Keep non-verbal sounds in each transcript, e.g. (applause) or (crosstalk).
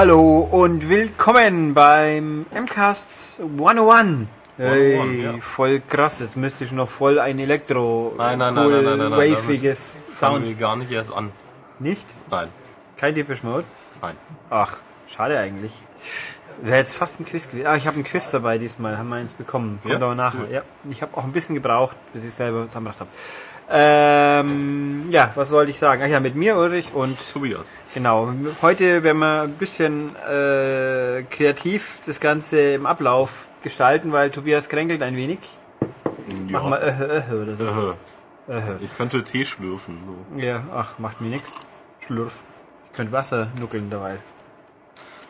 Hallo und willkommen beim MCAST 101. Hey, 101, ja. voll krass, jetzt müsste ich noch voll ein Elektro Nein, nein, nein, nein, nein, nein, nein, waviges wir Sound. gar nicht erst an. Nicht? Nein, Kein Deepish Mode? nein. Ach, schade eigentlich. Wäre jetzt fast ein Quiz gewesen. Ah, ich habe ein Quiz dabei diesmal, haben wir eins bekommen. Kommt Ja? aber nachher. Ja, ich habe auch ein bisschen gebraucht, bis ich es selber zusammengebracht habe. Ähm, ja, was wollte ich sagen? Ach ja, mit mir Ulrich und Tobias. Genau, heute werden wir ein bisschen äh, kreativ das Ganze im Ablauf gestalten, weil Tobias kränkelt ein wenig. Mach mal äh, äh, oder so. Äh, Äh, ich könnte Tee schlürfen. So. ja, ach, macht mir nix. Schlürf. Ich könnte Wasser nuckeln dabei.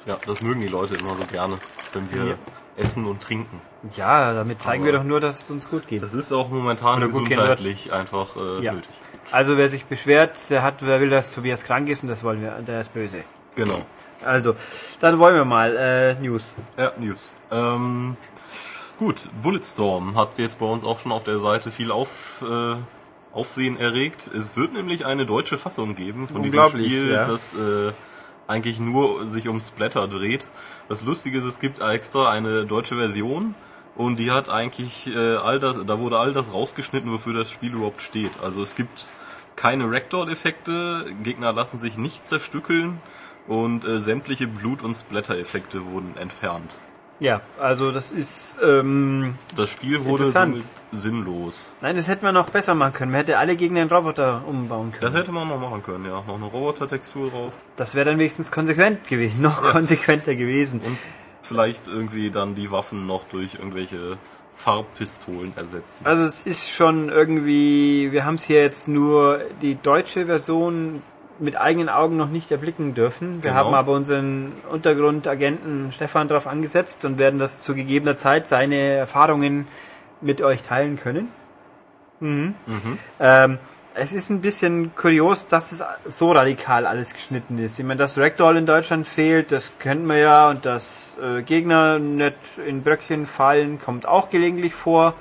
Ja, das mögen die Leute immer so gerne, wenn wir Ja. essen und trinken. Ja, damit zeigen Aber- wir doch nur, dass es uns gut geht. Das ist auch momentan Oder gesundheitlich einfach äh, Ja. nötig. Also wer sich beschwert, der hat, wer will, dass Tobias krank ist und das wollen wir, der ist böse. Genau. Also, dann wollen wir mal äh, News. Ja, News. Ähm, gut, Bulletstorm hat jetzt bei uns auch schon auf der Seite viel auf, äh, Aufsehen erregt. Es wird nämlich eine deutsche Fassung geben von diesem Spiel, ja. das äh, eigentlich nur sich um Splatter dreht. Das Lustige ist, es gibt extra eine deutsche Version und die hat eigentlich äh, all das, da wurde all das rausgeschnitten, wofür das Spiel überhaupt steht. Also es gibt keine Ragdoll-Effekte, Gegner lassen sich nicht zerstückeln und äh, sämtliche Blut- und Splatter-Effekte wurden entfernt. Ja, also das ist, ähm, Das Spiel wurde somit sinnlos. nein, das hätte man noch besser machen können. Man hätte alle Gegner in Roboter umbauen können. Das hätte man noch machen können, ja. Noch eine Roboter-Textur drauf. Das wäre dann wenigstens konsequent gewesen, noch konsequenter gewesen. Und vielleicht irgendwie dann die Waffen noch durch irgendwelche Farbpistolen ersetzen. Also es ist schon irgendwie, wir haben es hier jetzt nur die deutsche Version mit eigenen Augen noch nicht erblicken dürfen. Wir Genau. haben aber unseren Untergrundagenten Stefan drauf angesetzt und werden das zu gegebener Zeit seine Erfahrungen mit euch teilen können. Mhm. Ähm, es ist ein bisschen kurios, dass es so radikal alles geschnitten ist. Ich meine, dass Ragdoll in Deutschland fehlt, das kennt man ja, und dass äh, Gegner nicht in Bröckchen fallen, kommt auch gelegentlich vor.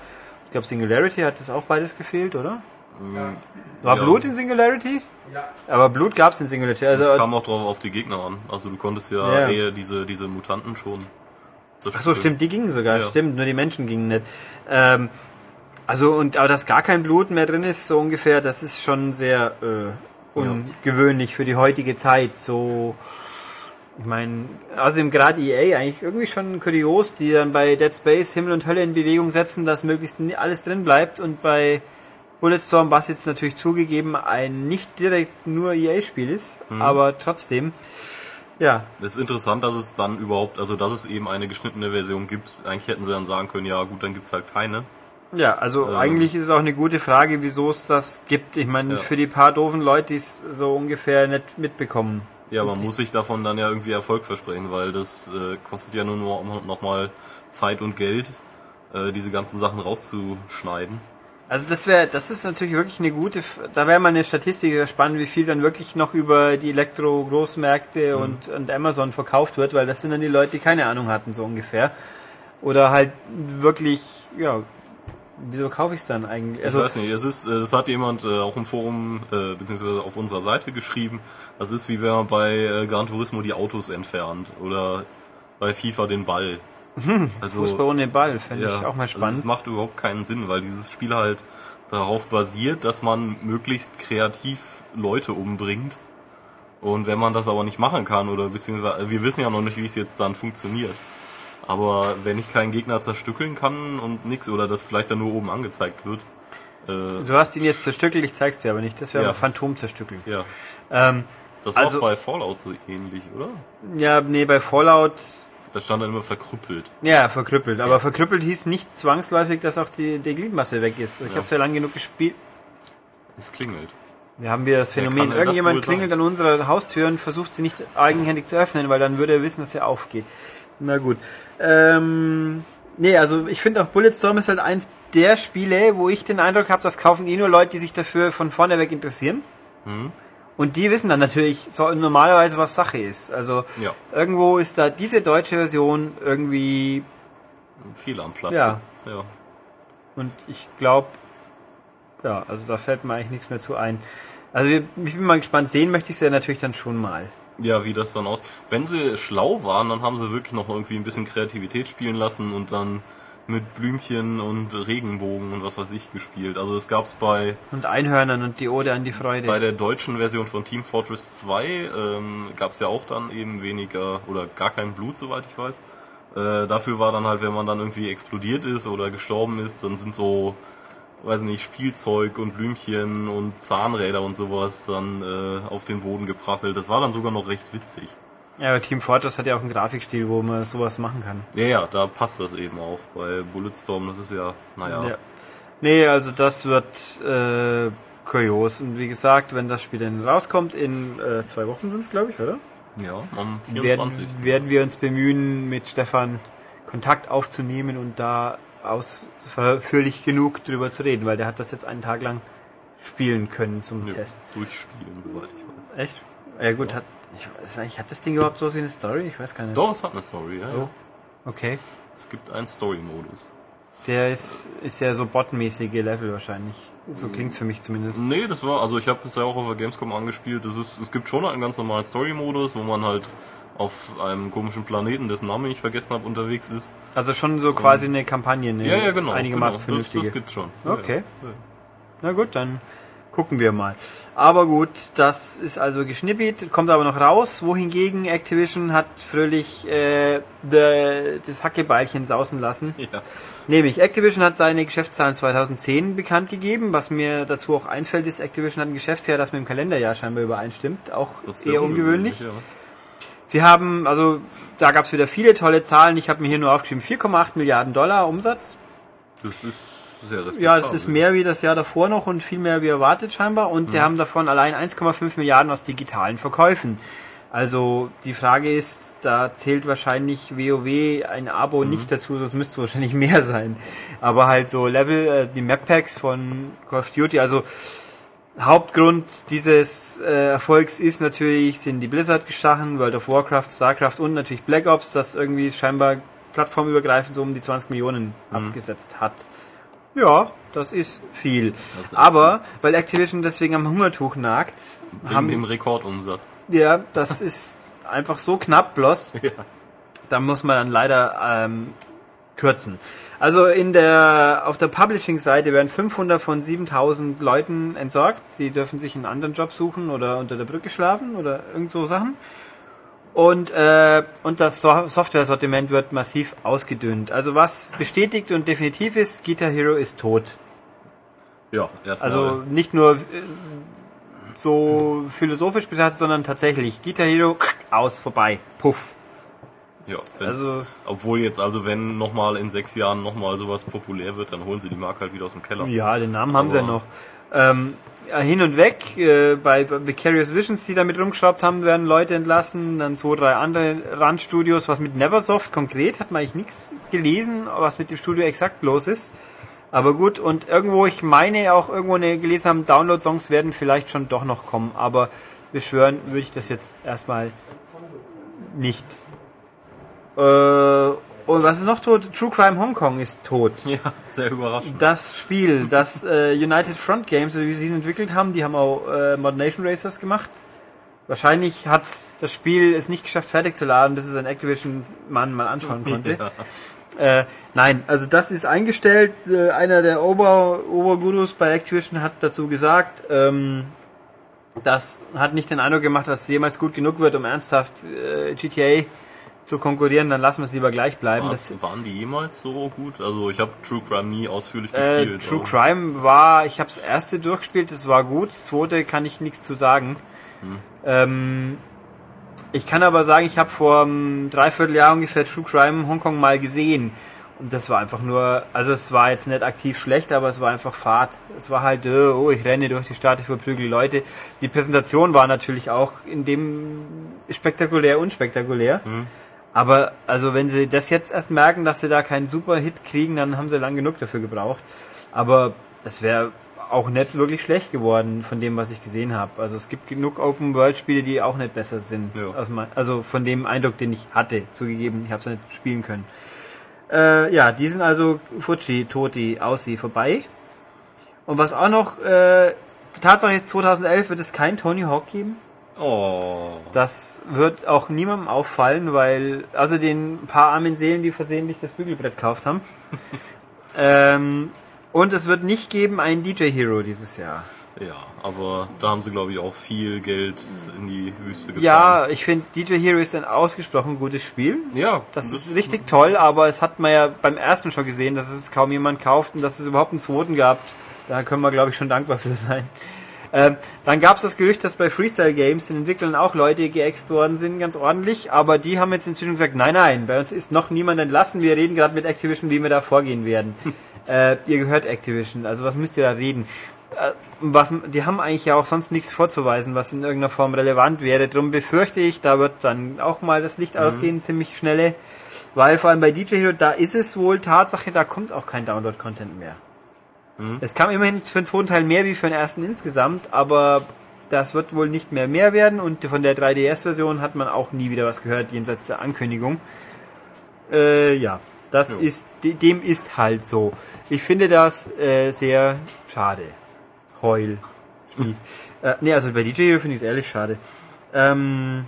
Ich glaube, Singularity hat das auch beides gefehlt, oder? War Ja. Blut in Singularity? Ja. Aber Blut gab es in Singularity. Es Also, kam auch drauf auf die Gegner an. Also du konntest ja, Ja. eher diese, diese Mutanten schon ach so, stimmt, die gingen sogar, Ja. stimmt, nur die Menschen gingen nicht. Ähm, also, und aber dass gar kein Blut mehr drin ist, so ungefähr, das ist schon sehr äh, ungewöhnlich für die heutige Zeit. So, ich meine, außerdem gerade EA eigentlich irgendwie schon kurios, die dann bei Dead Space Himmel und Hölle in Bewegung setzen, dass möglichst alles drin bleibt und bei Bulletstorm, was jetzt natürlich zugegeben ein nicht direkt nur EA-Spiel ist, aber trotzdem, ja, Es ist interessant, dass es dann überhaupt, also dass es eben eine geschnittene Version gibt. Eigentlich hätten sie dann sagen können, ja gut, dann gibt's halt keine. Ja, also Ähm. eigentlich ist auch eine gute Frage, wieso es das gibt. Ich meine, Ja. für die paar doofen Leute, die es so ungefähr nicht mitbekommen. Ja, man muss sich davon dann ja irgendwie Erfolg versprechen, weil das äh, kostet ja nur noch, noch mal Zeit und Geld, äh, diese ganzen Sachen rauszuschneiden. Also das wäre, das ist natürlich wirklich eine gute, da wäre mal eine Statistik sehr spannend, wie viel dann wirklich noch über die Elektro-Großmärkte Mhm. und, und Amazon verkauft wird, weil das sind dann die Leute, die keine Ahnung hatten, so ungefähr. Oder halt wirklich, ja, wieso kaufe ich es dann eigentlich? Ich weiß nicht, es ist, äh, das hat jemand äh, auch im Forum, äh, beziehungsweise auf unserer Seite geschrieben. Das ist wie wenn man bei äh, Gran Turismo die Autos entfernt oder bei FIFA den Ball. Also, Fußball ohne Ball, fände ja, ich auch mal also spannend. es macht überhaupt keinen Sinn, weil dieses Spiel halt darauf basiert, dass man möglichst kreativ Leute umbringt. Und wenn man das aber nicht machen kann, oder beziehungsweise, wir wissen ja noch nicht, wie es jetzt dann funktioniert. Aber wenn ich keinen Gegner zerstückeln kann und nix, oder das vielleicht dann nur oben angezeigt wird, äh, Du hast ihn jetzt zerstückelt, ich zeig's dir aber nicht. Das wäre Ja. aber Phantom zerstückelt. ja. Ähm, Das war Also- auch bei Fallout so ähnlich, oder? ja, nee, bei Fallout Da stand dann immer verkrüppelt. Ja, verkrüppelt. Aber verkrüppelt hieß nicht zwangsläufig, dass auch die, die Gliedmasse weg ist. Ich Ja. habe es ja lang genug gespielt. Es klingelt. Wir haben wieder das Phänomen, irgendjemand klingelt an unserer Haustür und versucht sie nicht eigenhändig zu öffnen, weil dann würde er wissen, dass sie aufgeht. Na gut. Ähm, nee, also ich finde auch Bulletstorm ist halt eins der Spiele, wo ich den Eindruck habe, das kaufen eh nur Leute, die sich dafür von vorne weg interessieren. Mhm. Und die wissen dann natürlich so, normalerweise, was Sache ist. Also Ja. irgendwo ist da diese deutsche Version irgendwie Viel am Platz. Ja. ja. Und ich glaube, ja, also da fällt mir eigentlich nichts mehr zu ein. Also ich bin mal gespannt, sehen möchte ich es ja natürlich dann schon mal. Ja, wie das dann aus. Wenn sie schlau waren, dann haben sie wirklich noch irgendwie ein bisschen Kreativität spielen lassen und dann mit Blümchen und Regenbogen und was weiß ich gespielt. Also es gab's bei Und Einhörnern und die Ode an die Freude. bei der deutschen Version von Team Fortress 2 ähm, gab's ja auch dann eben weniger oder gar kein Blut, soweit ich weiß. Äh, dafür war dann halt, wenn man dann irgendwie explodiert ist oder gestorben ist, dann sind so, weiß nicht, Spielzeug und Blümchen und Zahnräder und sowas dann äh, auf den Boden geprasselt. Das war dann sogar noch recht witzig. ja, aber Team Fortress hat ja auch einen Grafikstil, wo man sowas machen kann. Ja, ja, da passt das eben auch. Bei Bulletstorm, das ist ja, naja. Ja. Nee, also das wird äh, kurios. Und wie gesagt, wenn das Spiel dann rauskommt, in äh, zwei Wochen sind es, glaube ich, oder? Ja, am Werden, 24. werden wir uns bemühen, mit Stefan Kontakt aufzunehmen und da ausführlich genug drüber zu reden, weil der hat das jetzt einen Tag lang spielen können zum Ja, Test. durchspielen, soweit ich weiß. Echt? Ja gut, hat ich weiß nicht, hat das Ding überhaupt so wie eine Story? Ich weiß gar nicht. Doch, es hat eine Story, ja. Oh. ja. Okay. Es gibt einen Story-Modus. Der ist, ist ja so botmäßige Level wahrscheinlich. So klingt's für mich zumindest. Nee, das war, also ich habe es ja auch auf der Gamescom angespielt. Das ist, es gibt schon einen ganz normalen Story-Modus, wo man halt auf einem komischen Planeten, dessen Namen ich vergessen habe, unterwegs ist. Also schon so quasi eine Kampagne, eine Ja, ja, genau. einigermaßen genau. Das, vernünftige. das gibt's schon. Okay. Ja, Na gut, dann gucken wir mal. Aber gut, das ist also geschnippelt, kommt aber noch raus. Wohingegen Activision hat fröhlich äh, de, das Hackebeilchen sausen lassen. ja. Nämlich, Activision hat seine Geschäftszahlen 2010 bekannt gegeben. Was mir dazu auch einfällt, ist, Activision hat ein Geschäftsjahr, das mit dem Kalenderjahr scheinbar übereinstimmt. Auch Das eher sehr ungewöhnlich. ja. Sie haben, also da gab es wieder viele tolle Zahlen. Ich habe mir hier nur aufgeschrieben, 4,8 Milliarden Dollar Umsatz. Das ist sehr respektabel. Ja, das ist mehr wie das Jahr davor noch und viel mehr wie erwartet scheinbar. Und sie haben davon allein 1,5 Milliarden aus digitalen Verkäufen. Also die Frage ist, da zählt wahrscheinlich WoW ein Abo nicht dazu, sonst müsste es wahrscheinlich (laughs) mehr sein. Aber halt so Level, äh, die Map Packs von Call of Duty, also Hauptgrund dieses äh, Erfolgs ist natürlich, sind die Blizzard-Gestachen, World of Warcraft, StarCraft und natürlich Black Ops, das irgendwie scheinbar plattformübergreifend so um die 20 Millionen abgesetzt hat. Ja, das ist viel. Das ist Aber, weil Activision deswegen am Hungertuch nagt, Wegen haben, dem Rekordumsatz. ja, das (laughs) ist einfach so knapp bloß, Ja. da muss man dann leider ähm, kürzen. Also in der auf der Publishing-Seite werden 500 von 7000 Leuten entsorgt. Die dürfen sich einen anderen Job suchen oder unter der Brücke schlafen oder irgend so Sachen. Und, äh, und das so Software-Sortiment wird massiv ausgedünnt. Also was bestätigt und definitiv ist, Guitar Hero ist tot. Ja, erstmal. Also nicht nur äh, so philosophisch betrachtet, sondern tatsächlich Guitar Hero (laughs) aus, vorbei, puff. Ja, also- obwohl jetzt also wenn nochmal in sechs Jahren nochmal sowas populär wird, dann holen sie die Marke halt wieder aus dem Keller. Ja, den Namen haben sie ja Aber- noch. Ähm, hin und weg, äh, bei bei Vicarious Visions, die damit rumgeschraubt haben, werden Leute entlassen, dann zwei, drei andere Randstudios, was mit Neversoft konkret, hat man eigentlich nichts gelesen, was mit dem Studio exakt los ist. Aber gut, und irgendwo, ich meine auch irgendwo eine gelesen haben, Download-Songs werden vielleicht schon doch noch kommen, aber beschwören würde ich das jetzt erstmal nicht. Äh, und was ist noch tot? True Crime Hong Kong ist tot. Ja, sehr überraschend. Das Spiel, das äh, United Front Games, wie sie es entwickelt haben, die haben auch äh, Mod Nation Racers gemacht. Wahrscheinlich hat das Spiel es nicht geschafft, fertig zu laden, bis es ein Activision-Mann mal anschauen konnte. (laughs) Ja. Äh, nein, also das ist eingestellt. Äh, einer der Ober Obergurus bei Activision hat dazu gesagt, ähm, das hat nicht den Eindruck gemacht, dass es jemals gut genug wird, um ernsthaft äh, GTA zu konkurrieren. Dann lassen wir es lieber gleich bleiben. War's, waren die jemals so gut? Also ich habe True Crime nie ausführlich äh, gespielt. True aber- Crime war, ich habe das erste durchgespielt, das war gut. Das zweite kann ich nichts zu sagen. Ähm, ich kann aber sagen, ich habe vor einem Dreivierteljahr ungefähr True Crime Hongkong mal gesehen. Und das war einfach nur, also es war jetzt nicht aktiv schlecht, aber es war einfach Fahrt. Es war halt, äh, oh, ich renne durch die Stadt, ich verprügel Leute. Die Präsentation war natürlich auch in dem spektakulär, unspektakulär. Aber also wenn sie das jetzt erst merken, dass sie da keinen Super-Hit kriegen, dann haben sie lang genug dafür gebraucht. Aber es wäre auch nicht wirklich schlecht geworden von dem, was ich gesehen habe. Also es gibt genug Open-World-Spiele, die auch nicht besser sind. Ja. Also von dem Eindruck, den ich hatte, zugegeben, ich habe es nicht spielen können. Äh, ja, die sind also Fuji, Toti, Aussie vorbei. Und was auch noch, äh, Tatsache ist, 2011 wird es kein Tony Hawk geben. Oh. Das wird auch niemandem auffallen, weil, also den paar armen Seelen, die versehentlich das Bügelbrett gekauft haben. (laughs) ähm, und es wird nicht geben einen DJ Hero dieses Jahr. Ja, aber da haben sie, glaube ich, auch viel Geld in die Wüste getan. Ja, ich finde DJ Hero ist ein ausgesprochen gutes Spiel. ja Das ist richtig toll, aber es hat man ja beim ersten schon gesehen, dass es kaum jemand kauft und dass es überhaupt einen zweiten gab. Da können wir, glaube ich, schon dankbar für sein. Ähm, dann gab es das Gerücht, dass bei Freestyle Games den Entwicklern auch Leute geäxt worden sind, ganz ordentlich, aber die haben jetzt inzwischen gesagt, nein, nein, bei uns ist noch niemand entlassen, wir reden gerade mit Activision, wie wir da vorgehen werden. (laughs) äh, ihr gehört Activision, also was müsst ihr da reden? Äh, was, die haben eigentlich ja auch sonst nichts vorzuweisen, was in irgendeiner Form relevant wäre. Darum befürchte ich, da wird dann auch mal das Licht ausgehen, ziemlich schnelle. Weil vor allem bei DJ Hero, da ist es wohl Tatsache, da kommt auch kein Download-Content mehr. Es kam immerhin für den zweiten Teil mehr wie für den ersten insgesamt, aber das wird wohl nicht mehr mehr werden und von der 3DS-Version hat man auch nie wieder was gehört, jenseits der Ankündigung. Äh, ja, das Jo. ist, de- dem ist halt so. Ich finde das äh, sehr schade. Heul. (laughs) Äh, nee, also bei DJ Hero finde ich es ehrlich schade. Ähm,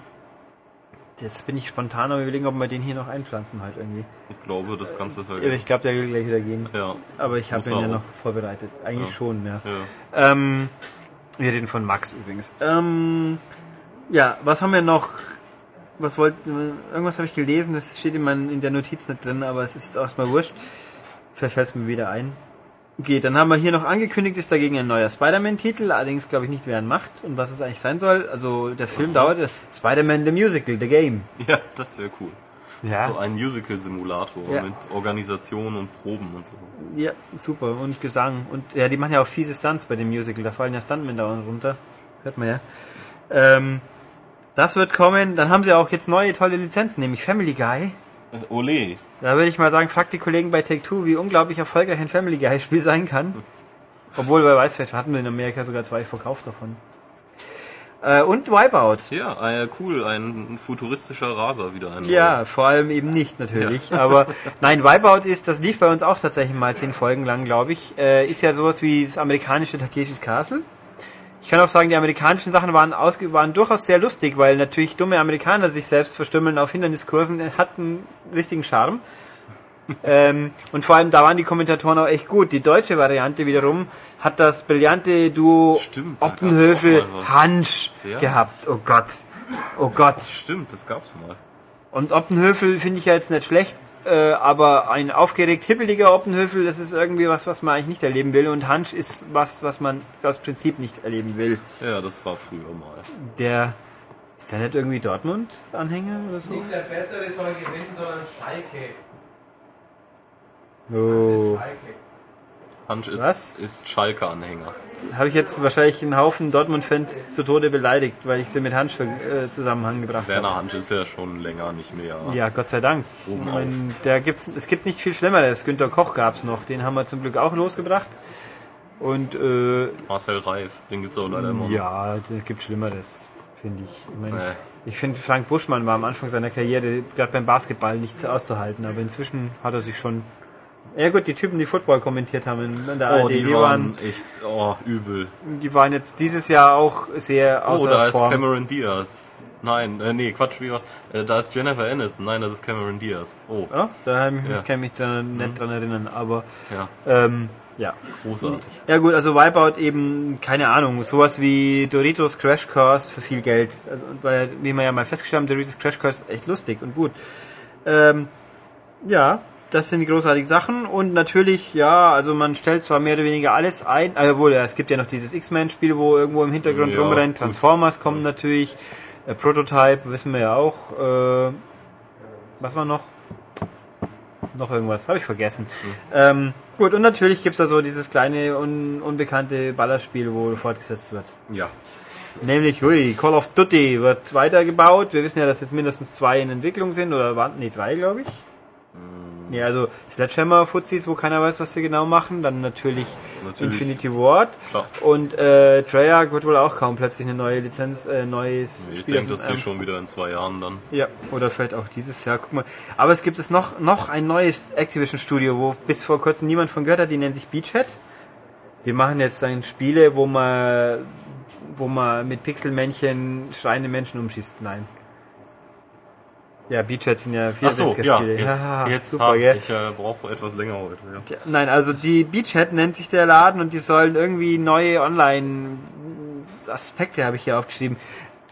jetzt bin ich spontan am überlegen, ob wir den hier noch einpflanzen halt irgendwie. Ich glaube, das Ganze Aber vergessen. ich glaube, der will gleich wieder gehen. Ja. Aber ich habe ihn ja noch vorbereitet. Eigentlich Ja. schon, ja. ja. Ähm, wir reden von Max übrigens. Ähm, ja, was haben wir noch? Was wollt, irgendwas habe ich gelesen, das steht in, mein, in der Notiz nicht drin, aber es ist erstmal wurscht. Vielleicht fällt es mir wieder ein. Okay, dann haben wir hier noch angekündigt, ist dagegen ein neuer Spider-Man-Titel, allerdings glaube ich nicht, wer ihn macht und was es eigentlich sein soll. Also der Film dauert, Spider-Man the Musical, the Game. (laughs) ja, das wäre cool. Ja. So ein Musical-Simulator Ja. mit Organisation und Proben und so. Ja, super. Und Gesang. Und ja, die machen ja auch fiese Stunts bei dem Musical. Da fallen ja Stuntmen dauernd runter. Hört man ja. Ähm, das wird kommen. Dann haben sie auch jetzt neue tolle Lizenzen, nämlich Family Guy. Äh, Ole. Da würde ich mal sagen, fragt die Kollegen bei Take-Two, wie unglaublich erfolgreich ein Family Guy-Spiel sein kann. Obwohl, wer weiß, vielleicht hatten wir in Amerika sogar zwei verkauft davon. Äh, und Wipeout. Ja, äh, cool, ein futuristischer Raser wieder ein. Ja, vor allem eben nicht natürlich. Aber (laughs) nein, Wipeout ist, das lief bei uns auch tatsächlich mal zehn Folgen lang, glaube ich. Äh, ist ja sowas wie das amerikanische Takeshis Castle. Ich kann auch sagen, die amerikanischen Sachen waren, ausge waren durchaus sehr lustig, weil natürlich dumme Amerikaner sich selbst verstümmeln auf Hinderniskursen, äh, hat einen richtigen Charme. ähm, und vor allem, da waren die Kommentatoren auch echt gut. Die deutsche Variante wiederum hat das brillante Duo Stimmt, Oppenhövel. Hansch Ja. gehabt. Oh Gott. Oh Gott. Stimmt, das gab's mal. Und Oppenhöfel finde ich ja jetzt nicht schlecht, äh, aber ein aufgeregt hippeliger Oppenhöfel, das ist irgendwie was, was man eigentlich nicht erleben will. Und Hansch ist was, was man aus Prinzip nicht erleben will. Ja, das war früher mal. Der ist der nicht irgendwie Dortmund-Anhänger oder so? Nicht der Bessere soll gewinnen, sondern Schalke. Oh. Schalke. Hansch ist, Was? ist Schalke-Anhänger. Habe ich jetzt wahrscheinlich einen Haufen Dortmund-Fans zu Tode beleidigt, weil ich sie mit Hansch äh, zusammen gebracht habe. Werner Hansch ist ja schon länger nicht mehr. Ja, Gott sei Dank. Oben Ich mein, der gibt's, es gibt nicht viel Schlimmeres. Günter Koch gab's noch, den haben wir zum Glück auch losgebracht. Und äh, Marcel Reif, den gibt's auch leider immer. Ja, da gibt Schlimmeres, finde ich. Ich, mein, Nee. ich finde, Frank Buschmann war am Anfang seiner Karriere gerade beim Basketball nicht auszuhalten, aber inzwischen hat er sich schon. Ja gut, die Typen, die Football kommentiert haben in, der Oh, ARD, die, die, waren waren, echt, oh, übel. die waren jetzt dieses Jahr auch sehr Oh, außer da ist Form. Cameron Diaz. Nein, äh, nee, Quatsch, wie war, äh, da ist Jennifer Aniston. Nein, das ist Cameron Diaz. Oh, ja, da ich, Ja. ich kann mich da nicht dran erinnern, aber ja, ähm, ja. großartig. Ja gut, also Wipeout eben, keine Ahnung, sowas wie Doritos Crash Course für viel Geld. Also, weil, wie wir ja mal festgestellt haben, Doritos Crash Course ist echt lustig und gut. Ähm, ja, das sind die großartigen Sachen und natürlich, ja, also man stellt zwar mehr oder weniger alles ein, äh, wohl, ja, es gibt ja noch dieses X-Men-Spiel, wo irgendwo im Hintergrund Ja, rumrennt, gut. Transformers kommen natürlich, äh, Prototype wissen wir ja auch, äh, was war noch? Noch irgendwas, habe ich vergessen. Ähm, gut, und natürlich gibt's da so dieses kleine, un unbekannte Ballerspiel, wo fortgesetzt wird. Ja. Nämlich, hui, Call of Duty wird weitergebaut. Wir wissen ja, dass jetzt mindestens zwei in Entwicklung sind, oder waren, nee, drei, glaube ich. Nee, also Sledgehammer-Fuzis, wo keiner weiß, was sie genau machen. Dann natürlich, Natürlich. Infinity Ward. Klar. Und äh, Treyarch wird wohl auch kaum plötzlich eine neue Lizenz, äh, neues Ich Spiel denke, das dem- sehe schon wieder in zwei Jahren dann. ja, oder vielleicht auch dieses Jahr, guck mal. Aber es gibt es noch, noch ein neues Activision-Studio, wo bis vor kurzem niemand von gehört hat, die nennt sich Beachhead. Die machen jetzt dann Spiele, wo man wo man mit Pixelmännchen schreiende Menschen umschießt. Nein. Ja, Beachheads sind ja Ach so, ja, jetzt, Ja, jetzt super, gell? ich äh, brauche etwas länger heute. Ja. Nein, also die Beachhead nennt sich der Laden und die sollen irgendwie neue Online-Aspekte, habe ich hier aufgeschrieben,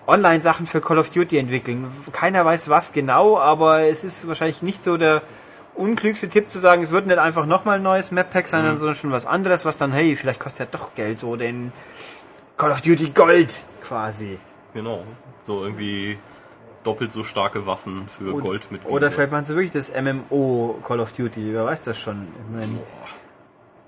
Online-Sachen für Call of Duty entwickeln. Keiner weiß was genau, aber es ist wahrscheinlich nicht so der unklügste Tipp zu sagen, es wird nicht einfach nochmal ein neues Map-Pack sein, Mhm. sondern schon was anderes, was dann, hey, vielleicht kostet ja doch Geld, so den Call of Duty Gold quasi. Genau. So irgendwie doppelt so starke Waffen für Und- Gold mit Oder vielleicht machen sie wirklich das MMO Call of Duty, wer weiß das schon. Ich mein,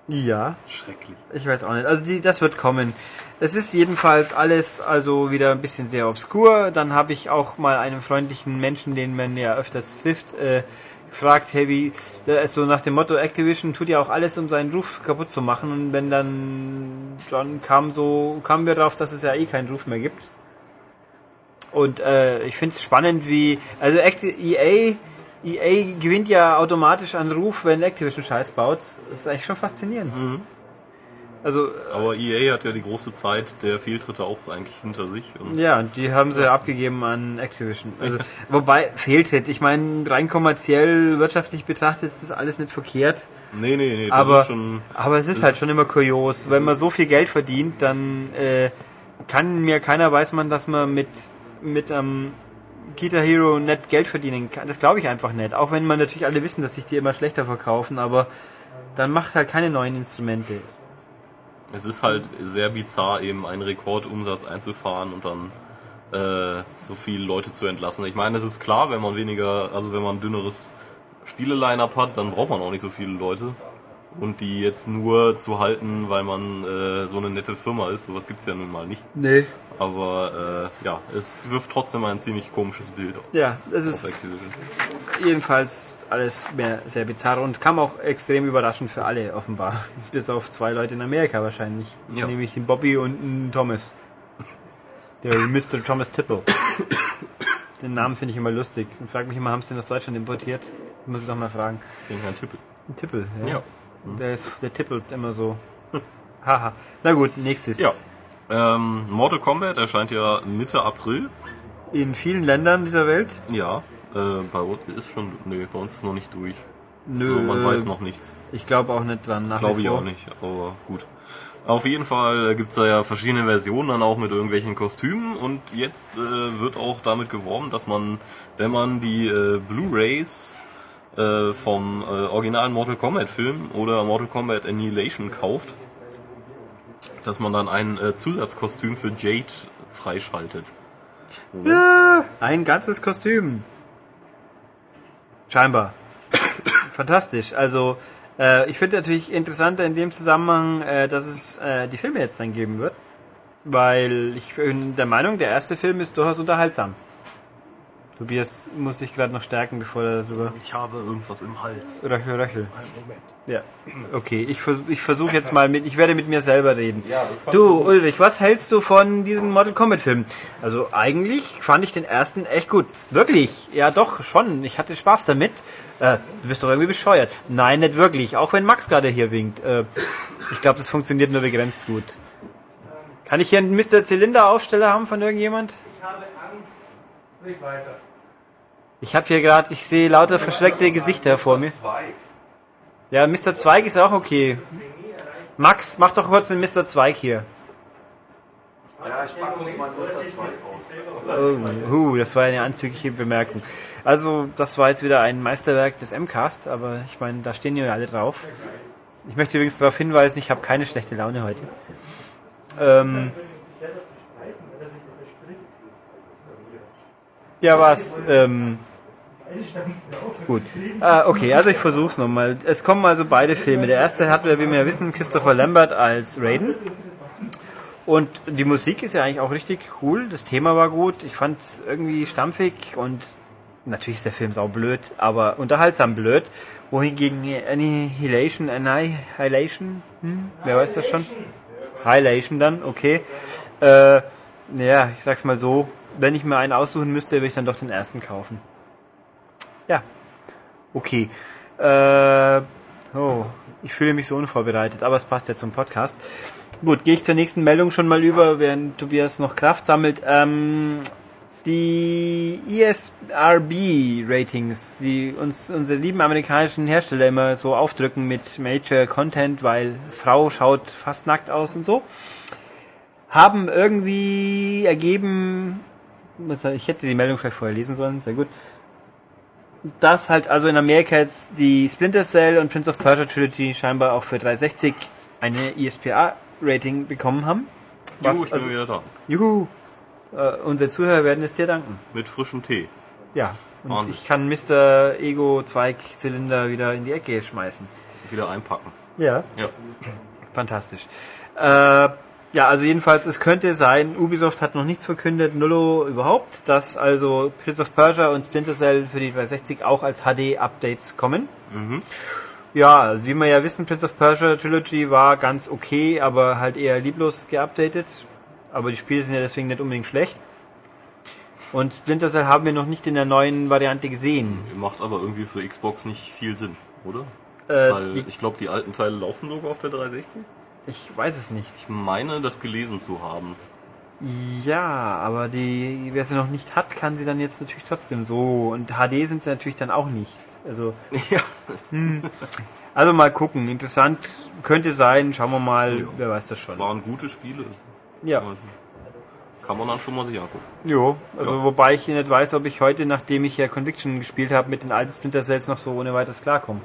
ja. Schrecklich. Ich weiß auch nicht. Also die, das wird kommen. Es ist jedenfalls alles also wieder ein bisschen sehr obskur. Dann habe ich auch mal einen freundlichen Menschen, den man ja öfters trifft, äh, gefragt, hey, wie, der ist so nach dem Motto, Activision tut ja auch alles, um seinen Ruf kaputt zu machen. Und wenn dann, dann kam so, kamen wir drauf, dass es ja eh keinen Ruf mehr gibt. Und äh, ich finde es spannend, wie, also EA, EA gewinnt ja automatisch an Ruf, wenn Activision Scheiß baut. Das ist eigentlich schon faszinierend. Also Aber EA hat ja die große Zeit der Fehltritte auch eigentlich hinter sich. Und Ja, und die haben sie abgegeben an Activision. Also, (laughs) wobei, Fehltritt. Ich meine, rein kommerziell, wirtschaftlich betrachtet ist das alles nicht verkehrt. nee, nee, nee, das Aber, ist schon. aber es ist halt schon immer kurios. Wenn man so viel Geld verdient, dann äh, kann mir keiner weiß man, dass man mit, mit ähm, Guitar Hero nicht Geld verdienen kann. Das glaube ich einfach nicht. Auch wenn man natürlich alle wissen, dass sich die immer schlechter verkaufen, aber dann macht halt keine neuen Instrumente. Es ist halt sehr bizarr, eben einen Rekordumsatz einzufahren und dann äh, so viele Leute zu entlassen. Ich meine, es ist klar, wenn man weniger, also wenn man ein dünneres Spiele-Line-Up hat, dann braucht man auch nicht so viele Leute. Und die jetzt nur zu halten, weil man äh, so eine nette Firma ist, sowas gibt's ja nun mal nicht. Nee. Aber äh, ja, es wirft trotzdem ein ziemlich komisches Bild auf Ja, es ist jedenfalls alles mehr sehr bizarr und kam auch extrem überraschend für alle offenbar. (laughs) Bis auf zwei Leute in Amerika wahrscheinlich. Ja. Nämlich den Bobby und den Thomas. Der (laughs) Mr. Thomas Tipple. Den Namen finde ich immer lustig. Und frag mich immer, haben sie den aus Deutschland importiert? Muss ich doch mal fragen. Den Herrn Tippel. Ein Tippel, ja. Ja. Der, ist, der tippelt immer so. Haha. Na gut, nächstes. Ja. Ähm, Mortal Kombat erscheint ja Mitte April. In vielen Ländern dieser Welt? Ja. Äh, bei uns ist schon, nee, bei uns ist noch nicht durch. Nö. Also man weiß noch nichts. Ich glaube auch nicht dran. Nach Glaube ich auch nicht, aber gut. Auf jeden Fall gibt's da ja verschiedene Versionen dann auch mit irgendwelchen Kostümen und jetzt äh, wird auch damit geworben, dass man, wenn man die äh, Blu-rays äh, vom äh, originalen Mortal Kombat Film oder Mortal Kombat Annihilation kauft, dass man dann ein äh, Zusatzkostüm für Jade freischaltet. Ja, ein ganzes Kostüm. Scheinbar. (coughs) Fantastisch. Also, äh, ich finde natürlich interessanter in dem Zusammenhang, äh, dass es äh, die Filme jetzt dann geben wird. Weil ich bin der Meinung, der erste Film ist durchaus unterhaltsam. Tobias muss sich gerade noch stärken, bevor er darüber Ich habe irgendwas im Hals. röchel, röchel. Einen Moment. Ja. Okay, ich, vers ich versuche jetzt mal mit, ich werde mit mir selber reden. Ja, du, Ulrich, was hältst du von diesem Mortal Kombat Film? Also eigentlich fand ich den ersten echt gut. Wirklich, ja doch, schon. Ich hatte Spaß damit. Äh, du bist doch irgendwie bescheuert. Nein, nicht wirklich. Auch wenn Max gerade hier winkt. Äh, ich glaube, das funktioniert nur begrenzt gut. Kann ich hier einen Mr. Zylinder-Aufsteller haben von irgendjemand? Ich habe Angst. Sprich weiter. Ich habe hier gerade, ich sehe lauter verschreckte Gesichter vor mir. Ja, Mr. Zweig ist auch okay. Max, mach doch kurz einen Mr. Zweig hier. Ja, ich pack uns mal Muster 2 aus. Oh, das war eine anzügliche Bemerkung. Also, das war jetzt wieder ein Meisterwerk des M-Cast, aber ich meine, da stehen ja alle drauf. Ich möchte übrigens darauf hinweisen, ich habe keine schlechte Laune heute. Ähm, ja, was? Ähm, gut. Ah, okay, also ich versuch's nochmal. Es kommen also beide Filme. Der erste hat, wie wir wissen, Christopher Lambert als Raiden. Und die Musik ist ja eigentlich auch richtig cool. Das Thema war gut. Ich fand es irgendwie stampfig und natürlich ist der Film sau blöd, aber unterhaltsam blöd. Wohingegen Annihilation, Annihilation, hm, wer weiß das schon? Annihilation dann, okay. Äh, ja, ich sag's mal so, wenn ich mir einen aussuchen müsste, würde ich dann doch den ersten kaufen. Ja, okay. Äh, oh, ich fühle mich so unvorbereitet, aber es passt ja zum Podcast. Gut, gehe ich zur nächsten Meldung schon mal über, während Tobias noch Kraft sammelt. Ähm, die ESRB-Ratings, die uns unsere lieben amerikanischen Hersteller immer so aufdrücken mit Major Content, weil Frau schaut fast nackt aus und so, haben irgendwie ergeben, ich hätte die Meldung vielleicht vorher lesen sollen, sehr gut, dass halt also in Amerika jetzt die Splinter Cell und Prince of Persia Trilogy scheinbar auch für 360 eine E ISPA-Rating bekommen haben. Was, Was, ich bin also, wieder da. juhu, äh, unsere Zuhörer werden es dir danken. Mit frischem Tee. Ja, und Wahnsinn. ich kann Mr. Ego Zweigzylinder wieder in die Ecke schmeißen. Wieder einpacken. Ja. Ja. Fantastisch. Äh, ja, also jedenfalls, es könnte sein, Ubisoft hat noch nichts verkündet, Nullo überhaupt, dass also Prince of Persia und Splinter Cell für die 360 auch als HD-Updates kommen. Mhm. Ja, wie wir ja wissen, Prince of Persia Trilogy war ganz okay, aber halt eher lieblos geupdatet. Aber die Spiele sind ja deswegen nicht unbedingt schlecht. Und Splinter Cell haben wir noch nicht in der neuen Variante gesehen. Macht aber irgendwie für Xbox nicht viel Sinn, oder? Äh, Weil ich glaube, die alten Teile laufen sogar auf der 360. ich weiß es nicht. Ich meine, das gelesen zu haben. Ja, aber die, wer sie noch nicht hat, kann sie dann jetzt natürlich trotzdem so. Und HD sind sie natürlich dann auch nicht. Also, (laughs) Ja. also mal gucken. Interessant könnte sein. Schauen wir mal. Ja. Wer weiß das schon. Waren gute Spiele. Ja. Also, Kann man dann schon mal sich angucken. Jo, also Ja. wobei ich nicht weiß, ob ich heute, nachdem ich ja Conviction gespielt habe, mit den alten Splinter Cells noch so ohne weiteres klarkomme.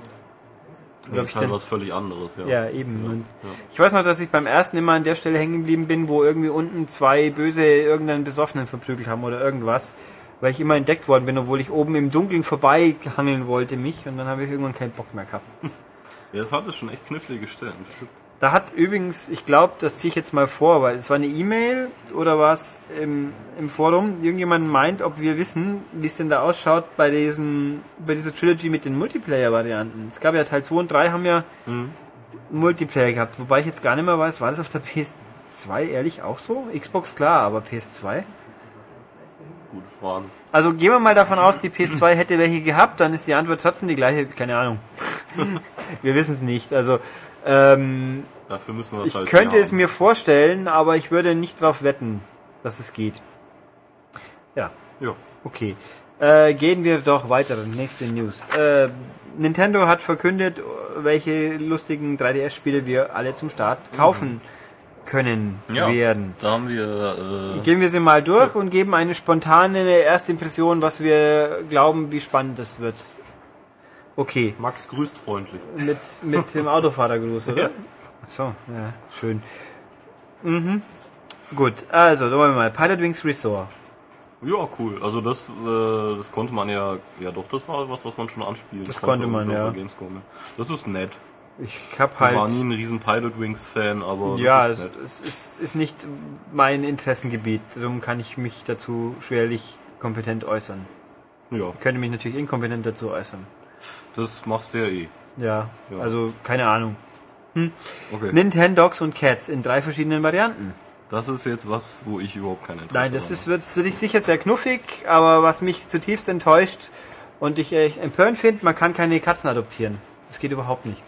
Das ich ist halt was völlig anderes, ja. Ja, eben. Ja. Ich weiß noch, dass ich beim ersten immer an der Stelle hängen geblieben bin, wo irgendwie unten zwei Böse irgendeinen Besoffenen verprügelt haben oder irgendwas. Weil ich immer entdeckt worden bin, obwohl ich oben im Dunkeln vorbei hangeln wollte mich und dann habe ich irgendwann keinen Bock mehr gehabt. Ja, das hat es schon echt knifflige Stellen. stimmt. (laughs) Da hat übrigens, ich glaube, das ziehe ich jetzt mal vor, weil es war eine E-Mail oder was im, im Forum. Irgendjemand meint, ob wir wissen, wie es denn da ausschaut bei diesen, bei dieser Trilogy mit den Multiplayer-Varianten. Es gab ja Teil 2 und 3 haben ja Mhm. Multiplayer gehabt, wobei ich jetzt gar nicht mehr weiß, war das auf der PS2 ehrlich auch so? Xbox klar, aber PS2? Gute Fragen. Also gehen wir mal davon aus, die PS2 (clears throat) hätte welche gehabt, dann ist die Antwort trotzdem die gleiche, keine Ahnung. (laughs) wir wissen es nicht. Also ähm, Dafür müssen wir es ich halt könnte hier es mir vorstellen, aber ich würde nicht darauf wetten, dass es geht. Ja, Ja. okay. Äh, gehen wir doch weiter. Nächste News. Äh, Nintendo hat verkündet, welche lustigen 3DS-Spiele wir alle zum Start kaufen können ja. werden. Da haben wir, äh, Gehen wir sie mal durch und geben eine spontane erste Impression, was wir glauben, wie spannend das wird. Okay, Max grüßt freundlich. mit, mit dem Autofahrergruß, oder? Ja. Ach so, ja, schön. Mhm. Gut, also, da wollen wir mal. Pilot Wings Resort. Ja, cool. Also das, äh, das konnte man ja, ja doch, das war was, was man schon anspielen Das konnte man, auf ja. der Gamescom. Das ist nett. Ich hab Ich war halt... nie ein riesen Pilot Wings Fan, aber Ja, das es, ist nett. es ist, ist nicht mein Interessengebiet. Darum kann ich mich dazu schwerlich kompetent äußern. Ja, Ich könnte mich natürlich inkompetent dazu äußern. Das machst du ja eh. Ja, Ja. also keine Ahnung. Okay. Nintendogs und Cats in drei verschiedenen Varianten. Das ist jetzt was, wo ich überhaupt kein Interesse Nein, das ist, wird für dich sicher sehr knuffig, aber was mich zutiefst enttäuscht und ich echt empörend finde, man kann keine Katzen adoptieren. Das geht überhaupt nicht.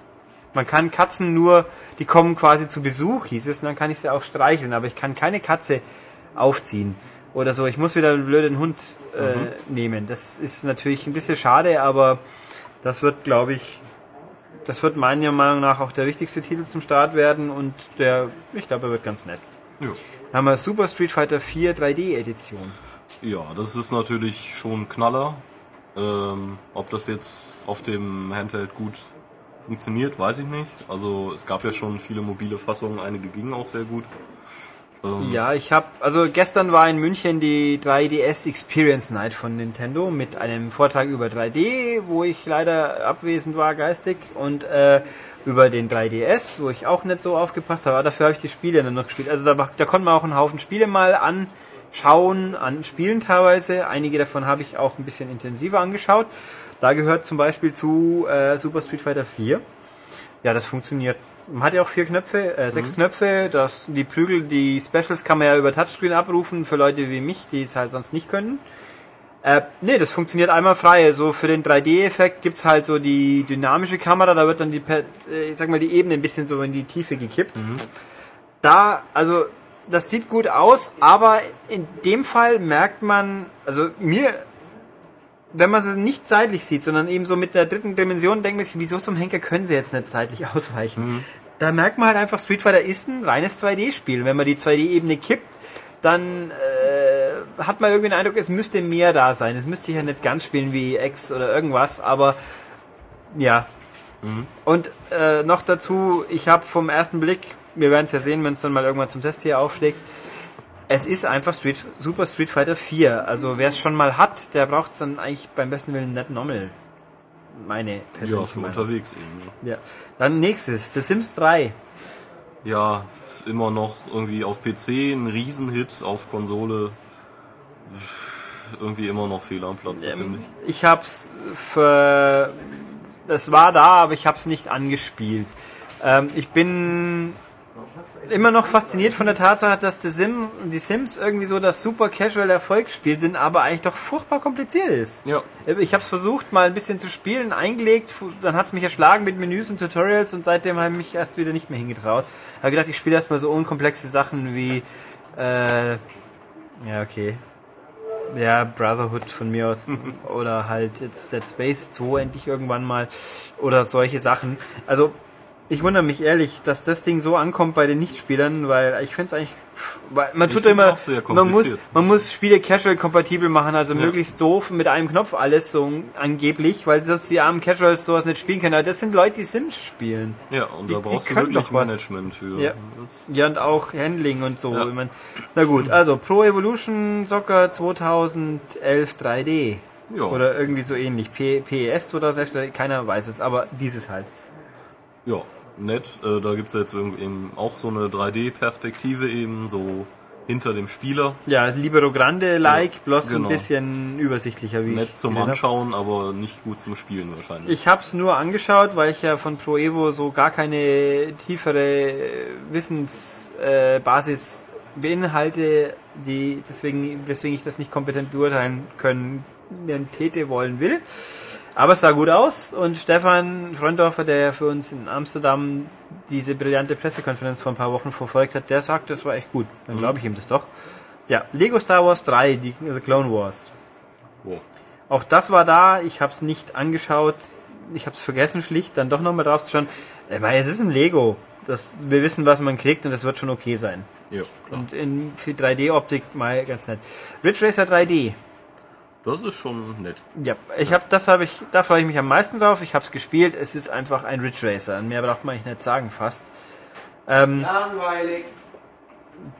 Man kann Katzen nur, die kommen quasi zu Besuch, hieß es, und dann kann ich sie auch streicheln, aber ich kann keine Katze aufziehen oder so. Ich muss wieder einen blöden Hund äh, nehmen. Das ist natürlich ein bisschen schade, aber das wird, glaube ich, das wird meiner Meinung nach auch der wichtigste Titel zum Start werden und der, ich glaube, er wird ganz nett. Ja. Dann haben wir Super Street Fighter 4 3D Edition. ja, das ist natürlich schon ein Knaller. Ähm, ob das jetzt auf dem Handheld gut funktioniert, weiß ich nicht. Also es gab ja schon viele mobile Fassungen, einige gingen auch sehr gut. Ähm, Ja, ich habe, also gestern war in München die 3DS Experience Night von Nintendo mit einem Vortrag über 3D, wo ich leider abwesend war geistig und äh, über den 3DS, wo ich auch nicht so aufgepasst habe, aber dafür habe ich die Spiele dann noch gespielt. Also da, da konnte man auch einen Haufen Spiele mal anschauen, an Spielen teilweise. Einige davon habe ich auch ein bisschen intensiver angeschaut. Da gehört zum Beispiel zu äh, Super Street Fighter 4. Ja, das funktioniert. Man hat ja auch vier Knöpfe, äh, sechs Knöpfe. Das, die Prügel, die Specials kann man ja über Touchscreen abrufen für Leute wie mich, die es halt sonst nicht können. Äh, nee, das funktioniert einmal frei. Also für den 3D-Effekt gibt's halt so die dynamische Kamera, da wird dann die, Per- äh, ich sag mal, die Ebene ein bisschen so in die Tiefe gekippt. da, also das sieht gut aus, aber in dem Fall merkt man, also mir, wenn man es nicht seitlich sieht, sondern eben so mit der dritten Dimension, denkt man sich, wieso zum Henker können sie jetzt nicht seitlich (laughs) ausweichen? Da merkt man halt einfach, Street Fighter ist ein reines 2D-Spiel. Wenn man die 2D-Ebene kippt, dann äh, hat man irgendwie den Eindruck, es müsste mehr da sein. Es müsste ja nicht ganz spielen wie X oder irgendwas, aber ja. Und äh, noch dazu, ich habe vom ersten Blick, wir werden es ja sehen, wenn es dann mal irgendwann zum Test hier aufschlägt, es ist einfach Street, Super Street Fighter 4. Also wer es schon mal hat, der braucht es dann eigentlich beim besten Willen nicht nochmal. Meine Ja, persönliche für Meinung. unterwegs eben. Ja. Dann nächstes, The Sims 3. Ja, immer noch irgendwie auf PC ein Riesenhit, auf Konsole irgendwie immer noch Fehler am Platz, finde ich. Ich hab's für. Es war da, aber ich hab's nicht angespielt. Ähm, ich bin immer noch fasziniert von der Tatsache, dass die Sims, die Sims irgendwie so das super casual Erfolgsspiel sind, aber eigentlich doch furchtbar kompliziert ist. Ja. Ich habe es versucht, mal ein bisschen zu spielen, eingelegt, dann hat's mich erschlagen mit Menüs und Tutorials und seitdem habe ich mich erst wieder nicht mehr hingetraut. Habe gedacht, ich spiele erstmal so unkomplexe Sachen wie äh, ja, okay. Ja, Brotherhood von mir aus. (laughs) Oder halt jetzt Dead Space 2 endlich irgendwann mal. Oder solche Sachen. Also, ich wundere mich ehrlich, dass das Ding so ankommt bei den Nichtspielern, weil ich finde es eigentlich, weil man Ich tut immer, man muss, man muss Spiele casual kompatibel machen, also Ja. möglichst doof mit einem Knopf alles so angeblich, weil sonst die armen Casuals sowas nicht spielen können. Aber das sind Leute, die Sims spielen. Ja, und Die- da die brauchst du wirklich. Management für. Ja. Das- Ja, und auch Handling und so. Ja. Ich mein, na gut, also Pro Evolution Soccer 2011 3D. Ja. Oder irgendwie so ähnlich. P PES 2011, keiner weiß es, aber dieses halt. Ja, nett. Äh, da gibt's jetzt irgendwie eben auch so eine 3D-Perspektive eben, so hinter dem Spieler. Ja, Libero Grande-like, Ja, bloß genau. ein bisschen übersichtlicher, wie ich Nett zum gesehen hab. Anschauen, aber nicht gut zum Spielen wahrscheinlich. Ich hab's nur angeschaut, weil ich ja von Pro Evo so gar keine tiefere Wissensbasis äh, beinhalte, die deswegen, weswegen ich das nicht kompetent beurteilen können täte wollen will. Aber es sah gut aus und Stefan Freundorfer, der ja für uns in Amsterdam diese brillante Pressekonferenz vor ein paar Wochen verfolgt hat, der sagt, das war echt gut. Dann glaube ich ihm das doch. Ja, Lego Star Wars 3, die The Clone Wars. Wow. Auch das war da, ich habe es nicht angeschaut, ich habe es vergessen schlicht, dann doch nochmal drauf zu schauen. Ich meine, es ist ein Lego. Das, wir wissen, was man kriegt und das wird schon okay sein. Ja, klar. Und in, für 3D-Optik mal ganz nett. Ridge Racer 3D. Das ist schon nett. Ja, ich habe, das habe ich, da freue ich mich am meisten drauf. Ich habe es gespielt. Es ist einfach ein Ridge Racer. Mehr braucht man eigentlich nicht sagen, fast. Ähm, Langweilig.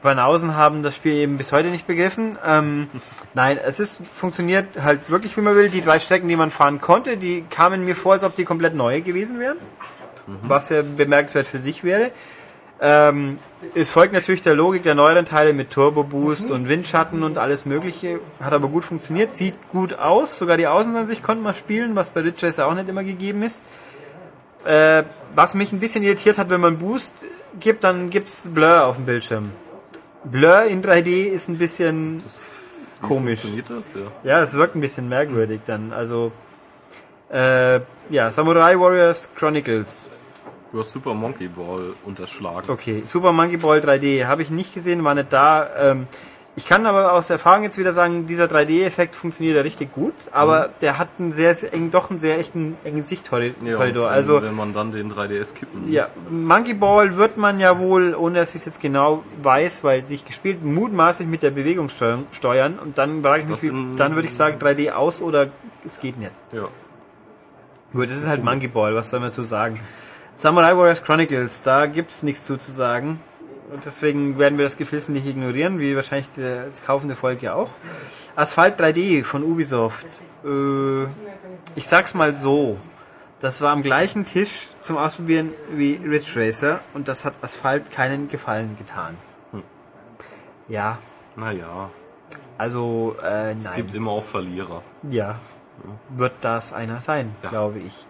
Banausen haben das Spiel eben bis heute nicht begriffen. Ähm, (laughs) nein, es ist funktioniert halt wirklich, wie man will. Die drei Strecken, die man fahren konnte, die kamen mir vor, als ob die komplett neu gewesen wären. Was ja bemerkenswert für sich wäre. Ähm, es folgt natürlich der Logik der neueren Teile mit Turbo Boost und Windschatten und alles Mögliche. Hat aber gut funktioniert, sieht gut aus. Sogar die Außenansicht konnte man spielen, was bei Ridge Racer auch nicht immer gegeben ist. Äh, was mich ein bisschen irritiert hat, wenn man Boost gibt, dann gibt's Blur auf dem Bildschirm. Blur in 3D ist ein bisschen Wie komisch. Funktioniert das? Ja. Ja, es wirkt ein bisschen merkwürdig dann. Also, äh, ja, Samurai Warriors Chronicles. Du hast Super Monkey Ball unterschlagen. Okay, Super Monkey Ball 3D habe ich nicht gesehen, war nicht da. Ähm, ich kann aber aus Erfahrung jetzt wieder sagen, dieser 3D-Effekt funktioniert ja richtig gut, aber der hat einen sehr, sehr eng, doch einen sehr echten engen Sichtkorridor. Ja, also wenn man dann den 3DS kippen muss. Ja, Monkey Ball wird man ja wohl, ohne dass ich es jetzt genau weiß, weil sich gespielt, mutmaßlich mit der Bewegung steuern, und dann frage ich mich, wie, dann würde ich sagen 3D aus oder es geht nicht. Ja. Gut, das ist halt Monkey Ball, was soll man dazu sagen? Samurai Warriors Chronicles, da gibt's nichts zu, zu sagen. Und deswegen werden wir das geflissentlich ignorieren, wie wahrscheinlich das kaufende Volk ja auch. Asphalt 3D von Ubisoft. Äh, ich sag's mal so. Das war am gleichen Tisch zum Ausprobieren wie Ridge Racer und das hat Asphalt keinen Gefallen getan. Ja, Naja, also äh, es nein. gibt immer auch Verlierer. Ja, wird das einer sein, Ja. glaube ich.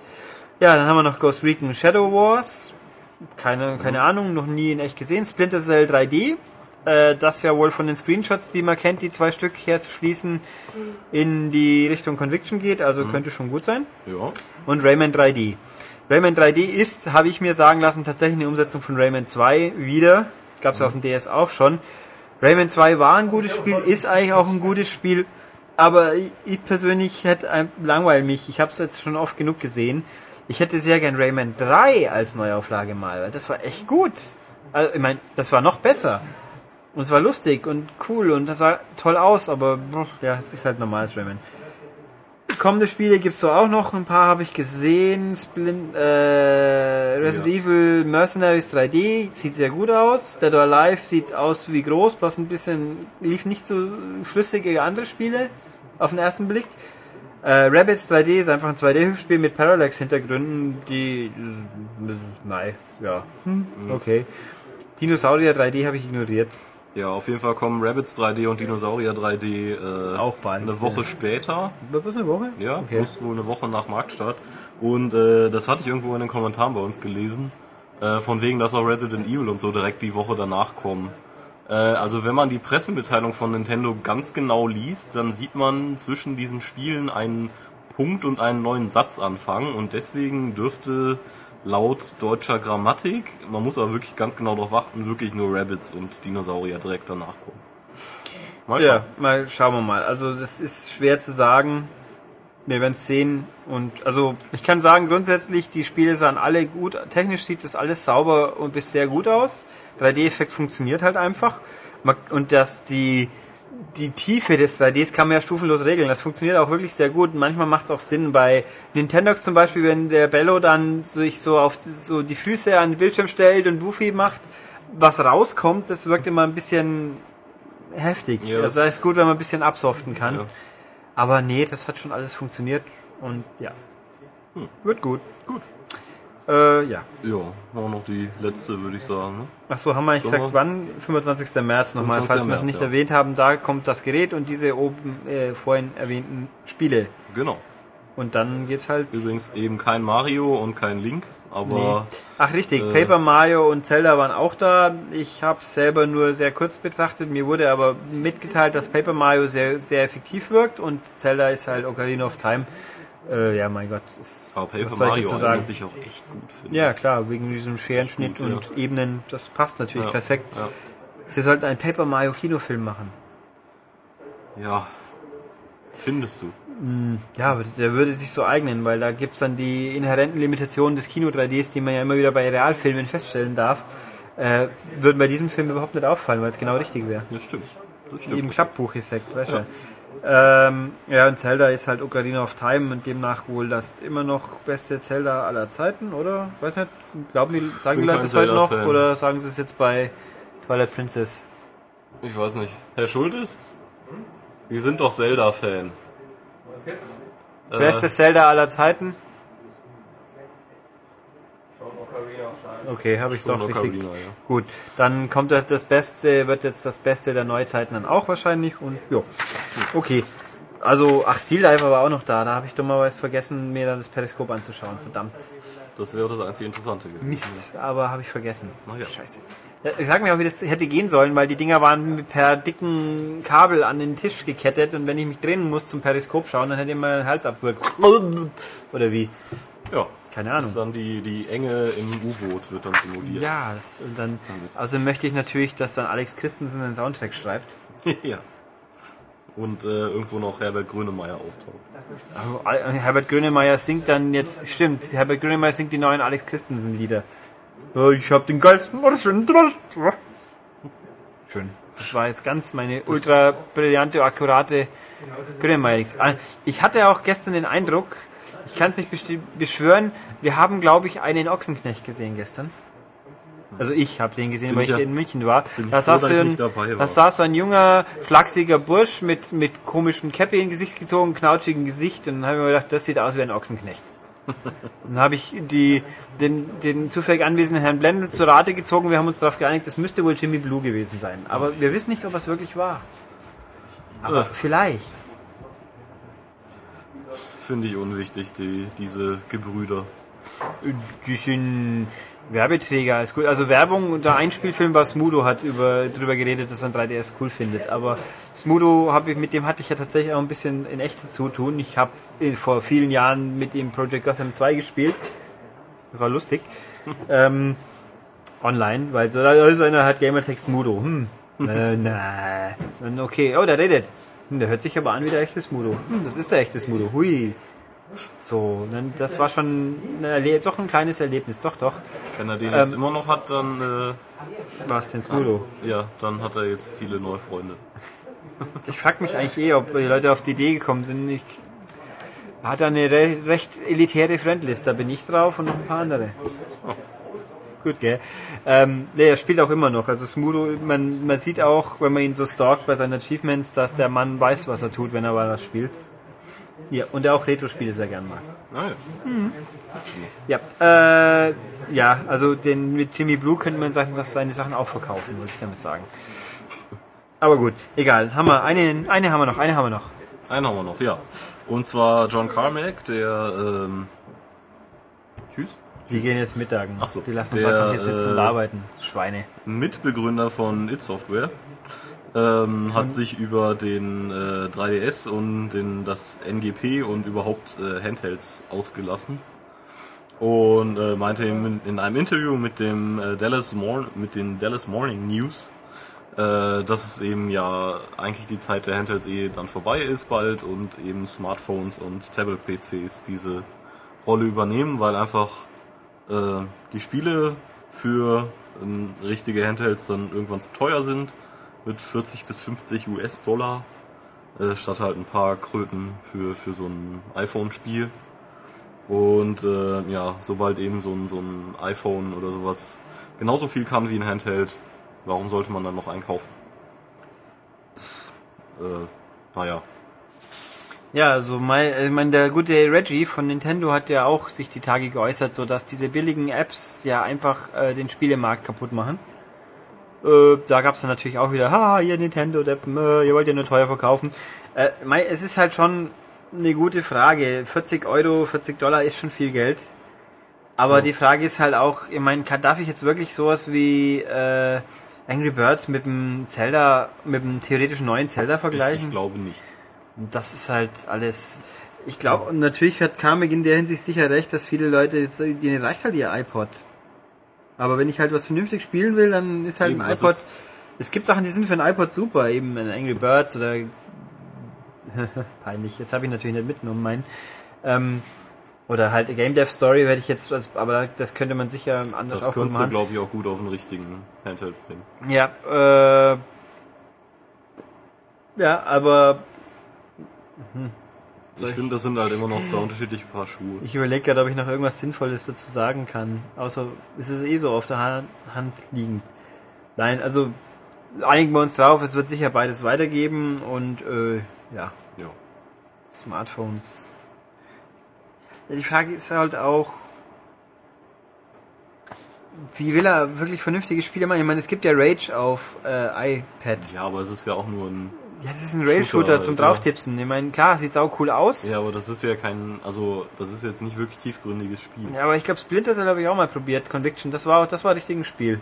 Ja, dann haben wir noch Ghost Recon Shadow Wars. Keine, Mhm. keine Ahnung, noch nie in echt gesehen. Splinter Cell 3D. Äh, das ja wohl von den Screenshots, die man kennt, die zwei Stück herzuschließen, in die Richtung Conviction geht. Also Mhm. könnte schon gut sein. Ja. Und Rayman 3D. Rayman 3D ist, habe ich mir sagen lassen, tatsächlich eine Umsetzung von Rayman 2 wieder. Gab es ja auf dem DS auch schon. Rayman 2 war ein gutes Spiel, ist eigentlich auch ein gutes Spiel, aber ich, ich persönlich hätte ein- langweil mich. Ich habe es jetzt schon oft genug gesehen. Ich hätte sehr gern Rayman 3 als Neuauflage mal, weil das war echt gut. Also, ich meine, das war noch besser. Und es war lustig und cool und das sah toll aus, aber ja, es ist halt normales Rayman. Kommende Spiele gibt's so auch noch, ein paar habe ich gesehen. Splin äh, Resident Evil Mercenaries 3D sieht sehr gut aus. Dead or Alive sieht aus wie groß, was ein bisschen lief nicht so flüssig wie andere Spiele auf den ersten Blick. Äh, Rabbids 3D ist einfach ein 2D-Hüpfspiel mit Parallax-Hintergründen, die nein, ja, hm, okay. Dinosaurier 3D habe ich ignoriert. Ja, auf jeden Fall kommen Rabbits 3D und Dinosaurier 3D äh, Auch bald, eine Woche später. Was eine Woche? Ja, okay. wohl eine Woche nach Marktstart. Und äh, das hatte ich irgendwo in den Kommentaren bei uns gelesen. Äh, von wegen, dass auch Resident Evil und so direkt die Woche danach kommen. Äh, also wenn man die Pressemitteilung von Nintendo ganz genau liest, dann sieht man zwischen diesen Spielen einen Punkt und einen neuen Satz anfangen. Und deswegen dürfte laut deutscher Grammatik, man muss aber wirklich ganz genau darauf achten, wirklich nur Rabbits und Dinosaurier direkt danach kommen. Mal Ja, schauen. mal schauen wir mal. Also das ist schwer zu sagen. Wir werden sehen. Und also ich kann sagen, grundsätzlich, die Spiele sahen alle gut. Technisch sieht das alles sauber und bis sehr gut aus. 3D-Effekt funktioniert halt einfach. Und dass die, die Tiefe des 3Ds kann man ja stufenlos regeln. Das funktioniert auch wirklich sehr gut. Manchmal macht es auch Sinn. Bei Nintendox zum Beispiel, wenn der Bello dann sich so auf so die Füße an den Bildschirm stellt und Wuffy macht, was rauskommt, das wirkt immer ein bisschen heftig. Ja, also da ist gut, wenn man ein bisschen absoften kann. Ja. Aber nee, das hat schon alles funktioniert und ja. Wird gut. Gut. Äh, ja. Ja, auch noch die letzte, würde ich sagen. Ne? Ach so, haben wir eigentlich So. gesagt, wann? 25. März nochmal, 25. falls wir es März, nicht ja. erwähnt haben. Da kommt das Gerät und diese oben äh, vorhin erwähnten Spiele. Genau. Und dann geht's halt. Übrigens eben kein Mario und kein Link, aber Ach richtig, äh, Paper Mario und Zelda waren auch da. Ich habe selber nur sehr kurz betrachtet. Mir wurde aber mitgeteilt, dass Paper Mario sehr, sehr effektiv wirkt und Zelda ist halt Ocarina of Time. Äh, ja, mein Gott. Ist, aber Paper Mario eignet sich auch echt gut, finde Ja, klar, wegen diesem Scherenschnitt gut, ja. und Ebenen, das passt natürlich Ja, perfekt. ja. Sie sollten einen Paper Mario Kinofilm machen. Ja. Findest du? Ja, aber der würde sich so eignen, weil da gibt's dann die inhärenten Limitationen des Kino 3Ds, die man ja immer wieder bei Realfilmen feststellen darf, äh, würden bei diesem Film überhaupt nicht auffallen, weil es genau richtig wäre. Das stimmt. Das Eben stimmt. Klappbucheffekt, weißt du. Ähm, ja, und Zelda ist halt Ocarina of Time und demnach wohl das immer noch beste Zelda aller Zeiten, oder? Weiß nicht, glauben die, sagen die Leute das heute noch, Zelda-Fan. oder sagen sie es jetzt bei Twilight Princess? Ich weiß nicht. Herr Schultes? Sie sind doch Zelda-Fan. Was gibt's? Äh, Beste Zelda aller Zeiten? Schau Ocarina of Time. Okay, habe ich Schon auch richtig. Ocarina, ja. Gut, dann kommt das- das Beste, wird jetzt das Beste der Neuzeiten dann auch wahrscheinlich und ja. Okay. Also, ach, Steel Diver war auch noch da. Da habe ich dummerweise vergessen, mir dann das Periskop anzuschauen. Verdammt. Das wäre das einzige Interessante gewesen. Mist, aber habe ich vergessen. Na ja. Scheiße. Ich sag mir auch, wie das hätte gehen sollen, weil die Dinger waren per dicken Kabel an den Tisch gekettet und wenn ich mich drehen muss zum Periskop schauen, dann hätte ich mir den Hals abgewürgt. Oder wie? Ja. Keine Das Ahnung. ist dann die, die Enge im U-Boot wird dann simuliert. Ja, das, und dann, also möchte ich natürlich, dass dann Alex Christensen den Soundtrack schreibt. (laughs) ja. Und äh, irgendwo noch Herbert Grönemeyer auftaucht. Also, Al- Herbert Grönemeyer singt dann jetzt, stimmt, Herbert Grönemeyer singt die neuen Alex Christensen Lieder. Ja, Ich hab den geilsten Marschen. Schön. Das war jetzt ganz meine ultra brillante, akkurate Grönemeyer. Ich hatte auch gestern den Eindruck, ich kann es nicht beschwören, wir haben, glaube ich, einen Ochsenknecht gesehen gestern. Also ich habe den gesehen, Bin weil ich ja- in München war. Da saß, so ein, da saß so ein junger, flachsiger Bursch mit, mit komischen Käppi ins Gesicht gezogen, knautschigem Gesicht und dann habe ich mir gedacht, das sieht aus wie ein Ochsenknecht. (laughs) Dann habe ich die, den, den zufällig anwesenden Herrn Blendl zur Rate gezogen. Wir haben uns darauf geeinigt, das müsste wohl Jimmy Blue gewesen sein. Aber wir wissen nicht, ob es wirklich war. Aber Äh. vielleicht. Finde ich unwichtig, die, diese Gebrüder. Die sind Werbeträger, ist gut. Also Werbung, der Einspielfilm war Smudo, hat über, drüber geredet, dass er ein 3DS cool findet. Aber Smudo, hab ich, mit dem hatte ich ja tatsächlich auch ein bisschen in echt zu tun. Ich habe vor vielen Jahren mit ihm Project Gotham 2 gespielt. Das war lustig. (laughs) ähm, online, weil so da ist einer hat Gamertext Mudo. Hm. äh, (laughs) na. Okay, oh, der redet. Hm, der hört sich aber an wie der echte Smudo. Hm, das ist der echte Smudo. Hui. So, dann, das war schon ein doch ein kleines Erlebnis. Doch, doch. Wenn er den jetzt Ähm, immer noch hat, dann, Was denn Smudo? äh, ja, dann hat er jetzt viele neue Freunde. Ich frag mich eigentlich eh, ob die Leute auf die Idee gekommen sind. Ich hat eine re recht elitäre Friendlist, da bin ich drauf und noch ein paar andere. Gut, gell? Ähm, nee, er spielt auch immer noch. Also Smudo, man, man sieht auch, wenn man ihn so stalkt bei seinen Achievements, dass der Mann weiß, was er tut, wenn er mal was spielt. Ja, und er auch Retro-Spiele sehr gern mag. Naja, Ja, äh, ja, also den mit Jimmy Blue könnte man sagen, dass seine Sachen auch verkaufen, würde ich damit sagen. Aber gut, egal. Haben wir eine, eine haben wir noch, eine haben wir noch. einen haben wir noch, ja. Und zwar John Carmack, der, ähm, Die gehen jetzt mittagen. Ach so, Die lassen uns der, einfach hier sitzen und äh, arbeiten. Schweine. Mitbegründer von It Software, ähm, hat sich über den äh, 3DS und den, das NGP und überhaupt äh, Handhelds ausgelassen und äh, meinte in, in einem Interview mit dem äh, Dallas Morn mit den Dallas Morning News, äh, dass es eben ja eigentlich die Zeit der Handhelds eh dann vorbei ist bald und eben Smartphones und Tablet-PCs diese Rolle übernehmen, weil einfach äh, die Spiele für ähm, richtige Handhelds dann irgendwann zu teuer sind, mit 40 bis 50 US-Dollar, äh, statt halt ein paar Kröten für, für so ein iPhone-Spiel. Und äh, ja, sobald eben so ein, so ein iPhone oder sowas genauso viel kann wie ein Handheld, warum sollte man dann noch einkaufen? Äh, naja, Ja, also mein, ich meine, der gute Reggie von Nintendo hat ja auch sich die Tage geäußert, so dass diese billigen Apps ja einfach äh, den Spielemarkt kaputt machen. Äh, da gab's dann natürlich auch wieder, ha, ihr Nintendo, der, äh, ihr wollt ja nur teuer verkaufen. Äh, mein, es ist halt schon eine gute Frage. 40 Euro, 40 Dollar ist schon viel Geld. Aber die Frage ist halt auch, ich meine, darf ich jetzt wirklich sowas wie äh, Angry Birds mit dem Zelda, mit dem theoretischen neuen Zelda ich, vergleichen? ich glaube nicht. Das ist halt alles. Ich glaube, und natürlich hat Kamek in der Hinsicht sicher recht, dass viele Leute, jetzt, denen reicht halt ihr iPod. Aber wenn ich halt was vernünftig spielen will, dann ist halt Eben, ein das iPod. Es gibt Sachen, die sind für ein iPod super, eben ein Angry Birds oder (laughs) peinlich. Jetzt habe ich natürlich nicht mitgenommen meinen. Ähm, oder halt Game Dev Story werde ich jetzt, als, aber das könnte man sicher anders Das auch gut könntest du, machen. glaube ich, auch gut auf einen richtigen Handheld bringen. Ja, äh, ja, aber Ich finde, das sind halt immer noch zwei unterschiedliche Paar Schuhe. Ich überlege gerade, ob ich noch irgendwas Sinnvolles dazu sagen kann. Außer es ist eh so auf der Ha- Hand liegend. Nein, also einigen wir uns drauf, es wird sicher beides weitergeben und äh, ja, Ja. Smartphones. Die Frage ist halt auch, wie will er wirklich vernünftige Spiele machen? Ich meine, es gibt ja Rage auf äh, iPad. ja, aber es ist ja auch nur ein. Ja, das ist ein Rail-Shooter Shooter, zum. Drauftipsen. Ich meine, klar, sieht auch cool aus. Ja, aber das ist ja kein. Also, das ist jetzt nicht wirklich tiefgründiges Spiel. Ja, aber ich glaube, Splinter Cell habe ich auch mal probiert. Conviction, das war, das war richtig ein Spiel.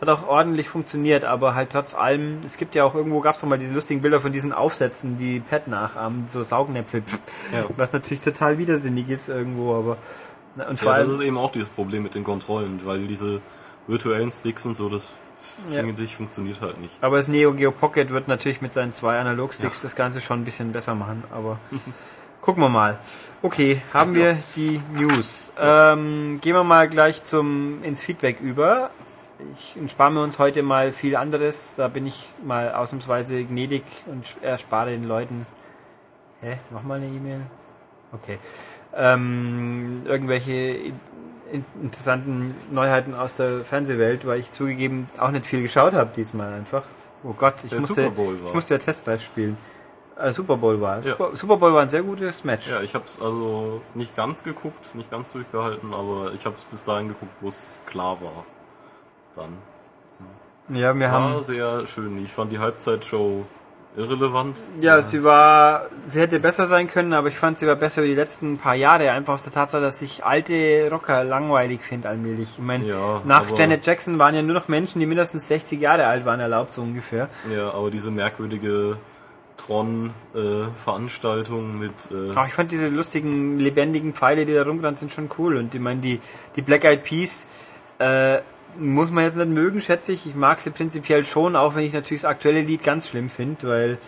Das hat auch ordentlich funktioniert, aber halt trotz allem, es gibt ja auch irgendwo, gab es mal diese lustigen Bilder von diesen Aufsätzen, die Pet nachahmen, so Saugnäpfel, Ja. was natürlich total widersinnig ist irgendwo, aber und vor Ja, das allem, ist eben auch dieses Problem mit den Kontrollen, weil diese virtuellen Sticks und so, das Ja. finde ich funktioniert halt nicht. aber das Neo Geo Pocket wird natürlich mit seinen zwei Analogsticks das Ganze schon ein bisschen besser machen, aber (laughs) gucken wir mal. Okay, haben wir die News. Ähm, gehen wir mal gleich zum ins Feedback über. Ich spare mir uns heute mal viel anderes. Da bin ich mal ausnahmsweise gnädig und erspare den Leuten. Hä? Nochmal eine E-Mail? Okay. Ähm, irgendwelche interessanten Neuheiten aus der Fernsehwelt, weil ich zugegeben auch nicht viel geschaut habe diesmal einfach. Oh Gott, ich Der musste, ich musste ja Testdrive spielen. Äh, Super Bowl war. Ja. Super, Super Bowl war ein sehr gutes Match. Ja, ich habe es also nicht ganz geguckt, nicht ganz durchgehalten, aber ich habe es bis dahin geguckt, wo es klar war. Dann Ja, wir war haben. sehr schön. Ich fand die Halbzeitshow irrelevant. Ja, sie war, sie hätte besser sein können, aber ich fand, sie war besser wie die letzten paar Jahre, einfach aus der Tatsache, dass ich alte Rocker langweilig finde allmählich. Ich meine, Ja, nach Janet Jackson waren ja nur noch Menschen, die mindestens 60 Jahre alt waren, erlaubt, so ungefähr. Ja, aber diese merkwürdige Tron-Veranstaltung mit äh, Auch ich fand diese lustigen, lebendigen Pfeile, die da rumgerannt sind, schon cool. Und ich meine, die, die Black Eyed Peas, äh, muss man jetzt nicht mögen, schätze ich. Ich mag sie prinzipiell schon, auch wenn ich natürlich das aktuelle Lied ganz schlimm finde, weil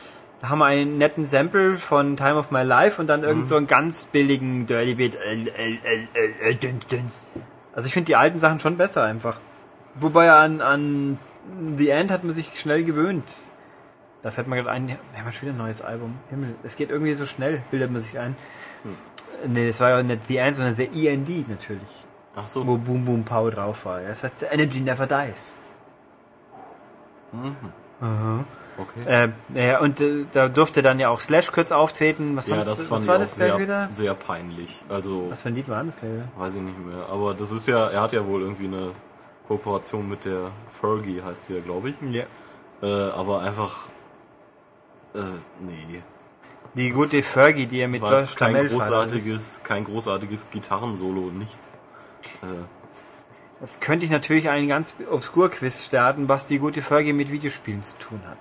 da haben wir einen netten Sample von Time of My Life und dann irgend so einen ganz billigen Dirty Beat. Also ich finde die alten Sachen schon besser einfach. Wobei an, an The End hat man sich schnell gewöhnt. Da fällt mir gerade ein, wir haben ja schon wieder ein neues Album. Himmel, es geht irgendwie so schnell, bildet man sich ein. Nee, das war ja nicht The End, sondern The END natürlich. Ach so. Wo Boom Boom Pow drauf war. Das heißt, The Energy Never Dies. Okay. Äh, ja, und äh, da durfte dann ja auch Slash kurz auftreten. Was, ja, das was fand war ich auch das sehr, wieder? sehr peinlich. Also, Was für ein Lied war das gleich weiß ich nicht mehr. Aber das ist ja, er hat ja wohl irgendwie eine Kooperation mit der Fergie, heißt sie ja, glaube ich. Ja. Äh, aber einfach, äh, nee. Die gute Fergie, die er mit War George jetzt kein großartiges, kein großartiges Gitarrensolo, nichts. Äh, Jetzt könnte ich natürlich einen ganz obskur Quiz starten, was die gute Fergie mit Videospielen zu tun hat.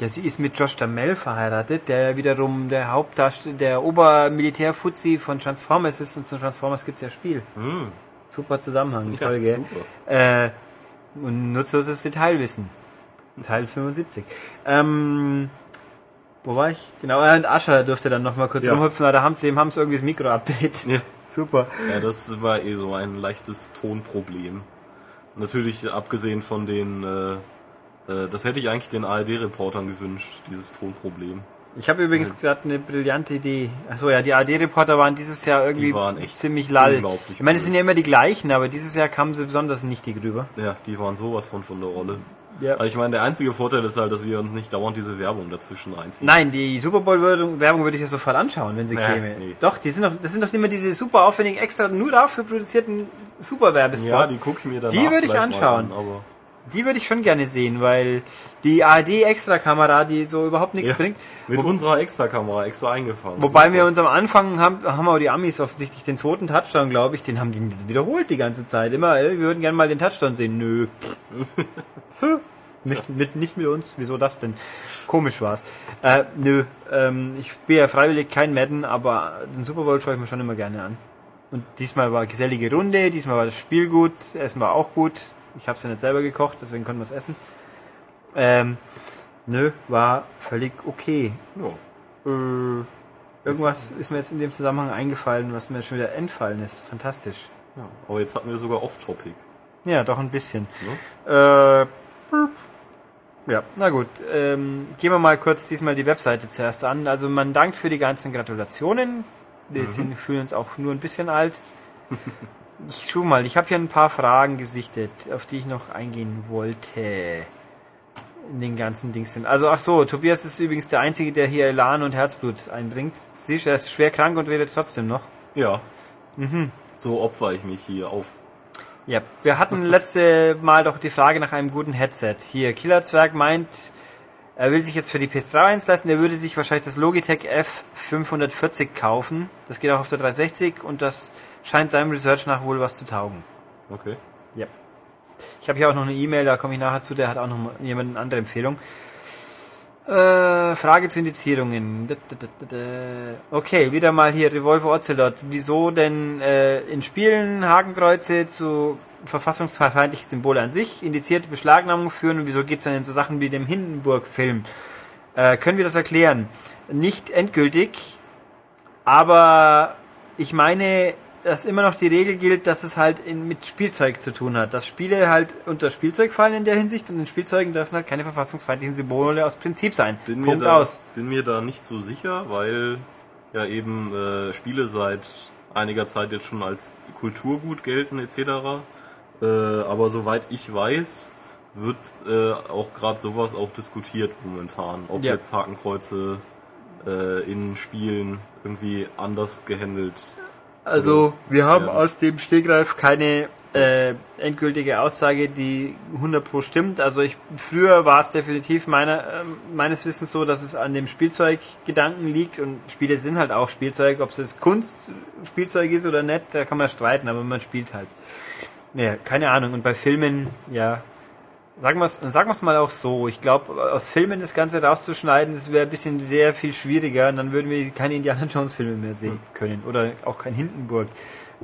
Ja, sie ist mit Josh Damel verheiratet, der wiederum der Hauptdarsteller, der Obermilitär-Fuzzi von Transformers ist und zu Transformers gibt's ja Spiel. hm, Super Zusammenhang, ja, toll, gell? super. Äh, und nutzloses Detailwissen. Teil 75. Ähm, wo war ich? Genau, äh, und Ascher durfte dann nochmal kurz Ja. rumhüpfen, aber da haben sie, dem haben sie irgendwie das Mikro updated. Ja. (laughs) Super. Ja, das war eh so ein leichtes Tonproblem. Natürlich abgesehen von den, äh, äh, das hätte ich eigentlich den ARD-Reportern gewünscht, dieses Tonproblem. Ich habe übrigens gerade eine brillante Idee. Achso, ja, die AD-Reporter waren dieses Jahr irgendwie Die waren echt ziemlich lall. unglaublich Ich meine, es sind ja immer die gleichen, aber dieses Jahr kamen sie besonders nichtig rüber. Ja, die waren sowas von von der Rolle. Ja. Also ich meine, der einzige Vorteil ist halt, dass wir uns nicht dauernd diese Werbung dazwischen reinziehen. Nein, die Super Bowl Werbung würde ich ja sofort anschauen, wenn sie Nee, käme. nee. Doch, die sind doch, das sind doch immer diese super aufwendigen, extra nur dafür produzierten Super Werbespots. Ja, die gucke ich mir dann Die würde ich anschauen. aber Die würde ich schon gerne sehen, weil die ARD-Extra-Kamera, die so überhaupt nichts ja, bringt. mit unserer Extra-Kamera extra eingefahren. Wobei Super. wir uns am Anfang haben, haben auch die Amis offensichtlich den zweiten Touchdown, glaube ich, den haben die wiederholt die ganze Zeit. Immer, ey, wir würden gerne mal den Touchdown sehen. Nö. (laughs) nicht, mit, nicht mit uns. Wieso das denn? Komisch war's. Äh, nö. Ähm, ich bin ja freiwillig kein Madden, aber den Super Bowl schaue ich mir schon immer gerne an. Und diesmal war gesellige Runde, diesmal war das Spiel gut, Essen war auch gut. Ich habe es ja nicht selber gekocht, deswegen konnten wir es essen. Ähm, nö, war völlig okay. Ja. Äh, irgendwas ist mir jetzt in dem Zusammenhang eingefallen, was mir schon wieder entfallen ist. Fantastisch. Ja, aber jetzt hatten wir sogar Off-Topic. Ja, doch ein bisschen. Ne? Äh, ja, na gut. Ähm, gehen wir mal kurz diesmal die Webseite zuerst an. Also man dankt für die ganzen Gratulationen. Wir sind, fühlen uns auch nur ein bisschen alt. Ich schau mal, ich habe hier ein paar Fragen gesichtet, auf die ich noch eingehen wollte. In den ganzen Dings sind. Also ach so, Tobias ist übrigens der Einzige, der hier Elan und Herzblut einbringt. Siehst du, er ist schwer krank und redet trotzdem noch. Ja. Mhm. So opfer ich mich hier auf. Ja, wir hatten letzte Mal doch die Frage nach einem guten Headset. Hier, Killerzwerg meint, er will sich jetzt für die PS3 eins leisten, er würde sich wahrscheinlich das Logitech F540 kaufen. Das geht auch auf der 360 und das scheint seinem Research nach wohl was zu taugen. Okay. Ja. Ich habe hier auch noch eine E-Mail, da komme ich nachher zu, der hat auch noch mal jemand eine andere Empfehlung. Äh, Frage zu Indizierungen. Okay, wieder mal hier Revolver Ocelot. Wieso denn äh, in Spielen Hakenkreuze zu verfassungsfeindliche Symbole an sich indizierte Beschlagnahmung führen und wieso geht's dann in so Sachen wie dem Hindenburg-Film? Äh, können wir das erklären? Nicht endgültig, aber ich meine, dass immer noch die Regel gilt, dass es halt in, mit Spielzeug zu tun hat. Dass Spiele halt unter Spielzeug fallen in der Hinsicht und in Spielzeugen dürfen halt keine verfassungsfeindlichen Symbole aus Prinzip sein. Bin mir, Punkt da, aus. bin mir da nicht so sicher, weil ja eben äh, Spiele seit einiger Zeit jetzt schon als Kulturgut gelten etc. Äh, aber soweit ich weiß, wird äh, auch gerade sowas auch diskutiert momentan, ob Ja. jetzt Hakenkreuze äh, in Spielen irgendwie anders gehandelt. Also, wir haben Ja. aus dem Stegreif keine äh, endgültige Aussage, die 100 pro stimmt. Also ich, früher war es definitiv meiner, ähm, meines Wissens so, dass es an dem Spielzeuggedanken liegt und Spiele sind halt auch Spielzeug. Ob es jetzt Kunstspielzeug ist oder nicht, da kann man streiten, aber man spielt halt. Ja, keine Ahnung. Und bei Filmen, ja, sagen wir es sagen wir's mal auch so. Ich glaube, aus Filmen das Ganze rauszuschneiden, das wäre ein bisschen sehr viel schwieriger. Und dann würden wir keine Indiana Jones Filme mehr sehen können. Oder auch kein Hindenburg.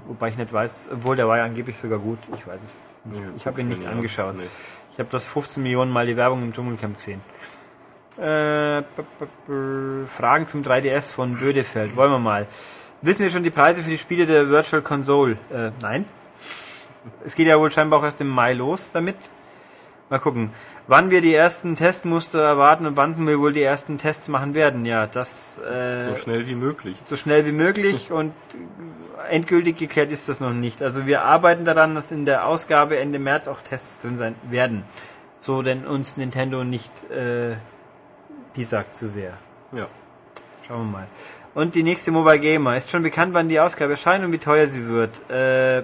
Wobei ich nicht weiß, obwohl der war ja angeblich sogar gut. Ich weiß es nicht. Ich habe ihn nicht angeschaut. Ich habe das 15 Millionen Mal die Werbung im Dschungelcamp gesehen. Äh, Fragen zum 3DS von Bödefeld. Wollen wir mal. Wissen wir schon die Preise für die Spiele der Virtual Console? Äh, nein. Es geht ja wohl scheinbar auch erst im Mai los damit. Mal gucken. Wann wir die ersten Testmuster erwarten und wann wir wohl die ersten Tests machen werden. Ja, das äh, So schnell wie möglich. so schnell wie möglich (laughs) und endgültig geklärt ist das noch nicht. Also wir arbeiten daran, dass in der Ausgabe Ende März auch Tests drin sein werden. So denn uns Nintendo nicht äh, pisagt zu sehr. Ja. Schauen wir mal. Und die nächste Mobile Gamer. Ist schon bekannt, wann die Ausgabe erscheint und wie teuer sie wird. Äh,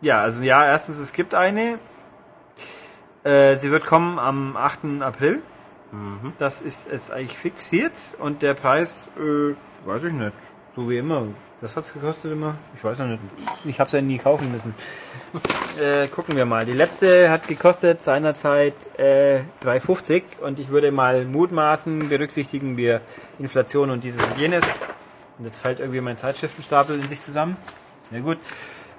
ja, also ja, erstens, es gibt eine. Äh, sie wird kommen am 8. April. Das ist jetzt eigentlich fixiert. Und der Preis, äh, weiß ich nicht. So wie immer. Was hat's gekostet immer? Ich weiß noch nicht. Ich hab's ja nie kaufen müssen. (laughs) Äh, gucken wir mal. Die letzte hat gekostet seinerzeit äh, 3,50 und ich würde mal mutmaßen, berücksichtigen wir Inflation und dieses und jenes. Und jetzt fällt irgendwie mein Zeitschriftenstapel in sich zusammen. Sehr gut.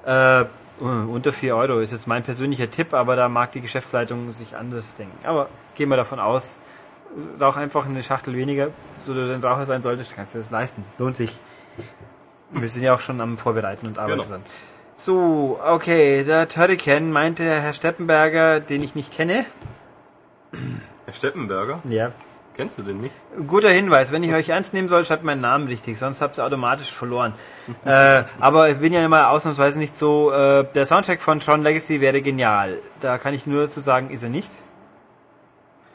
Äh, unter 4 Euro ist jetzt mein persönlicher Tipp, aber da mag die Geschäftsleitung sich anders denken. Aber gehen wir davon aus, rauch einfach eine Schachtel weniger, so du den Raucher sein solltest, kannst du das leisten. Lohnt sich. Wir sind ja auch schon am Vorbereiten und arbeiten Genau. dran. So, okay, der Turrican meinte Herr Steppenberger, den ich nicht kenne. Herr Steppenberger, Ja. Kennst du den nicht? Guter Hinweis, wenn ich euch ernst nehmen soll, schreibt meinen Namen richtig, sonst habt ihr automatisch verloren. (laughs) äh, aber ich bin ja immer ausnahmsweise nicht so, äh, der Soundtrack von Tron Legacy wäre genial. Da kann ich nur dazu sagen, ist er nicht.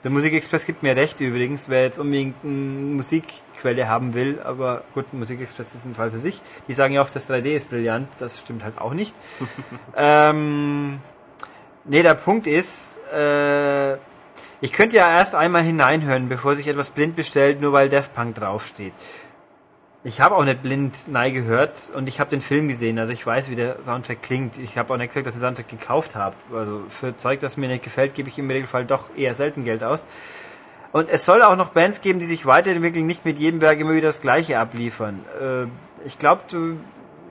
Der Musikexpress gibt mir recht übrigens, wer jetzt unbedingt eine Musikquelle haben will, aber gut, Musikexpress ist ein Fall für sich. Die sagen ja auch, das 3D ist brillant, das stimmt halt auch nicht. (laughs) ähm, nee, der Punkt ist, äh, ich könnte ja erst einmal hineinhören, bevor sich etwas blind bestellt, nur weil Def Punk draufsteht. Ich habe auch nicht blind Nein gehört und ich habe den Film gesehen, also ich weiß, wie der Soundtrack klingt. Ich habe auch nicht gesagt, dass ich den Soundtrack gekauft habe. Also für Zeug, das mir nicht gefällt, gebe ich im Regelfall doch eher selten Geld aus. Und es soll auch noch Bands geben, die sich weiterentwickeln, nicht mit jedem Werk immer wieder das Gleiche abliefern. Äh, ich glaube,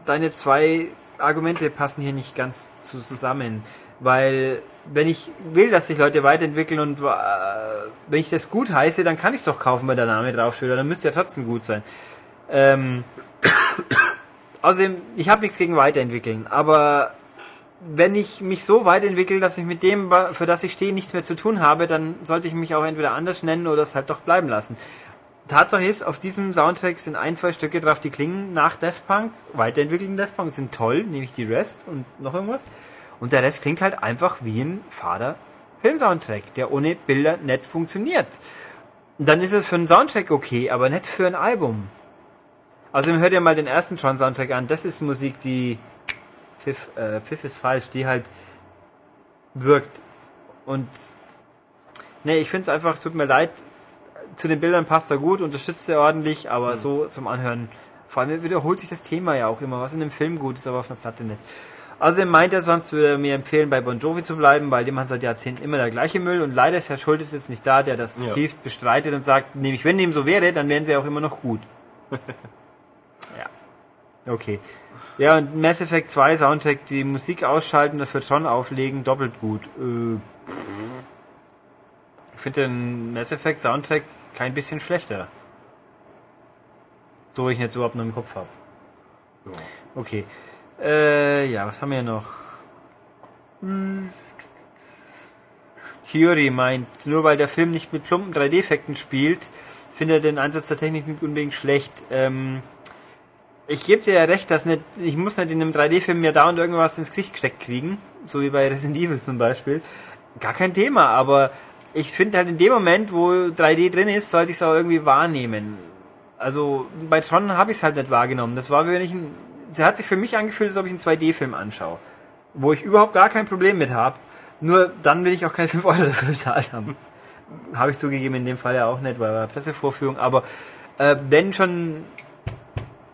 deine zwei Argumente passen hier nicht ganz zusammen, weil wenn ich will, dass sich Leute weiterentwickeln und äh, wenn ich das gut heiße, dann kann ich es doch kaufen, weil der Name draufsteht, dann müsste ja trotzdem gut sein. Ähm, (coughs) außerdem, ich habe nichts gegen Weiterentwickeln, aber wenn ich mich so weiterentwickle, dass ich mit dem, für das ich stehe, nichts mehr zu tun habe, dann sollte ich mich auch entweder anders nennen oder es halt doch bleiben lassen. Tatsache ist, auf diesem Soundtrack sind ein, zwei Stücke drauf, die klingen nach Daft Punk, weiterentwickelten Daft Punk, sind toll, nämlich die Rest und noch irgendwas. Und der Rest klingt halt einfach wie ein fader Filmsoundtrack, der ohne Bilder nicht funktioniert. Und dann ist es für einen Soundtrack okay, aber nicht für ein Album. Also hört ihr mal den ersten Tron-Soundtrack an, das ist Musik, die Pfiff, äh, Pfiff ist falsch, die halt wirkt. Und nee, ich finde es einfach, tut mir leid, zu den Bildern passt er gut, unterstützt er ordentlich, aber so zum Anhören, vor allem wiederholt sich das Thema ja auch immer, was in einem Film gut ist, aber auf einer Platte nicht. Außerdem meint er, sonst würde er mir empfehlen, bei Bon Jovi zu bleiben, weil dem hat seit Jahrzehnten immer der gleiche Müll und leider ist Herr Schultes jetzt nicht da, der das Ja. zutiefst bestreitet und sagt, nämlich wenn dem so wäre, dann wären sie auch immer noch gut. (laughs) ja. Okay. Ja, und Mass Effect 2 Soundtrack, die Musik ausschalten, dafür Tron auflegen, doppelt gut. Äh, ich finde den Mass Effect Soundtrack kein bisschen schlechter. So ich ihn jetzt überhaupt noch im Kopf habe. Okay. Äh, ja, was haben wir noch? Hm. Hyori meint, nur weil der Film nicht mit plumpen 3D-Effekten spielt, findet er den Einsatz der Technik nicht unbedingt schlecht. Ähm, ich gebe dir ja recht, dass nicht, ich muss nicht in einem 3D-Film mir dauernd irgendwas ins Gesicht gesteckt kriegen, so wie bei Resident Evil zum Beispiel. Gar kein Thema, aber ich finde halt in dem Moment, wo 3D drin ist, sollte ich es auch irgendwie wahrnehmen. Also bei Tron habe ich es halt nicht wahrgenommen. Das war, wenn ich ein, sie hat sich für mich angefühlt, als ob ich einen 2D-Film anschaue, wo ich überhaupt gar kein Problem mit habe. Nur dann will ich auch keine (laughs) 5 Euro dafür bezahlt haben. habe ich zugegeben in dem Fall ja auch nicht, weil war Pressevorführung. Aber äh, wenn schon,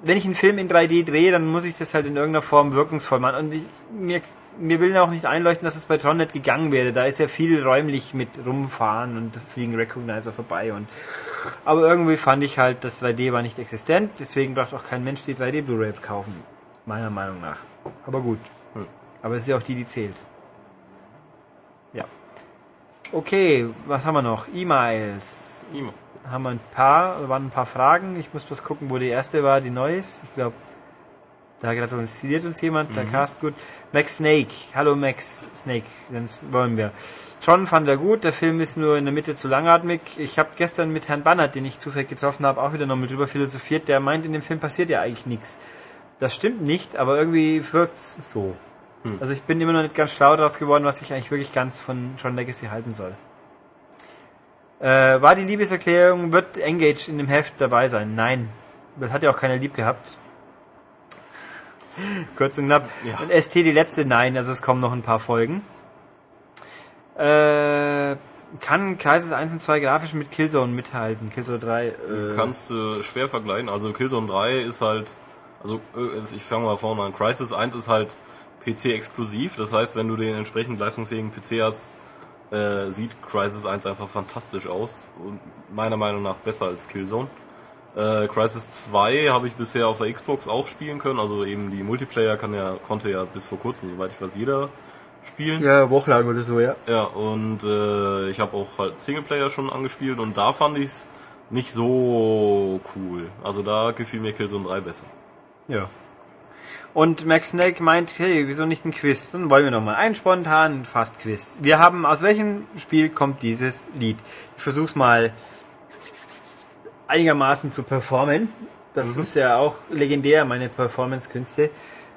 wenn ich einen Film in 3D drehe, dann muss ich das halt in irgendeiner Form wirkungsvoll machen. Und ich, mir, mir will auch nicht einleuchten, dass es bei Tron nicht gegangen wäre. Da ist ja viel räumlich mit rumfahren und fliegen Recognizer vorbei und aber irgendwie fand ich halt, das 3D war nicht existent, deswegen braucht auch kein Mensch die 3D Blu-ray kaufen. Meiner Meinung nach. Aber gut. Hm. Aber es ist ja auch die, die zählt. Ja. Okay, was haben wir noch? E-Mails. Immer. Haben wir ein paar, waren ein paar Fragen. Ich muss bloß gucken, wo die erste war, die neu ist. Ich glaube, da gratuliert uns jemand, der Cast gut. Max Snake. Hallo Max Snake, den wollen wir. Tron fand er gut, der Film ist nur in der Mitte zu langatmig. Ich habe gestern mit Herrn Bannert, den ich zufällig getroffen habe, auch wieder noch mit drüber philosophiert. Der meint, in dem Film passiert ja eigentlich nichts. Das stimmt nicht, aber irgendwie wirkt's so. Also ich bin immer noch nicht ganz schlau daraus geworden, was ich eigentlich wirklich ganz von Tron Legacy halten soll. Äh, war die Liebeserklärung, wird Engage in dem Heft dabei sein? Nein. Das hat ja auch keiner lieb gehabt. (laughs) Kurz und knapp. Ja. Und ST die letzte? Nein, also es kommen noch ein paar Folgen. Äh, kann Crisis 1 und 2 grafisch mit Killzone mithalten? Killzone 3? Äh, Kannst du schwer vergleichen. Also Killzone 3 ist halt, also äh, ich fange mal vorne an. Crisis 1 ist halt PC-exklusiv. Das heißt, wenn du den entsprechend leistungsfähigen PC hast, äh, sieht Crisis 1 einfach fantastisch aus. Und meiner Meinung nach besser als Killzone. Äh, Crisis 2 habe ich bisher auf der Xbox auch spielen können. Also eben die Multiplayer kann ja, konnte ja bis vor kurzem, soweit ich weiß, jeder spielen. ja, wochenlang oder so, ja. Ja, und äh, ich habe auch halt Singleplayer schon angespielt und da fand ich es nicht so cool. Also da gefiel mir Killzone 3 besser. Ja. Und Max Snake meint, hey, wieso nicht ein Quiz? Dann wollen wir noch mal einen spontanen Fast-Quiz. Wir haben, aus welchem Spiel kommt dieses Lied? Ich versuch's mal einigermaßen zu performen. Das ist ja auch legendär, meine Performance-Künste.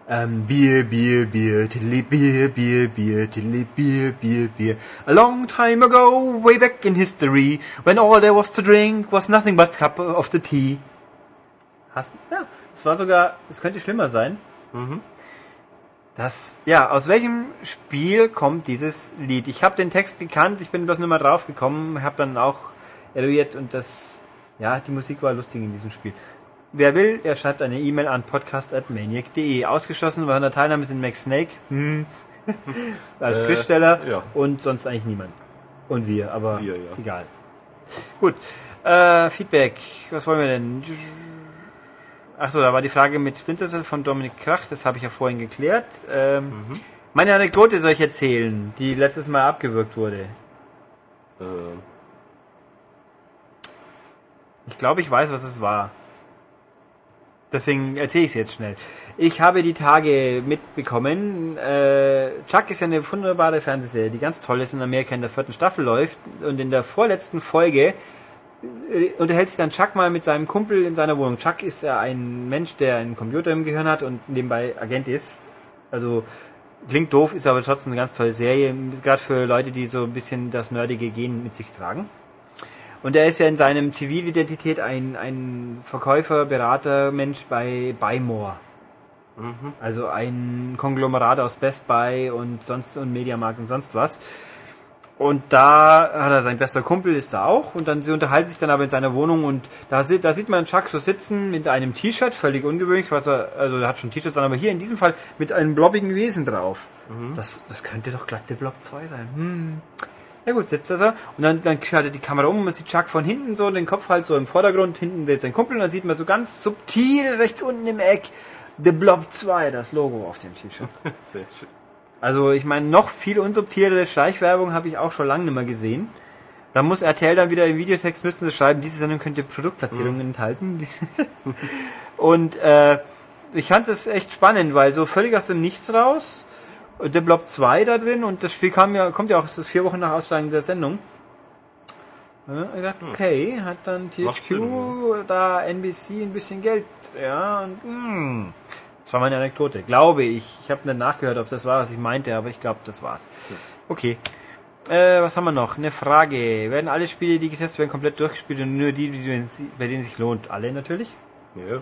Ähm, Bier, Bier, Bier, tiddly, Bier, Bier, Bier, tiddly, Bier, Bier, Bier. A long time ago, way back in history, when all there was to drink was nothing but a cup of the tea. Hast Ja, es war sogar, es könnte schlimmer sein. Das, ja, aus welchem Spiel kommt dieses Lied? Ich habe den Text gekannt, ich bin bloß nur mal drauf gekommen, habe dann auch eruiert und das, ja, die Musik war lustig in diesem Spiel. Wer will, er schreibt eine E-Mail an podcast.maniac.de. Ausgeschlossen bei einer Teilnahme sind Max Snake, hm, (laughs) als Äh, Quizsteller ja. und sonst eigentlich niemand. Und wir, aber Wir, ja. egal. Gut, äh, Feedback, was wollen wir denn? Ach so, da war die Frage mit Splinter Cell von Dominik Krach, das habe ich ja vorhin geklärt. Ähm, Mhm. Meine Anekdote soll ich erzählen, die letztes Mal abgewürgt wurde. Äh, Ich glaube, ich weiß, was es war. Deswegen erzähle ich es jetzt schnell. Ich habe die Tage mitbekommen, äh, Chuck ist ja eine wunderbare Fernsehserie, die ganz toll ist in Amerika in der vierten Staffel läuft. Und in der vorletzten Folge unterhält sich dann Chuck mal mit seinem Kumpel in seiner Wohnung. Chuck ist ja ein Mensch, der einen Computer im Gehirn hat und nebenbei Agent ist. Also klingt doof, ist aber trotzdem eine ganz tolle Serie, gerade für Leute, die so ein bisschen das nerdige Gen mit sich tragen. Und er ist ja in seinem Zivilidentität ein, ein Verkäufer, Berater, Mensch bei Buy More. Also ein Konglomerat aus Best Buy und sonst und Mediamarkt und sonst was. Und da hat er sein bester Kumpel ist da auch und dann sie unterhalten sich dann aber in seiner Wohnung und da sieht, da sieht man Chuck so sitzen mit einem T-Shirt, völlig ungewöhnlich, was er, also er hat schon T-Shirts an, aber hier in diesem Fall mit einem blobbigen Wesen drauf. Das, das könnte doch glatt der Blob 2 sein. Hm. Ja gut, sitzt er so und dann, dann schaltet die Kamera um und man sieht Chuck von hinten so, den Kopf halt so im Vordergrund, hinten steht sein Kumpel und dann sieht man so ganz subtil rechts unten im Eck The Blob 2, das Logo auf dem T-Shirt. (laughs) sehr schön. Also ich meine, noch viel unsubtilere Schleichwerbung habe ich auch schon lange nicht mehr gesehen. Da muss RTL dann wieder im Videotext müssen sie schreiben, diese Sendung könnte Produktplatzierungen enthalten. (laughs) Und äh, ich fand das echt spannend, weil so völlig aus dem Nichts raus, der Blob 2 da drin und das Spiel kam ja, kommt ja auch vier Wochen nach Ausstrahlung der Sendung. Ja, ich dachte, okay, hat dann THQ Sinn, da NBC ein bisschen Geld, ja, und hm, das war meine Anekdote, glaube ich. Ich habe nicht nachgehört, ob das war, was ich meinte, aber ich glaube, das war's. Okay. Äh, was haben wir noch? Eine Frage. Werden alle Spiele, die getestet werden, komplett durchgespielt und nur die, die bei denen es sich lohnt? Alle natürlich. Ja.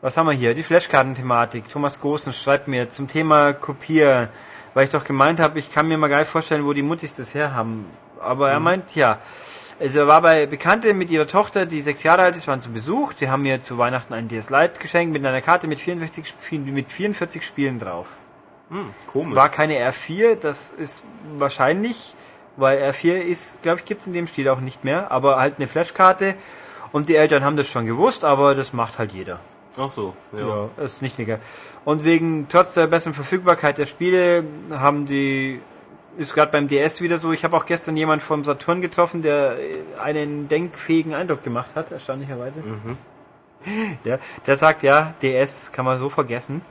Was haben wir hier? Die Flashkarten-Thematik. Thomas Gosen schreibt mir zum Thema Kopieren, weil ich doch gemeint habe, ich kann mir mal geil vorstellen, wo die Muttis das her haben. Aber er meint, ja. Also er war bei Bekannte mit ihrer Tochter, die sechs Jahre alt ist, waren zu Besuch. Die haben mir zu Weihnachten ein DS Lite geschenkt mit einer Karte mit 44, Spielen- mit 44 Spielen drauf. Hm, Es komisch. war keine R4, das ist wahrscheinlich, weil R4 ist, glaube ich, gibt's in dem Stil auch nicht mehr, aber halt eine Flashkarte und die Eltern haben das schon gewusst, aber das macht halt jeder. Ach so, ja. Ja, ist nicht egal. Und wegen, trotz der besseren Verfügbarkeit der Spiele, haben die, ist gerade beim DS wieder so, ich habe auch gestern jemand vom Saturn getroffen, der äh, einen denkfähigen Eindruck gemacht hat, erstaunlicherweise. (laughs) Ja, der sagt, ja, DS kann man so vergessen.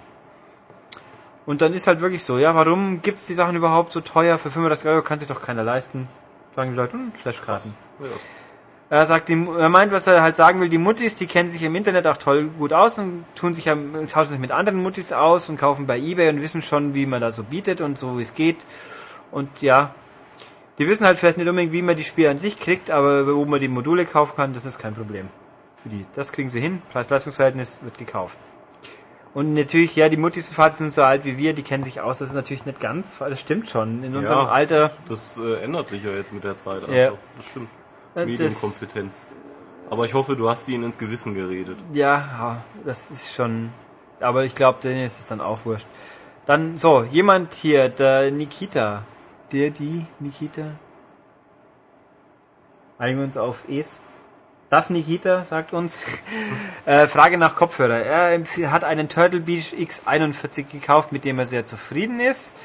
Und dann ist halt wirklich so, ja, warum gibt's die Sachen überhaupt so teuer? Für 35 Euro kann sich doch keiner leisten. Sagen die Leute, hm, Flashkarten. Er sagt, die, er meint, was er halt sagen will, die Muttis, die kennen sich im Internet auch toll gut aus und tun sich tauschen sich mit anderen Muttis aus und kaufen bei Ebay und wissen schon, wie man da so bietet und so, wie es geht. Und ja, die wissen halt vielleicht nicht unbedingt, wie man die Spiele an sich kriegt, aber wo man die Module kaufen kann, das ist kein Problem. Für die. Das kriegen sie hin. Preis-Leistungs-Verhältnis wird gekauft. Und natürlich, ja, die Muttis und Vater sind so alt wie wir, die kennen sich aus. Das ist natürlich nicht ganz, weil das stimmt schon. In unserem Ja. Alter, Das äh, ändert sich ja jetzt mit der Zeit. Also, Ja. Das stimmt. Das- Medienkompetenz. Aber ich hoffe, du hast ihnen ins Gewissen geredet. ja, das ist schon, aber ich glaube, denen ist es dann auch wurscht. Dann, so, jemand hier, der Nikita. Der, die, Nikita. Einigen wir uns auf Es. Das Nikita sagt uns. (laughs) äh, Frage nach Kopfhörer. Er hat einen Turtle Beach X41 gekauft, mit dem er sehr zufrieden ist.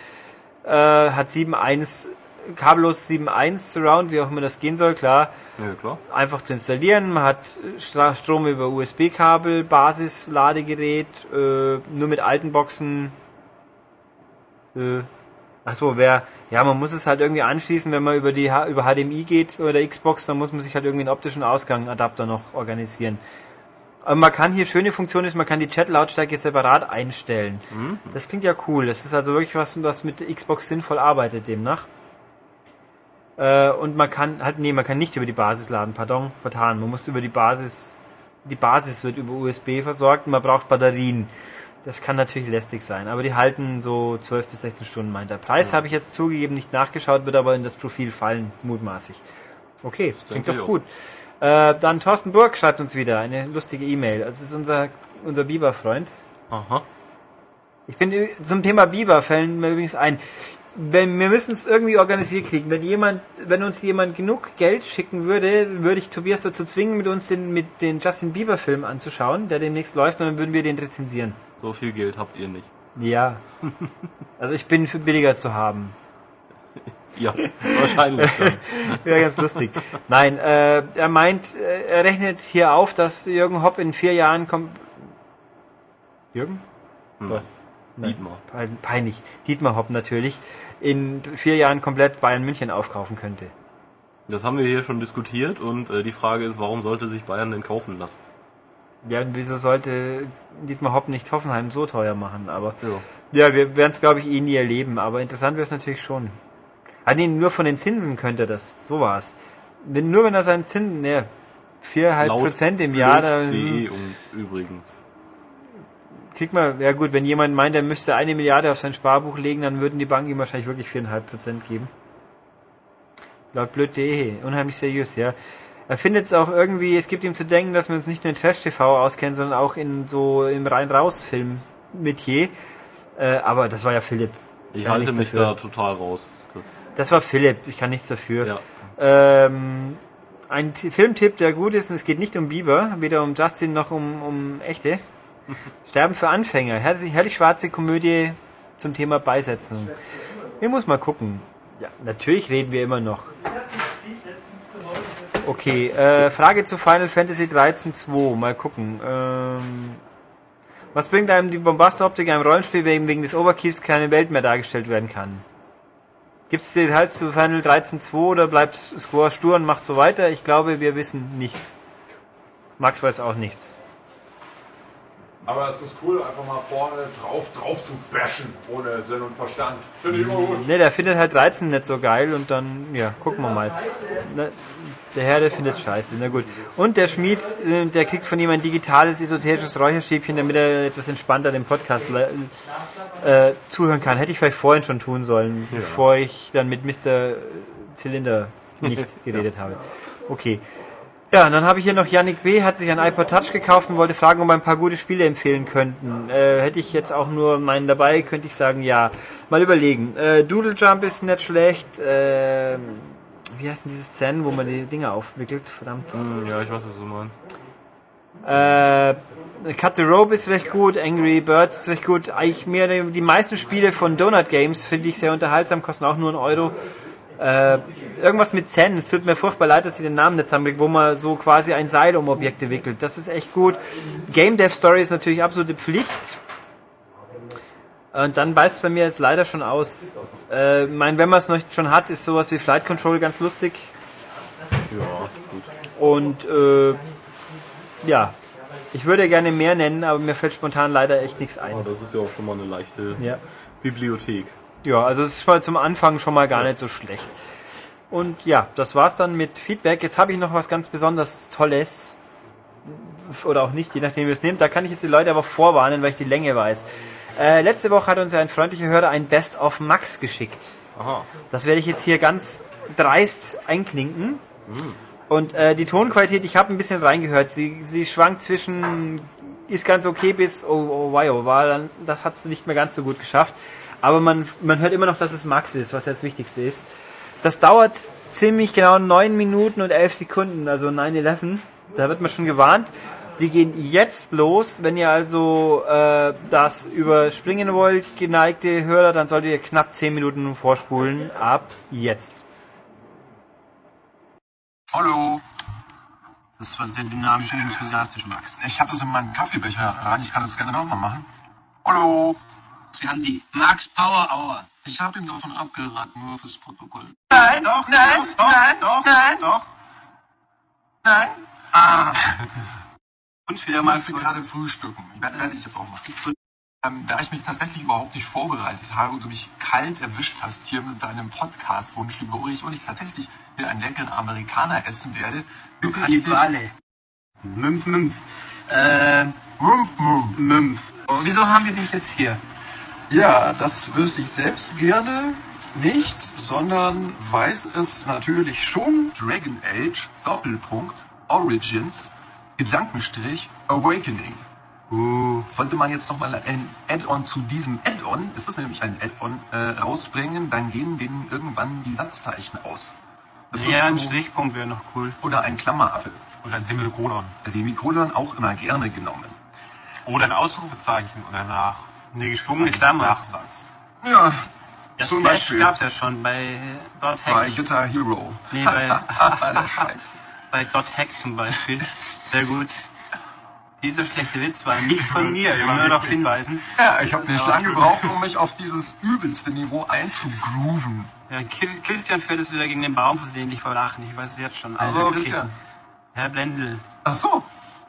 Äh, hat 7.1, kabellos 7.1 Surround, wie auch immer das gehen soll, klar. Ja, klar. Einfach zu installieren. Man hat Stra- Strom über USB-Kabel, Basis-Ladegerät, äh, nur mit alten Boxen. Äh, Achso, wer, ja, man muss es halt irgendwie anschließen, wenn man über die über HDMI geht oder der Xbox, dann muss man sich halt irgendwie einen optischen Ausgang, Adapter noch organisieren. Aber man kann hier schöne Funktion ist, man kann die Chat-Lautstärke separat einstellen. Das klingt ja cool. Das ist also wirklich was, was mit der Xbox sinnvoll arbeitet demnach. Äh, und man kann halt, nee, man kann nicht über die Basis laden, pardon, vertan. Man muss über die Basis, die Basis wird über USB versorgt und man braucht Batterien. Das kann natürlich lästig sein, aber die halten so 12 bis 16 Stunden, meint der Preis. Habe ich jetzt zugegeben, nicht nachgeschaut, wird aber in das Profil fallen, mutmaßlich. Okay, klingt denke doch gut. Äh, dann Thorsten Burg schreibt uns wieder eine lustige E-Mail. Das ist unser, unser Biber-Freund. Aha. Ich bin zum Thema Biber fällt mir übrigens ein. Wenn, wir müssen es irgendwie organisiert kriegen. Wenn jemand, wenn uns jemand genug Geld schicken würde, würde ich Tobias dazu zwingen, mit uns den, mit den Justin Bieber Film anzuschauen, der demnächst läuft, und dann würden wir den rezensieren. So viel Geld habt ihr nicht. Ja. Also ich bin für billiger zu haben. (laughs) Ja, wahrscheinlich. Wäre (laughs) ganz lustig. Nein, äh, er meint, äh, er rechnet hier auf, dass Jürgen Hopp in vier Jahren kommt. Jürgen? Doch. Nein. Dietmar. Pein- Peinlich. Dietmar Hopp natürlich. In vier Jahren komplett Bayern München aufkaufen könnte. Das haben wir hier schon diskutiert und äh, die Frage ist, warum sollte sich Bayern denn kaufen lassen? Ja, und wieso sollte Dietmar Hopp nicht Hoffenheim so teuer machen? Aber Ja. ja, wir werden es, glaube ich, eh nie erleben. Aber interessant wäre es natürlich schon. Ah, nee, nur von den Zinsen könnte er das. So war's. Wenn, nur wenn er seinen Zinsen, ne, viereinhalb Laut Prozent im Jahr, da, Blöd.de um, übrigens. kriegt man, ja gut, wenn jemand meint, er müsste eine Milliarde auf sein Sparbuch legen, dann würden die Banken ihm wahrscheinlich wirklich viereinhalb Prozent geben. Laut blöd.de, unheimlich seriös, ja. Er findet es auch irgendwie, es gibt ihm zu denken, dass wir uns nicht nur in Trash-TV auskennen, sondern auch in so im Rein-Raus-Film-Metier. Äh, aber das war ja Philipp. Ich Kann halte mich dafür. da total raus. Das, Das war Philipp, ich kann nichts dafür. ja. Ähm, ein T Filmtipp, der gut ist, und es geht nicht um Bieber, weder um Justin noch um, um echte. (laughs) Sterben für Anfänger. Herrlich, herrlich schwarze Komödie zum Thema Beisetzung. Ich muss mal gucken. Ja, natürlich reden wir immer noch. Okay, äh, Frage zu Final Fantasy 13 2. Mal gucken. Ähm, was bringt einem die Bombastoptik einem Rollenspiel, wegen, wegen des Overkills keine Welt mehr dargestellt werden kann? Gibt es Details zu Final 13.2 oder bleibt Score stur und macht so weiter? Ich glaube, wir wissen nichts. Max weiß auch nichts. Aber es ist cool, einfach mal vorne drauf, drauf zu bashen, ohne Sinn und Verstand. Finde ich immer gut. Ne, der findet halt 13 nicht so geil und dann, ja, gucken wir mal. Na, der Herr, der findet scheiße, na gut. Und der Schmied, äh, der kriegt von ihm ein digitales, esoterisches Räucherstäbchen, damit er etwas entspannter dem Podcast äh, zuhören kann. Hätte ich vielleicht vorhin schon tun sollen, bevor ich dann mit Mr. Zylinder nicht (laughs) geredet habe. Okay. Ja, und dann habe ich hier noch Yannick B. hat sich ein iPod Touch gekauft und wollte fragen, ob wir ein paar gute Spiele empfehlen könnten. Äh, hätte ich jetzt auch nur meinen dabei, könnte ich sagen, ja. Mal überlegen. Äh, Doodle Jump ist nicht schlecht. Äh, wie heißt denn diese Szenen, wo man die Dinger aufwickelt? Verdammt. Hm, ja, ich weiß, was du meinst. Äh, Cut the Rope ist vielleicht gut, Angry Birds ist vielleicht gut. Eigentlich mehr die, die meisten Spiele von Donut Games finde ich sehr unterhaltsam, kosten auch nur einen Euro. Äh, irgendwas mit Zen, es tut mir furchtbar leid, dass ich den Namen nicht zusammenkriege, wo man so quasi ein Seil um Objekte wickelt. Das ist echt gut. Game Dev Story ist natürlich absolute Pflicht. Und dann beißt es bei mir jetzt leider schon aus. Äh, mein, wenn man es noch schon hat, ist sowas wie Flight Control ganz lustig. Ja, gut. Und äh, ja, ich würde gerne mehr nennen, aber mir fällt spontan leider echt nichts ein. Aber das ist ja auch schon mal eine leichte Ja. Bibliothek. Ja, also es ist mal zum Anfang schon mal gar nicht so schlecht. Und ja, das war's dann mit Feedback. Jetzt habe ich noch was ganz besonders Tolles. Oder auch nicht, je nachdem wie es nehmt. Da kann ich jetzt die Leute aber vorwarnen, weil ich die Länge weiß. Äh, letzte Woche hat uns ja ein freundlicher Hörer ein Best of Max geschickt. Aha. Das werde ich jetzt hier ganz dreist einklinken. Und äh, die Tonqualität, ich habe ein bisschen reingehört. Sie, sie schwankt zwischen ist ganz okay bis oh, oh wow, oh, war dann, das hat es nicht mehr ganz so gut geschafft. Aber man, man hört immer noch, dass es Max ist, was ja das Wichtigste ist. Das dauert ziemlich genau 9 Minuten und 11 Sekunden, also 9-11. Da wird man schon gewarnt. Die gehen jetzt los. Wenn ihr also äh, das überspringen wollt, geneigte Hörer, dann solltet ihr knapp 10 Minuten vorspulen. Ab jetzt. Hallo. Das war sehr dynamisch und enthusiastisch, Max. Ich habe das in meinen Kaffeebecher rein. Ich kann das gerne nochmal machen. Hallo. Wir haben die Max Power Hour. Ich habe ihn davon abgeraten, nur fürs Protokoll. Nein, doch, nein, doch, nein, doch, nein, doch. Nein. Ah. (laughs) Und mal möchte gerade frühstücken. Ich werde werde ich jetzt auch machen. Ähm, da ich mich tatsächlich überhaupt nicht vorbereitet habe und du mich kalt erwischt hast hier mit deinem Podcast-Wunsch, lieber Ulrich, und ich tatsächlich hier einen leckeren Amerikaner essen werde, Du bitte. Kannibale. Mümpf, Mümpf. Äh, Rumpf, Rumpf. Mümpf. Wieso haben wir dich jetzt hier? Ja, das wüsste ich selbst gerne nicht, sondern weiß es natürlich schon. Dragon Age, Doppelpunkt, Origins, Gedankenstrich, Awakening. Uh, Sollte man jetzt nochmal ein Add-on zu diesem Add-on, ist es nämlich ein Add-on, äh, rausbringen, dann gehen denen irgendwann die Satzzeichen aus. Das ja, ein so, Strichpunkt wäre noch cool. oder ein Klammerapfel. Oder ein Semikolon. Semikolon auch immer gerne genommen. Oder ein Ausrufezeichen oder nach Eine geschwungene Klammer. Nachsatz. Ja, Das zum Slash Beispiel gab's ja schon bei Dot bei Hack. Guitar Hero. Nee, bei, (laughs) (laughs) bei Dot Hack zum Beispiel. Sehr gut. Dieser schlechte Witz war nicht (laughs) von mir, ich will nur darauf hinweisen. Ja, ich habe nicht lange gebraucht, um mich auf dieses übelste Niveau einzugrooven. Ja, Christian fährt es wieder gegen den Baum versehentlich vor Lachen. Ich weiß es jetzt schon. Aber okay. Christian. Herr Blendl. Ach so.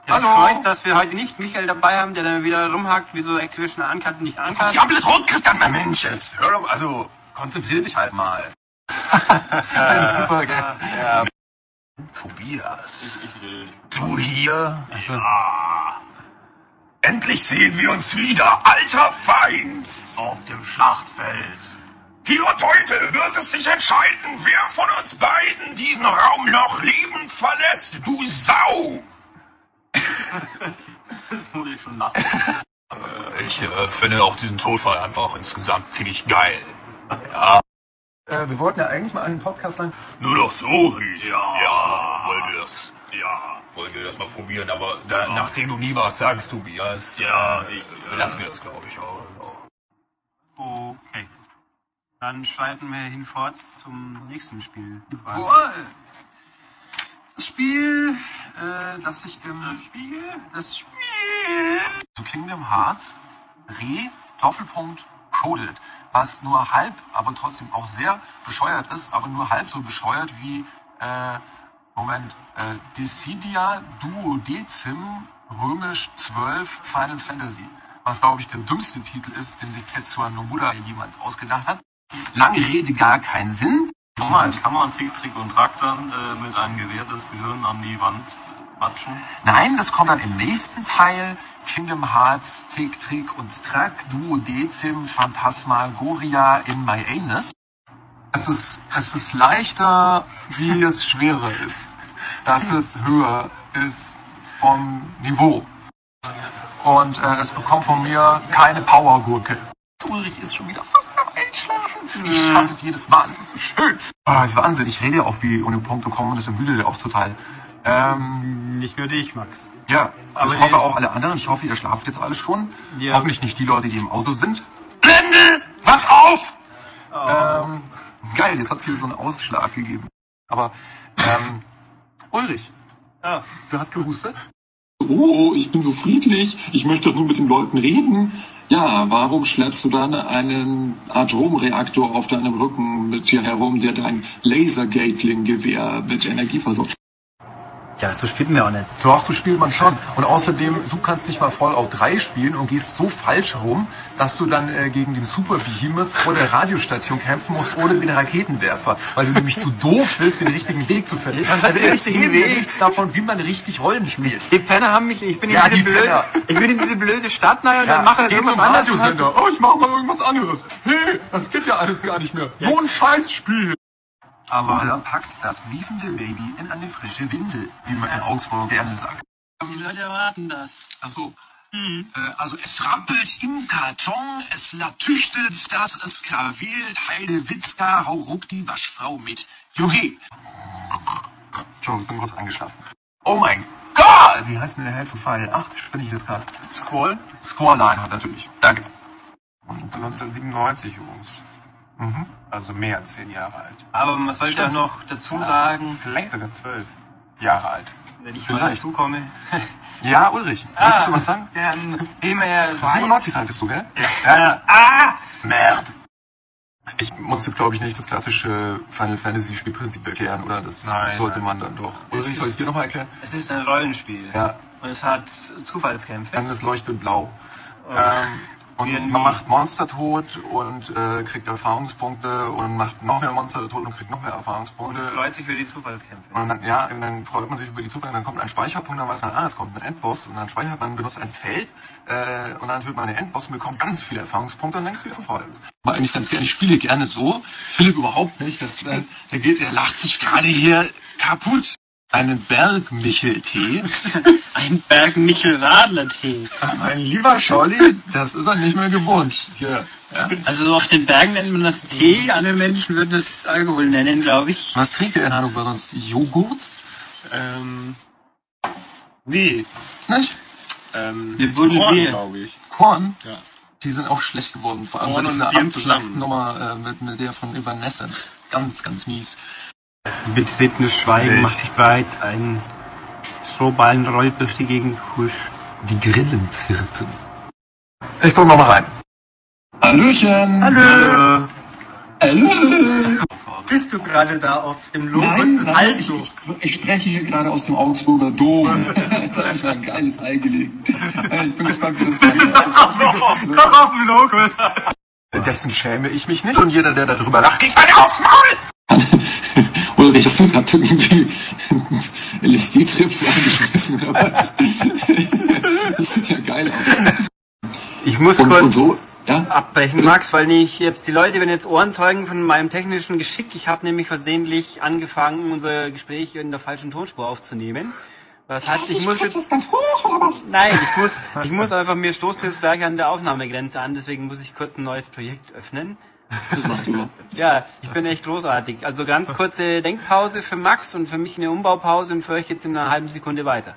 Ja, Hallo. Freut, dass wir heute nicht Michael dabei haben, der dann wieder rumhackt, wieso Activision Uncut nicht ankert. Die Ampel ist rot, Christian, mein Mensch, jetzt hör doch, also konzentrier dich halt mal. (laughs) Super, gell? Tobias, Ich rede nicht. du hier? Also, Endlich sehen wir uns wieder, alter Feind! Auf dem Schlachtfeld. Hier und heute wird es sich entscheiden, wer von uns beiden diesen Raum noch lebend verlässt, du Sau! (laughs) das muss ich schon lachen. Ich äh, finde auch diesen Todfall einfach insgesamt ziemlich geil. Ja. Äh, wir wollten ja eigentlich mal einen Podcast lang. Nur doch so, ja. Ja, wollen wir das. Ja, wollen wir das mal probieren, aber da, nachdem du nie was sagst, Tobias. Ja, ich, äh, lassen wir das, glaube ich, auch. Okay. Dann schreiten wir hinfort zum nächsten Spiel. quasi. Jawohl. Das Spiel, äh, das sich im... Das Spiel? Das Spiel... Zu Kingdom Hearts Re Doppelpunkt Coded, was nur halb, aber trotzdem auch sehr bescheuert ist, aber nur halb so bescheuert wie, äh, Moment, äh, Decidia Duodecim Römisch 12 Final Fantasy, was glaube ich der dümmste Titel ist, den sich Tetsuya Nomura jemals ausgedacht hat. Lange Rede, gar keinen Sinn. Kann man, kann man Tick, Trick und Track dann äh, mit einem Gewehr das Gehirn an die Wand matschen? Nein, das kommt dann im nächsten Teil. Kingdom Hearts, Tick, Trick und Track, Duodecim, Phantasmagoria in My Anus. Es ist, es ist leichter, wie (laughs) es schwerer ist. Dass es höher ist vom Niveau. Und äh, es bekommt von mir keine Powergurke. Ulrich ist schon wieder fast Ich schaffe es jedes Mal, es ist so schön. Ah, das ist Wahnsinn. Ich rede ja auch wie ohne Punkt und komme und das ermüdet ja auch total. Ähm, Nicht nur dich, Max. Ja, aber ich hoffe auch alle anderen. Ich hoffe, ihr schlaft jetzt alle schon. Ja. Hoffentlich nicht die Leute, die im Auto sind. Blende! Wach auf! Ähm, geil, jetzt hat es hier so einen Ausschlag gegeben. Aber, ähm, Ulrich, Ah, du hast gehustet? Oh, ich bin so friedlich. Ich möchte doch nur mit den Leuten reden. Ja, warum schleppst du dann einen Atomreaktor auf deinem Rücken mit dir herum, der dein Laser-Gatling-Gewehr mit Energie versorgt? Ja, so spielt mir auch nicht. Doch, so spielt man schon. Und außerdem, du kannst nicht mal Fallout 3 spielen und gehst so falsch rum, dass du dann äh, gegen den Super Behemoth vor der Radiostation kämpfen musst, ohne den Raketenwerfer. Weil du nämlich zu doof bist, den richtigen Weg zu finden. Was Also ist der Weg? nichts davon, wie man richtig Rollen spielt. Die Penner haben mich, ich bin in Ja, diese die blöde, Penner. ich bin in diese blöde Stadt rein und Ja, dann mache ich irgendwas zum anderes. Oh, ich mach mal irgendwas anderes. Hey, das geht ja alles gar nicht mehr. So ein Scheißspiel. Aber er packt das briefende Baby in eine frische Windel, wie man in Augsburg gerne sagt. Die Leute erwarten das. Ach so. Äh, also es rappelt im Karton, es latüchtet, dass es Heide Witzka, hau ruck die Waschfrau mit. Juhe. Entschuldigung, ich bin kurz eingeschlafen. Oh mein Gott! Wie heißt denn der Held von Final 8? Spinne ich jetzt gerade? Squall? Scoreline hat natürlich. Danke. 1997 übrigens. Mhm. Also mehr als zehn Jahre alt. Aber was soll ich da noch dazu sagen, Vielleicht sogar zwölf Jahre alt. wenn ich mal Vielleicht. dazu komme? (laughs) Ja, Ulrich, Ah. möchtest du was sagen? Dann immer 97 sagtest du, gell? Ja, ja. Ah! Merd. Ich muss jetzt, glaube ich, nicht das klassische Final Fantasy Spielprinzip erklären, oder? Das Nein, sollte nein. man dann doch. Es Ulrich, soll ich ist- dir nochmal erklären? Es ist ein Rollenspiel. Ja. Und es hat Zufallskämpfe. Dann es leuchtet blau. Oh. Ähm, und man macht Monster tot und äh, kriegt Erfahrungspunkte und macht noch mehr Monster tot und kriegt noch mehr Und Erfahrungspunkte. freut sich für die Zufallskämpfe. Und dann, ja, und dann freut man sich über die Zufälle, dann kommt ein Speicherpunkt, dann weiß man, ah, es kommt ein Endboss und dann speichert man, benutzt ein Feld äh, und dann tötet man den Endboss und bekommt ganz viele Erfahrungspunkte und dann ist wieder vorne. Aber eigentlich ganz gerne, ich spiele gerne so, Philipp überhaupt nicht, das, äh, der geht, der lacht sich gerade hier kaputt. Einen Bergmichel-Tee. (laughs) Ein Berg-Michel-Radler-Tee. Mein lieber Scholli, das ist er nicht mehr gewohnt. Hier, ja. Also auf den Bergen nennt man das Tee, andere Menschen würden es Alkohol nennen, glaube ich. Was trinkt ihr in Hannover sonst? Joghurt? Ähm, nee, Nicht? ähm, Wir wurden Korn, glaube ich. Korn? Ja. Die sind auch schlecht geworden. Vor allem Korn das ist und eine Bier zusammen. Nummer äh, mit, mit der von Evanescence. Ganz, ganz mies. Betretenes Schweigen macht sich breit, ein Strohballen rollt durch die Gegend, husch. Die Grillen zirpen. Ich guck mal rein. Hallöchen! Hallo! Hallo! Bist du gerade da auf dem Logos Nein, des nein, ich, Alto? ich, ich spreche hier gerade aus dem Augsburger Dom. (laughs) Jetzt habe ich ein geiles Ei gelegt. Ich bin gespannt, wie das (laughs) wird. Koch auf dem Logos! Dessen schäme ich mich nicht und jeder, der darüber lacht, kriegt eine aufs Maul! (laughs) Ulrich, hast du gerade irgendwie (laughs) LSD-Trip angeschmissen oder was? (laughs) Das sieht ja geil aus. Ich muss Und, kurz und so, ja? abbrechen, Max, weil ich jetzt die Leute werden jetzt Ohrenzeugen von meinem technischen Geschick. Ich habe nämlich versehentlich angefangen, unser Gespräch in der falschen Tonspur aufzunehmen. Das heißt, ich muss jetzt ganz hoch oder was? Nein, ich muss, ich muss einfach, mir stoßen jetzt gleich an der Aufnahmegrenze an, deswegen muss ich kurz ein neues Projekt öffnen. Das macht du. Ja, ich bin echt großartig. Also ganz kurze Denkpause für Max und für mich eine Umbaupause und für euch geht's in einer halben Sekunde weiter.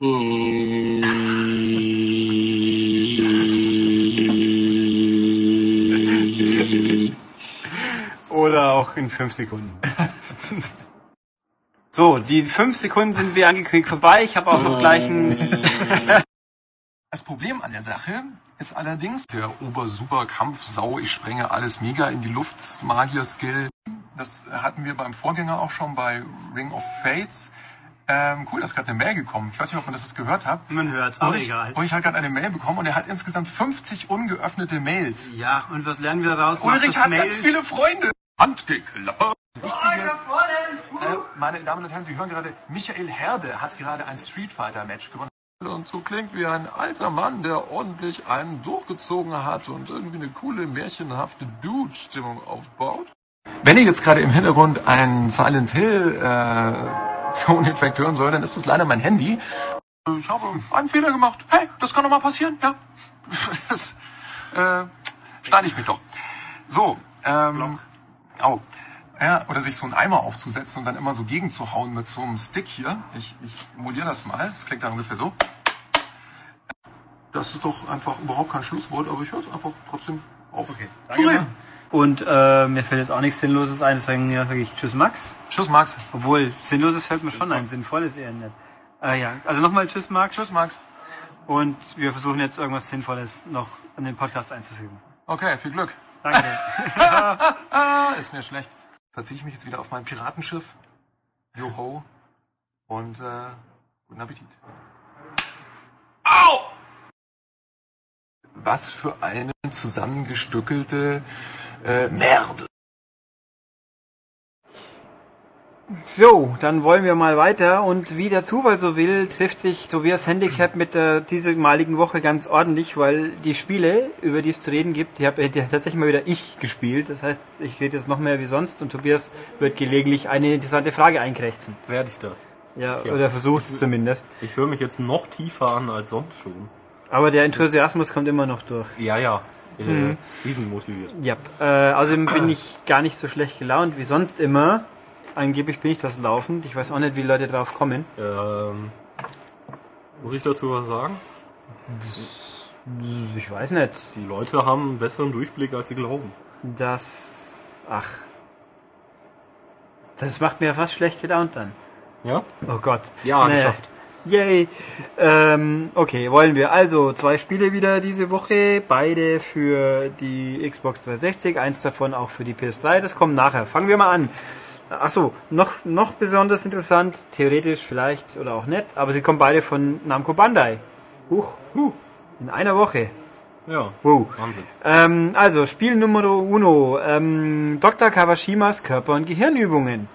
(laughs) Oder auch in fünf Sekunden. (laughs) So, die fünf Sekunden sind wie angekündigt vorbei. Ich habe auch noch gleich ein (laughs) Das Problem an der Sache ist allerdings der Ober-Super-Kampf-Sau, ich sprenge alles mega in die Luft, Magier-Skill. Das hatten wir beim Vorgänger auch schon bei Ring of Fates. Ähm, cool, da ist gerade eine Mail gekommen. Ich weiß nicht, ob man das jetzt gehört hat. Man hört's, aber egal. Ulrich hat gerade eine Mail bekommen und er hat insgesamt 50 ungeöffnete Mails. Ja, und was lernen wir daraus? Ulrich hat Mail- ganz viele Freunde. Handgeklappert. Wichtiges, äh, meine Damen und Herren, Sie hören gerade, Michael Herde hat gerade ein Street Fighter Match gewonnen. Und so klingt wie ein alter Mann, der ordentlich einen durchgezogen hat und irgendwie eine coole, märchenhafte Dude-Stimmung aufbaut. Wenn ihr jetzt gerade im Hintergrund einen Silent Hill äh, Toneffekt hören soll, dann ist das leider mein Handy. Ich habe einen Fehler gemacht. Hey, das kann doch mal passieren, ja. (laughs) Das äh, schneide ich mich doch. So, ähm, au. Ja, oder sich so einen Eimer aufzusetzen und dann immer so gegenzuhauen mit so einem Stick hier. Ich, ich emuliere das mal. Das klingt dann ungefähr so. Das ist doch einfach überhaupt kein Schlusswort, aber ich höre es einfach trotzdem auf. Okay, danke. Und äh, mir fällt jetzt auch nichts Sinnloses ein, deswegen ja, sage ich Tschüss Max. Tschüss Max. Obwohl, Sinnloses fällt mir schon ein, Sinnvolles eher nicht. Äh, ja, also nochmal Tschüss Max. Tschüss Max. Und wir versuchen jetzt irgendwas Sinnvolles noch in den Podcast einzufügen. Okay, viel Glück. Danke. (laughs) ist mir schlecht. Verziehe ich mich jetzt wieder auf mein Piratenschiff. Joho. Und äh, guten Appetit. Au! Was für eine zusammengestückelte äh, Merde. So, dann wollen wir mal weiter und wie der Zufall so will, trifft sich Tobias Handicap mit der diesmaligen Woche ganz ordentlich, weil die Spiele, über die es zu reden gibt, die habe hat tatsächlich mal wieder ich gespielt. Das heißt, ich rede jetzt noch mehr wie sonst und Tobias wird gelegentlich eine interessante Frage einkrächzen. Werde ich das? Ja, ja. oder versucht es zumindest. Ich höre mich jetzt noch tiefer an als sonst schon. Aber der Enthusiasmus kommt immer noch durch. Ja, ja. Äh, mhm. Riesenmotiviert. Ja, äh, außerdem bin ich gar nicht so schlecht gelaunt wie sonst immer. Angeblich bin ich das laufend. Ich weiß auch nicht, wie Leute drauf kommen. Ähm, muss ich dazu was sagen? Ich weiß nicht. Die Leute haben einen besseren Durchblick, als sie glauben. Das. Ach. Das macht mir fast schlecht gelaunt dann. Ja? Oh Gott. Ja, naja. geschafft. Yay. Ähm, okay, wollen wir. Also, zwei Spiele wieder diese Woche. Beide für die Xbox 360. Eins davon auch für die PS3. Das kommt nachher. Fangen wir mal an. Achso, noch, noch besonders interessant, theoretisch vielleicht oder auch nicht, aber sie kommen beide von Namco Bandai. Huch, huh. in einer Woche. Ja, wow. Wahnsinn. Ähm, also, Spiel Nummer uno, ähm, Dr. Kawashimas Körper- und Gehirnübungen.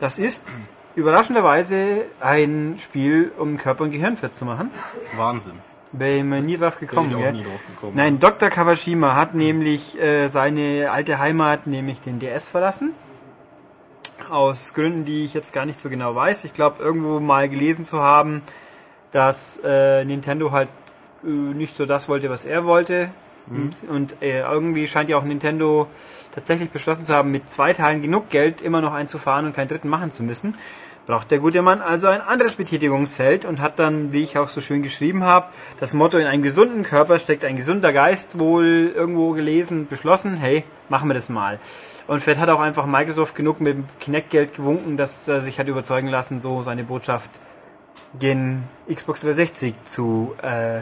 Das ist überraschenderweise ein Spiel, um Körper und Gehirn fit zu machen. Wahnsinn. Wäre mir nie drauf gekommen. Wäre ich auch nie drauf gekommen. Nein, Dr. Kawashima hat nämlich äh, seine alte Heimat, nämlich den DS verlassen aus Gründen, die ich jetzt gar nicht so genau weiß. Ich glaube, irgendwo mal gelesen zu haben, dass äh, Nintendo halt äh, nicht so das wollte, was er wollte. Mhm. Und äh, irgendwie scheint ja auch Nintendo tatsächlich beschlossen zu haben, mit zwei Teilen genug Geld immer noch einzufahren und keinen dritten machen zu müssen. Braucht der gute Mann also ein anderes Betätigungsfeld und hat dann, wie ich auch so schön geschrieben habe, das Motto in einem gesunden Körper steckt ein gesunder Geist wohl irgendwo gelesen, beschlossen, hey, machen wir das mal. Und vielleicht hat auch einfach Microsoft genug mit dem Kinect-Geld gewunken, dass er sich hat überzeugen lassen, so seine Botschaft gen Xbox 360 zu äh,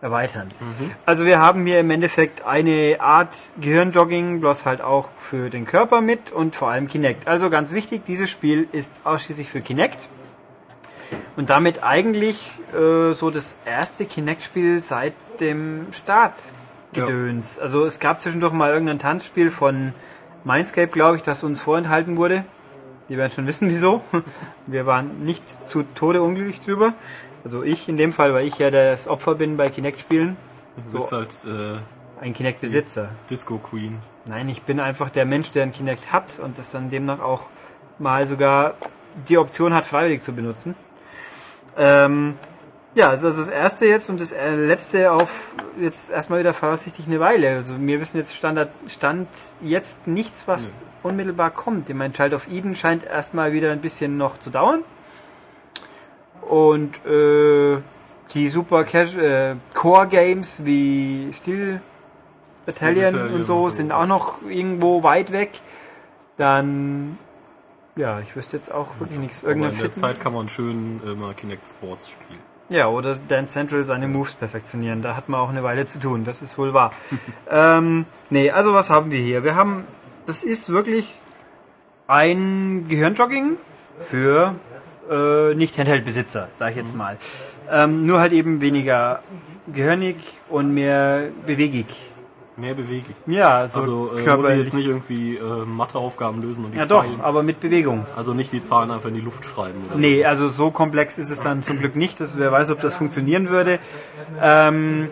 erweitern. Mhm. Also wir haben hier im Endeffekt eine Art Gehirnjogging, bloß halt auch für den Körper mit und vor allem Kinect. Also ganz wichtig, dieses Spiel ist ausschließlich für Kinect. Und damit eigentlich äh, so das erste Kinect-Spiel seit dem Start gedöns. Ja. Also es gab zwischendurch mal irgendein Tanzspiel von Mindscape, glaube ich, das uns vorenthalten wurde. Wir werden schon wissen, wieso. (laughs) Wir waren nicht zu Tode unglücklich drüber. Also ich in dem Fall, weil ich ja das Opfer bin bei Kinect-Spielen. Du bist so halt äh, ein Kinect-Besitzer. Disco Queen. Nein, ich bin einfach der Mensch, der ein Kinect hat und das dann demnach auch mal sogar die Option hat, freiwillig zu benutzen. Ähm, ja, also das erste jetzt und das äh, letzte auf jetzt erstmal wieder voraussichtlich eine Weile. Also wir wissen jetzt Standard, Stand jetzt nichts, was mhm. unmittelbar kommt. Ich meine, Child of Eden scheint erstmal wieder ein bisschen noch zu dauern. Und äh, die super Cash, äh, Core Games wie Steel Battalion, Steel Battalion und so, und so sind auch noch irgendwo weit weg. Dann ja, ich wüsste jetzt auch wirklich nichts. Irgendeine in der Zeit kann man schön äh, mal Kinect Sports spielen. Ja, oder Dance Central seine Moves perfektionieren. Da hat man auch eine Weile zu tun, das ist wohl wahr. (laughs) ähm, nee, also was haben wir hier? Wir haben, das ist wirklich ein Gehirnjogging für äh, nicht Handheld-Besitzer, sag ich jetzt mhm. mal. Ähm, nur halt eben weniger gehirnig und mehr bewegig. Mehr beweglich. Ja, so also äh, muss ich jetzt nicht irgendwie äh, Matheaufgaben lösen und die Ja Zahlen, doch, aber mit Bewegung. Also nicht die Zahlen einfach in die Luft schreiben. Oder nee, so. also so komplex ist es dann zum Glück nicht. Dass, wer weiß, ob das funktionieren würde. Ähm,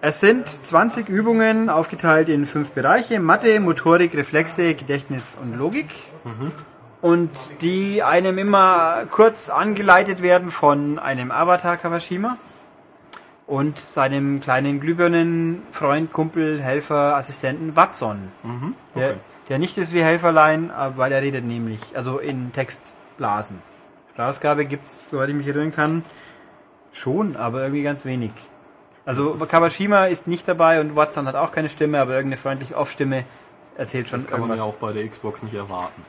es sind 20 Übungen aufgeteilt in fünf Bereiche. Mathe, Motorik, Reflexe, Gedächtnis und Logik. Mhm. Und die einem immer kurz angeleitet werden von einem Avatar Kawashima und seinem kleinen Glühbirnenfreund, Kumpel, Helfer, Assistenten Watson. Mhm, okay. der, der nicht ist wie Helferlein, weil er redet nämlich, also in Textblasen. Sprachausgabe gibt's, soweit ich mich erinnern kann, schon, aber irgendwie ganz wenig. Also ist- Kawashima ist nicht dabei und Watson hat auch keine Stimme, aber irgendeine freundliche Off-Stimme erzählt schon Das kann man irgendwas. ja auch bei der Xbox nicht erwarten.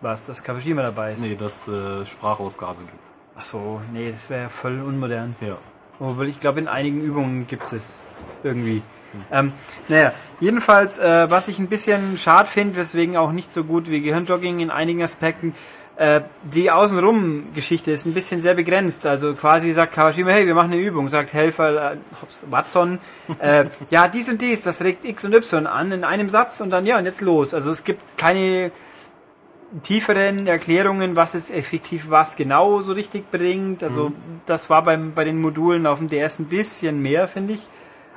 Was, dass Kawashima dabei ist? Nee, dass äh, Sprachausgabe gibt. Ach so, nee, das wäre ja voll unmodern. Ja. Obwohl ich glaube, in einigen Übungen gibt es irgendwie. Ähm, naja, jedenfalls, äh, was ich ein bisschen schade finde, weswegen auch nicht so gut wie Gehirnjogging in einigen Aspekten, äh, die Außenrum-Geschichte ist ein bisschen sehr begrenzt. Also quasi sagt Kawashima, hey, wir machen eine Übung, sagt Helfer, äh, hops, Watson, äh, (laughs) ja, dies und dies, das regt X und Y an in einem Satz und dann, ja, und jetzt los. Also es gibt keine tieferen Erklärungen, was es effektiv was genau so richtig bringt. Also das war beim, bei den Modulen auf dem DS ein bisschen mehr, finde ich.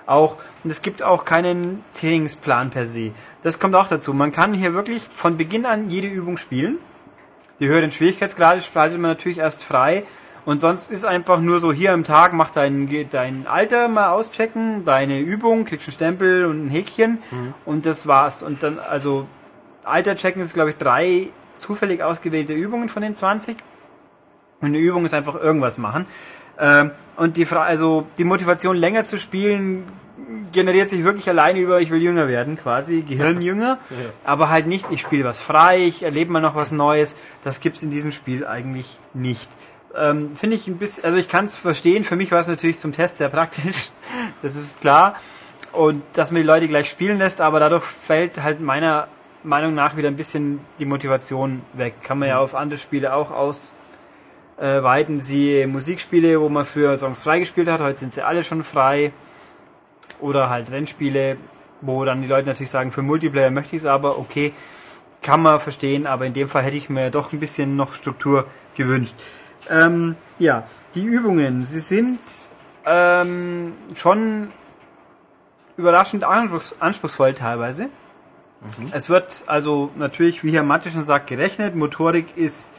Auch, und es gibt auch keinen Trainingsplan per se. Das kommt auch dazu. Man kann hier wirklich von Beginn an jede Übung spielen. Die höheren Schwierigkeitsgrade schaltet man natürlich erst frei. Und sonst ist einfach nur so hier am Tag, mach dein, dein Alter mal auschecken, deine Übung, kriegst einen Stempel und ein Häkchen und das war's. Und dann, also Alter checken ist, glaube ich, drei zufällig ausgewählte Übungen von den 20. Und eine Übung ist einfach irgendwas machen. Ähm, und die, Fra also die Motivation länger zu spielen generiert sich wirklich alleine über, ich will jünger werden, quasi, Gehirnjünger. (laughs) Aber halt nicht, ich spiele was frei, ich erlebe mal noch was Neues. Das gibt's in diesem Spiel eigentlich nicht. Ähm, Finde ich ein bisschen, also ich kann es verstehen, für mich war es natürlich zum Test sehr praktisch, (laughs) das ist klar. Und dass man die Leute gleich spielen lässt, aber dadurch fällt halt meiner Meinung nach wieder ein bisschen die Motivation weg. Kann man ja auf andere Spiele auch ausweiten. Sie Musikspiele, wo man für Songs freigespielt hat, heute sind sie alle schon frei. Oder halt Rennspiele, wo dann die Leute natürlich sagen, für Multiplayer möchte ich es aber, okay, kann man verstehen, aber in dem Fall hätte ich mir doch ein bisschen noch Struktur gewünscht. Ähm, ja, die Übungen, sie sind ähm, schon überraschend anspruchs anspruchsvoll teilweise. Es wird also natürlich, wie Herr Matte schon sagt, gerechnet. Motorik ist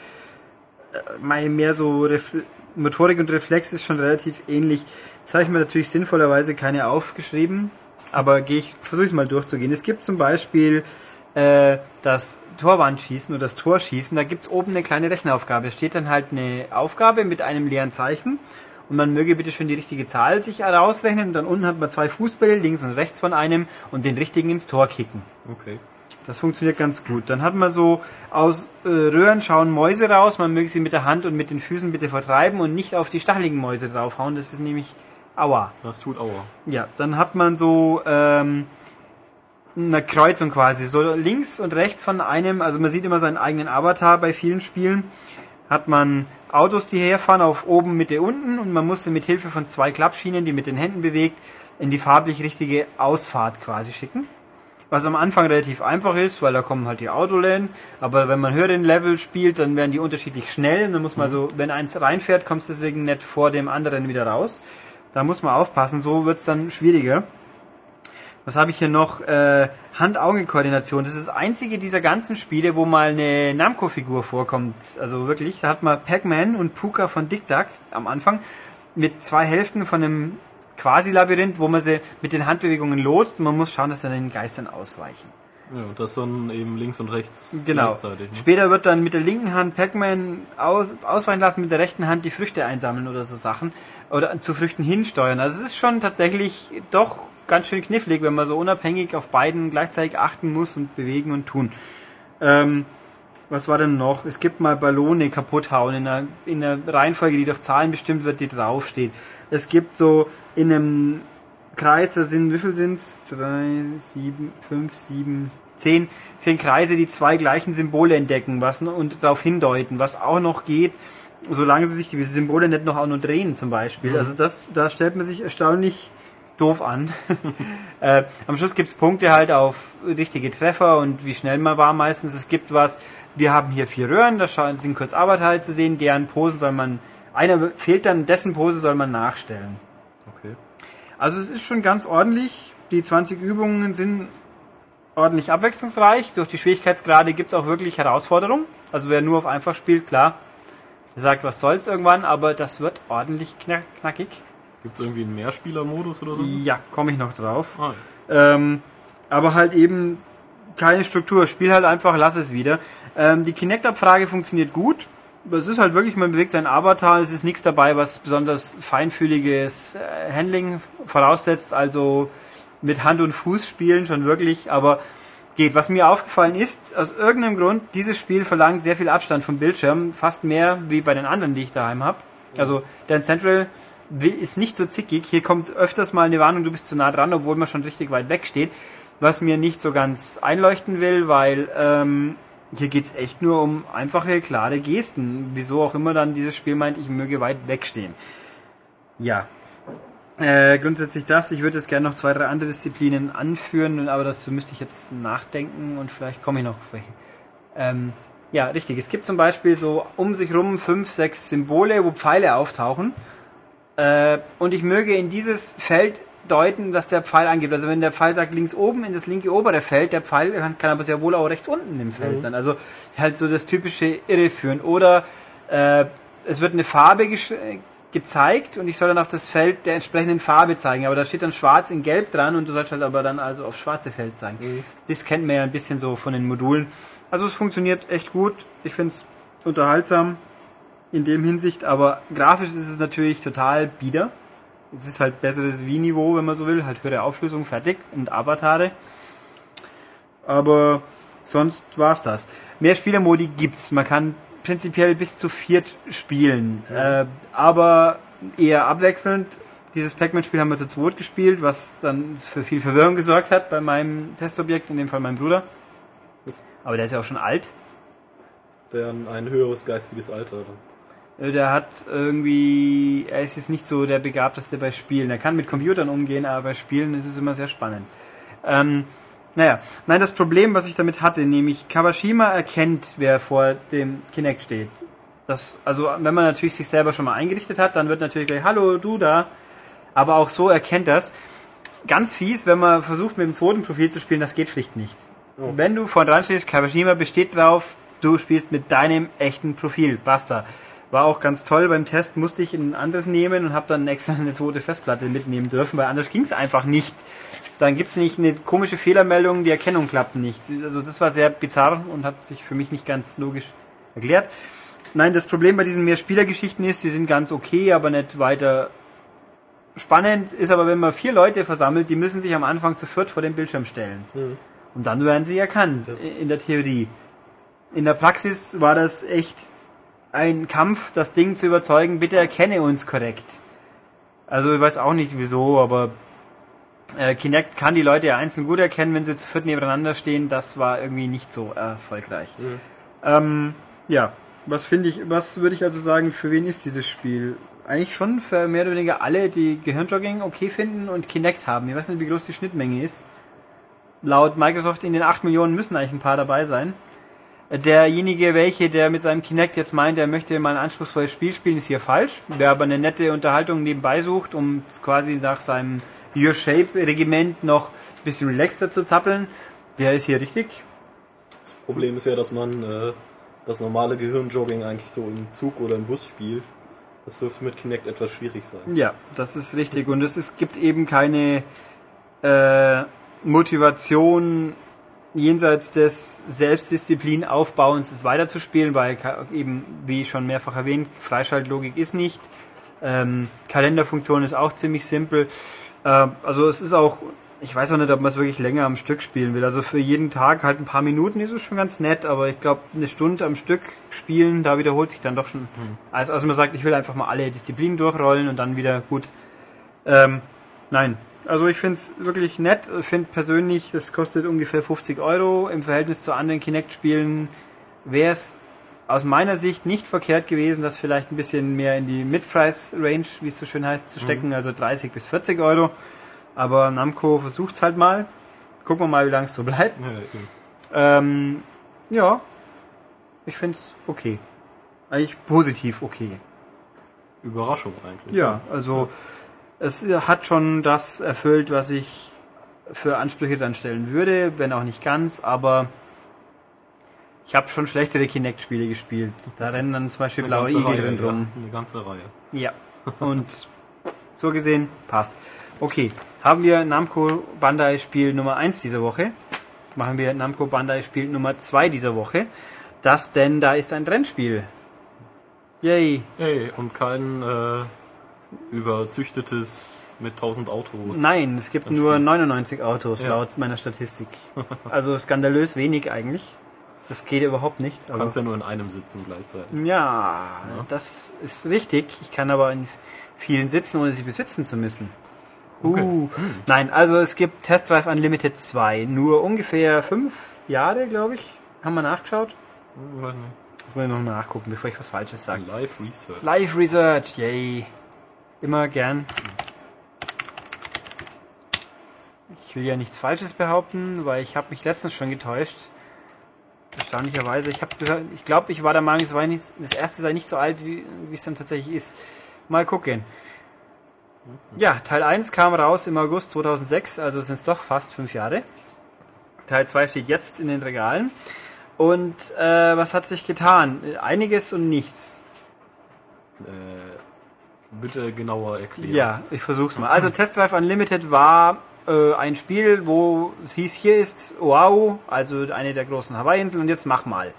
äh, mehr so Refle Motorik und Reflex ist schon relativ ähnlich. Jetzt habe ich mir natürlich sinnvollerweise keine aufgeschrieben, aber gehe ich versuche es mal durchzugehen. Es gibt zum Beispiel äh, das Torwandschießen oder das Torschießen. Da gibt's oben eine kleine Rechenaufgabe. Es steht dann halt eine Aufgabe mit einem leeren Zeichen und man möge bitte schön die richtige Zahl sich herausrechnen und dann unten hat man zwei Fußbälle links und rechts von einem und den richtigen ins Tor kicken. Okay. Das funktioniert ganz gut. Dann hat man so aus äh, Röhren schauen Mäuse raus. Man möge sie mit der Hand und mit den Füßen bitte vertreiben und nicht auf die stacheligen Mäuse draufhauen. Das ist nämlich aua. Das tut Aua. Ja, dann hat man so ähm, eine Kreuzung quasi. So links und rechts von einem, also man sieht immer seinen eigenen Avatar bei vielen Spielen, hat man Autos, die herfahren auf oben, Mitte, unten und man muss sie mit Hilfe von zwei Klappschienen, die mit den Händen bewegt, in die farblich richtige Ausfahrt quasi schicken. Was am Anfang relativ einfach ist, weil da kommen halt die Autoläden. Aber wenn man höheren Level spielt, dann werden die unterschiedlich schnell. Und dann muss man so, wenn eins reinfährt, kommt es deswegen nicht vor dem anderen wieder raus. Da muss man aufpassen, so wird's dann schwieriger. Was habe ich hier noch? Äh, Hand-Auge-Koordination. Das ist das einzige dieser ganzen Spiele, wo mal eine Namco-Figur vorkommt. Also wirklich, da hat man Pac-Man und Puka von Dick Duck am Anfang mit zwei Hälften von einem Quasi-Labyrinth, wo man sie mit den Handbewegungen lotst und man muss schauen, dass sie den Geistern ausweichen. Ja, das dann eben links und rechts Genau. gleichzeitig. Ne? Später wird dann mit der linken Hand Pac-Man aus, ausweichen lassen, mit der rechten Hand die Früchte einsammeln oder so Sachen. Oder zu Früchten hinsteuern. Also es ist schon tatsächlich doch ganz schön knifflig, wenn man so unabhängig auf beiden gleichzeitig achten muss und bewegen und tun. Ähm, was war denn noch? Es gibt mal Ballone kaputt hauen in einer, in einer Reihenfolge, die durch Zahlen bestimmt wird, die draufsteht. Es gibt so in einem Kreis, da sind, wie viel sind's? Drei, sieben, fünf, sieben, zehn, zehn Kreise, die zwei gleichen Symbole entdecken, was und darauf hindeuten, was auch noch geht, solange sie sich die Symbole nicht noch auch nur drehen zum Beispiel. Also das, da stellt man sich erstaunlich doof an. (laughs) äh, am Schluss gibt's Punkte halt auf richtige Treffer und wie schnell man war meistens. Es gibt was, wir haben hier vier Röhren, da sind kurz Arbeiter zu sehen, deren Posen soll man, einer fehlt dann, dessen Pose soll man nachstellen. Also es ist schon ganz ordentlich. Die 20 Übungen sind ordentlich abwechslungsreich. Durch die Schwierigkeitsgrade gibt's auch wirklich Herausforderungen. Also wer nur auf einfach spielt, klar, der sagt, was soll's irgendwann, aber das wird ordentlich knack knackig. Gibt es irgendwie einen Mehrspieler-Modus oder so? Ja, komme ich noch drauf. Ah, Ähm, aber halt eben keine Struktur. Spiel halt einfach, lass es wieder. Ähm, die Kinect-Abfrage funktioniert gut. Es ist halt wirklich, man bewegt sein Avatar, es ist nichts dabei, was besonders feinfühliges äh, Handling voraussetzt, also mit Hand und Fuß spielen schon wirklich, aber geht. Was mir aufgefallen ist, aus irgendeinem Grund, dieses Spiel verlangt sehr viel Abstand vom Bildschirm, fast mehr wie bei den anderen, die ich daheim habe. Also Dance Central ist nicht so zickig. Hier kommt öfters mal eine Warnung, du bist zu nah dran, obwohl man schon richtig weit weg steht. Was mir nicht so ganz einleuchten will, weil ähm, hier geht's echt nur um einfache, klare Gesten. Wieso auch immer dann dieses Spiel meint, ich möge weit wegstehen. Ja. Äh, grundsätzlich das. Ich würde jetzt gerne noch zwei, drei andere Disziplinen anführen, aber dazu müsste ich jetzt nachdenken und vielleicht komme ich noch auf welche. Ähm, ja, richtig. Es gibt zum Beispiel so um sich rum fünf, sechs Symbole, wo Pfeile auftauchen. Äh, und ich möge in dieses Feld deuten, dass der Pfeil angibt. Also wenn der Pfeil sagt links oben in das linke obere Feld, der Pfeil kann, kann aber sehr wohl auch rechts unten im Feld sein. Also halt so das typische Irreführen. Oder äh, es wird eine Farbe gezeigt und ich soll dann auf das Feld der entsprechenden Farbe zeigen. Aber da steht dann schwarz in gelb dran und du sollst halt aber dann also aufs schwarze Feld zeigen. Das kennt man ja ein bisschen so von den Modulen. Also es funktioniert echt gut. Ich finde es unterhaltsam in dem Hinsicht, aber grafisch ist es natürlich total bieder. Es ist halt besseres Wii-Niveau, wenn man so will, halt höhere Auflösung, fertig und Avatare. Aber sonst war's das. Mehr Spielermodi gibt's. Man kann prinzipiell bis zu viert spielen, äh, aber eher abwechselnd. Dieses Pac-Man-Spiel haben wir zu zweit gespielt, was dann für viel Verwirrung gesorgt hat bei meinem Testobjekt, in dem Fall mein Bruder. Aber der ist ja auch schon alt. Der ein höheres geistiges Alter. Dann. Äh, Der hat irgendwie, er ist jetzt nicht so der Begabteste bei Spielen. Er kann mit Computern umgehen, aber bei Spielen ist es immer sehr spannend. Ähm, naja, nein, das Problem, was ich damit hatte, nämlich Kawashima erkennt, wer vor dem Kinect steht. Das, also, wenn man natürlich sich selber schon mal eingerichtet hat, dann wird natürlich gleich, hallo, du da. Aber auch so erkennt das. Ganz fies, wenn man versucht, mit dem zweiten Profil zu spielen, das geht schlicht nicht. Wenn du vorne dran stehst, Kawashima besteht drauf, du spielst mit deinem echten Profil. Basta. War auch ganz toll. Beim Test musste ich ein anderes nehmen und habe dann extra eine zweite Festplatte mitnehmen dürfen, weil anders ging es einfach nicht. Dann gibt's nicht eine komische Fehlermeldung, die Erkennung klappt nicht. Also das war sehr bizarr und hat sich für mich nicht ganz logisch erklärt. Nein, das Problem bei diesen Mehrspielergeschichten ist, die sind ganz okay, aber nicht weiter spannend. Ist aber, wenn man vier Leute versammelt, die müssen sich am Anfang zu viert vor den Bildschirm stellen. Und dann werden sie erkannt, Das- in der Theorie. In der Praxis war das echt ein Kampf, das Ding zu überzeugen, bitte erkenne uns korrekt. Also ich weiß auch nicht wieso, aber äh, Kinect kann die Leute ja einzeln gut erkennen, wenn sie zu viert nebeneinander stehen. Das war irgendwie nicht so erfolgreich. Ähm, ja, was finde ich, was würde ich also sagen, für wen ist dieses Spiel? Eigentlich schon für mehr oder weniger alle, die Gehirnjogging okay finden und Kinect haben. Ich weiß nicht, wie groß die Schnittmenge ist. Laut Microsoft in den 8 Millionen müssen eigentlich ein paar dabei sein. Derjenige, welche, der mit seinem Kinect jetzt meint, er möchte mal ein anspruchsvolles Spiel spielen, ist hier falsch. Wer aber eine nette Unterhaltung nebenbei sucht, um quasi nach seinem Your Shape-Regiment noch ein bisschen relaxter zu zappeln, der ist hier richtig. Das Problem ist ja, dass man äh, das normale Gehirnjogging eigentlich so im Zug oder im Bus spielt. Das dürfte mit Kinect etwas schwierig sein. Ja, das ist richtig. Und es ist, gibt eben keine äh, Motivation jenseits des Selbstdisziplinaufbauens, es weiterzuspielen, weil eben, wie schon mehrfach erwähnt, Freischaltlogik ist nicht. Ähm, Kalenderfunktion ist auch ziemlich simpel. Äh, also es ist auch, ich weiß auch nicht, ob man es wirklich länger am Stück spielen will. Also für jeden Tag halt ein paar Minuten ist es schon ganz nett, aber ich glaube, eine Stunde am Stück spielen, da wiederholt sich dann doch schon. Also, also man sagt, ich will einfach mal alle Disziplinen durchrollen und dann wieder gut. Ähm, nein. Also ich finde es wirklich nett. Ich finde persönlich, das kostet ungefähr 50 Euro. Im Verhältnis zu anderen Kinect-Spielen wäre es aus meiner Sicht nicht verkehrt gewesen, das vielleicht ein bisschen mehr in die Mid-Price-Range, wie es so schön heißt, zu stecken, also 30 bis 40 Euro. Aber Namco versucht's halt mal. Gucken wir mal, wie lange es so bleibt. Ja. Ähm, ja, ich find's okay. Eigentlich positiv okay. Überraschung eigentlich. Ja, also es hat schon das erfüllt, was ich für Ansprüche dann stellen würde, wenn auch nicht ganz, aber ich habe schon schlechtere Kinect-Spiele gespielt. Da rennen dann zum Beispiel Eine blaue Igel Reihe, drin ja. rum. Eine ganze Reihe. Ja, (laughs) und so gesehen passt. Okay, haben wir Namco Bandai Spiel Nummer 1 diese Woche. machen wir Namco Bandai Spiel Nummer 2 dieser Woche. Das denn da ist ein Rennspiel. Yay. Hey, und kein äh, überzüchtetes mit 1000 Autos. Nein, es gibt nur stimmt. 99 Autos Ja. laut meiner Statistik. (laughs) Also skandalös wenig eigentlich. Das geht überhaupt nicht. Du kannst ja nur in einem sitzen gleichzeitig. Ja, das ist richtig. Ich kann aber in vielen sitzen, ohne sie besitzen zu müssen. Uh, nein, also es gibt Test Drive Unlimited 2. Nur ungefähr fünf Jahre, glaube ich. Haben wir nachgeschaut? Das muss ich noch mal nachgucken, bevor ich was Falsches sage. Live Research. Live Research, yay. Immer gern. Ich will ja nichts Falsches behaupten, weil ich habe mich letztens schon getäuscht. Erstaunlicherweise. Ich ich glaube, ich war der Meinung, es war nicht, das erste sei nicht so alt, wie es dann tatsächlich ist. Mal gucken. Ja, Teil 1 kam raus im August 2006, also sind es doch fast fünf Jahre. Teil 2 steht jetzt in den Regalen. Und äh, was hat sich getan? Einiges und nichts. Bitte genauer erklären. Ja, ich versuch's mal. Also Test Drive Unlimited war äh, ein Spiel, wo es hieß, hier ist Oahu, also eine der großen Hawaii-Inseln und jetzt mach mal.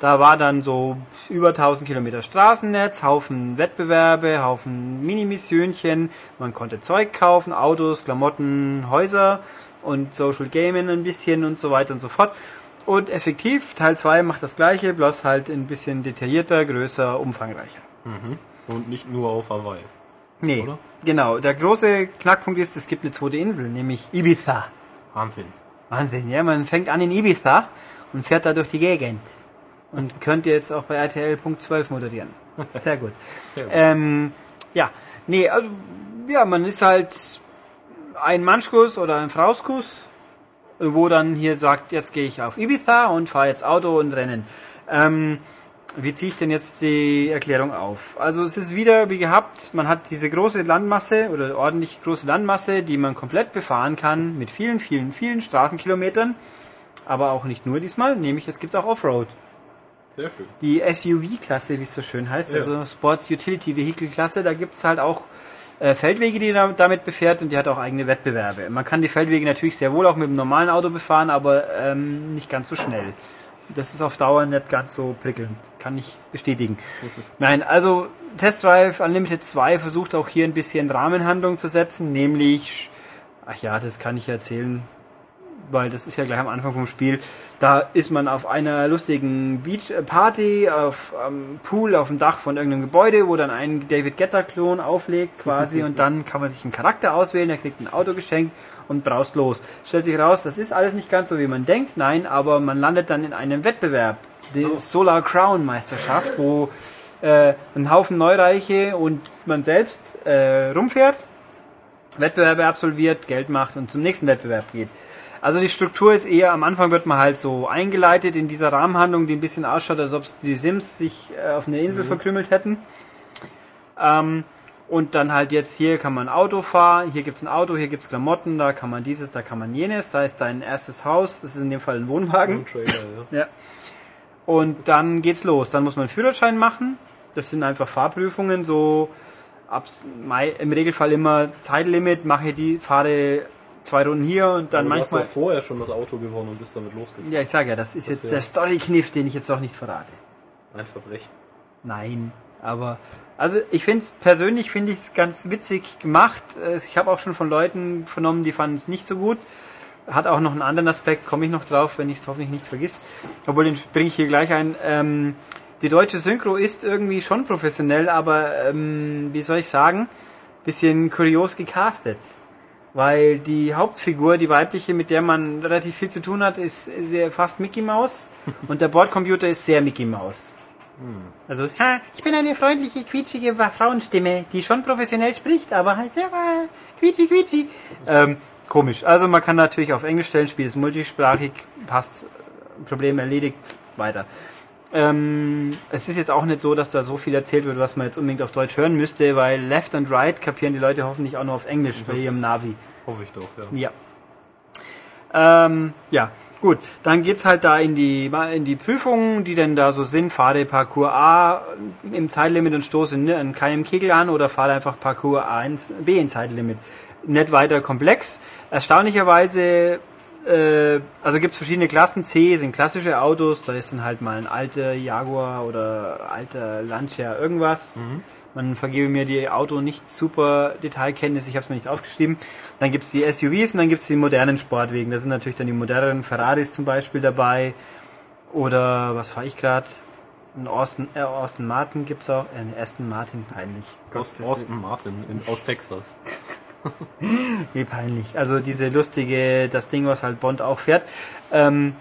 Da war dann so über 1000 Kilometer Straßennetz, Haufen Wettbewerbe, Haufen Mini-Missionchen, man konnte Zeug kaufen, Autos, Klamotten, Häuser und Social Gaming ein bisschen und so weiter und so fort. Und effektiv, Teil 2 macht das gleiche, bloß halt ein bisschen detaillierter, größer, umfangreicher. Und nicht nur auf Hawaii. Nee, Oder? genau. Der große Knackpunkt ist, es gibt eine zweite Insel, nämlich Ibiza. Wahnsinn. Wahnsinn, ja, man fängt an in Ibiza und fährt da durch die Gegend. Und könnte jetzt auch bei RTL Punkt 12 moderieren. Sehr gut. (laughs) Sehr gut. Ähm, ja, nee, also, ja, man ist halt ein Manschkuss oder ein Frauskuss, wo dann hier sagt, jetzt gehe ich auf Ibiza und fahre jetzt Auto und Rennen. Ähm, wie ziehe ich denn jetzt die Erklärung auf? Also es ist wieder wie gehabt, man hat diese große Landmasse oder ordentlich große Landmasse, die man komplett befahren kann mit vielen, vielen, vielen Straßenkilometern. Aber auch nicht nur diesmal, nämlich es gibt auch Offroad. Sehr schön. Die SUV-Klasse, wie es so schön heißt, Ja. also Sports Utility Vehicle Klasse, da gibt's halt auch äh, Feldwege, die da, damit befährt und die hat auch eigene Wettbewerbe. Man kann die Feldwege natürlich sehr wohl auch mit dem normalen Auto befahren, aber ähm, nicht ganz so schnell. Das ist auf Dauer nicht ganz so prickelnd, kann ich bestätigen. Nein, also Test Drive Unlimited 2 versucht auch hier ein bisschen Rahmenhandlung zu setzen, nämlich, ach ja, das kann ich erzählen, weil das ist ja gleich am Anfang vom Spiel. Da ist man auf einer lustigen Beach äh, Party auf am Pool auf dem Dach von irgendeinem Gebäude, wo dann ein David Getter Klon auflegt quasi (laughs) und dann kann man sich einen Charakter auswählen, er kriegt ein Auto geschenkt und braust los. Stellt sich raus, das ist alles nicht ganz so wie man denkt, nein, aber man landet dann in einem Wettbewerb, die Solar Crown Meisterschaft, wo äh, ein Haufen Neureiche und man selbst äh, rumfährt Wettbewerbe absolviert, Geld macht und zum nächsten Wettbewerb geht. Also die Struktur ist eher, am Anfang wird man halt so eingeleitet in dieser Rahmenhandlung, die ein bisschen ausschaut, als ob die Sims sich äh, auf einer Insel verkrümmelt hätten. Ähm, und dann halt jetzt hier kann man Auto fahren, hier gibt's ein Auto, hier gibt's Klamotten, da kann man dieses, da kann man jenes, da ist dein erstes Haus, das ist in dem Fall ein Wohnwagen. Ein Trailer, ja. (laughs) Ja. Und dann geht's los. Dann muss man einen Führerschein machen. Das sind einfach Fahrprüfungen, so ab, im Regelfall immer Zeitlimit, mache die, fahre zwei Runden hier und dann Aber du hast manchmal. doch vorher schon das Auto gewonnen und bist damit losgefahren. Ja, ich sage ja, das ist jetzt ja- der Story-Kniff, den ich jetzt doch nicht verrate. Ein Verbrechen. Nein, aber also ich finde es persönlich finde ich es ganz witzig gemacht. Äh, Ich habe auch schon von Leuten vernommen, die fanden es nicht so gut. Hat auch noch einen anderen Aspekt, komme ich noch drauf, wenn ich es hoffentlich nicht vergiss. Obwohl den bringe ich hier gleich ein. Ähm, die deutsche Synchro ist irgendwie schon professionell, aber ähm, wie soll ich sagen, bisschen kurios gecastet. Weil die Hauptfigur, die weibliche, mit der man relativ viel zu tun hat, ist sehr fast Mickey Mouse (laughs) und der Bordcomputer ist sehr Mickey Mouse. Also, ha, ich bin eine freundliche, quietschige Frauenstimme, die schon professionell spricht, aber halt sehr äh, quietschi, quietschi. Ähm, komisch. Also man kann natürlich auf Englisch stellen, Spiel ist multisprachig, passt, Problem erledigt, weiter. Ähm, es ist jetzt auch nicht so, dass da so viel erzählt wird, was man jetzt unbedingt auf Deutsch hören müsste, weil Left und Right kapieren die Leute hoffentlich auch nur auf Englisch bei ihrem Navi. Hoffe ich doch, ja. Ja. Ähm, ja, gut. Dann geht's halt da in die, in die Prüfungen, die denn da so sind. Fahre Parcours A im Zeitlimit und stoße an keinem Kegel an oder fahre einfach Parcours A ins, B in Zeitlimit. Nicht weiter komplex. Erstaunlicherweise äh, also gibt es verschiedene Klassen. C sind klassische Autos, da ist dann halt mal ein alter Jaguar oder alter Lancia irgendwas. Man vergebe mir die Auto nicht super Detailkenntnis, ich habe es mir nicht aufgeschrieben. Dann gibt es die SUVs und dann gibt es die modernen Sportwegen. Da sind natürlich dann die modernen Ferraris zum Beispiel dabei. Oder was fahre ich gerade? Ein Austin, äh, Austin Martin gibt's auch. Äh, ein Aston Martin, peinlich. Gott, Austin Martin in, aus Texas. (laughs) Wie peinlich. Also diese lustige, das Ding, was halt Bond auch fährt. Ähm,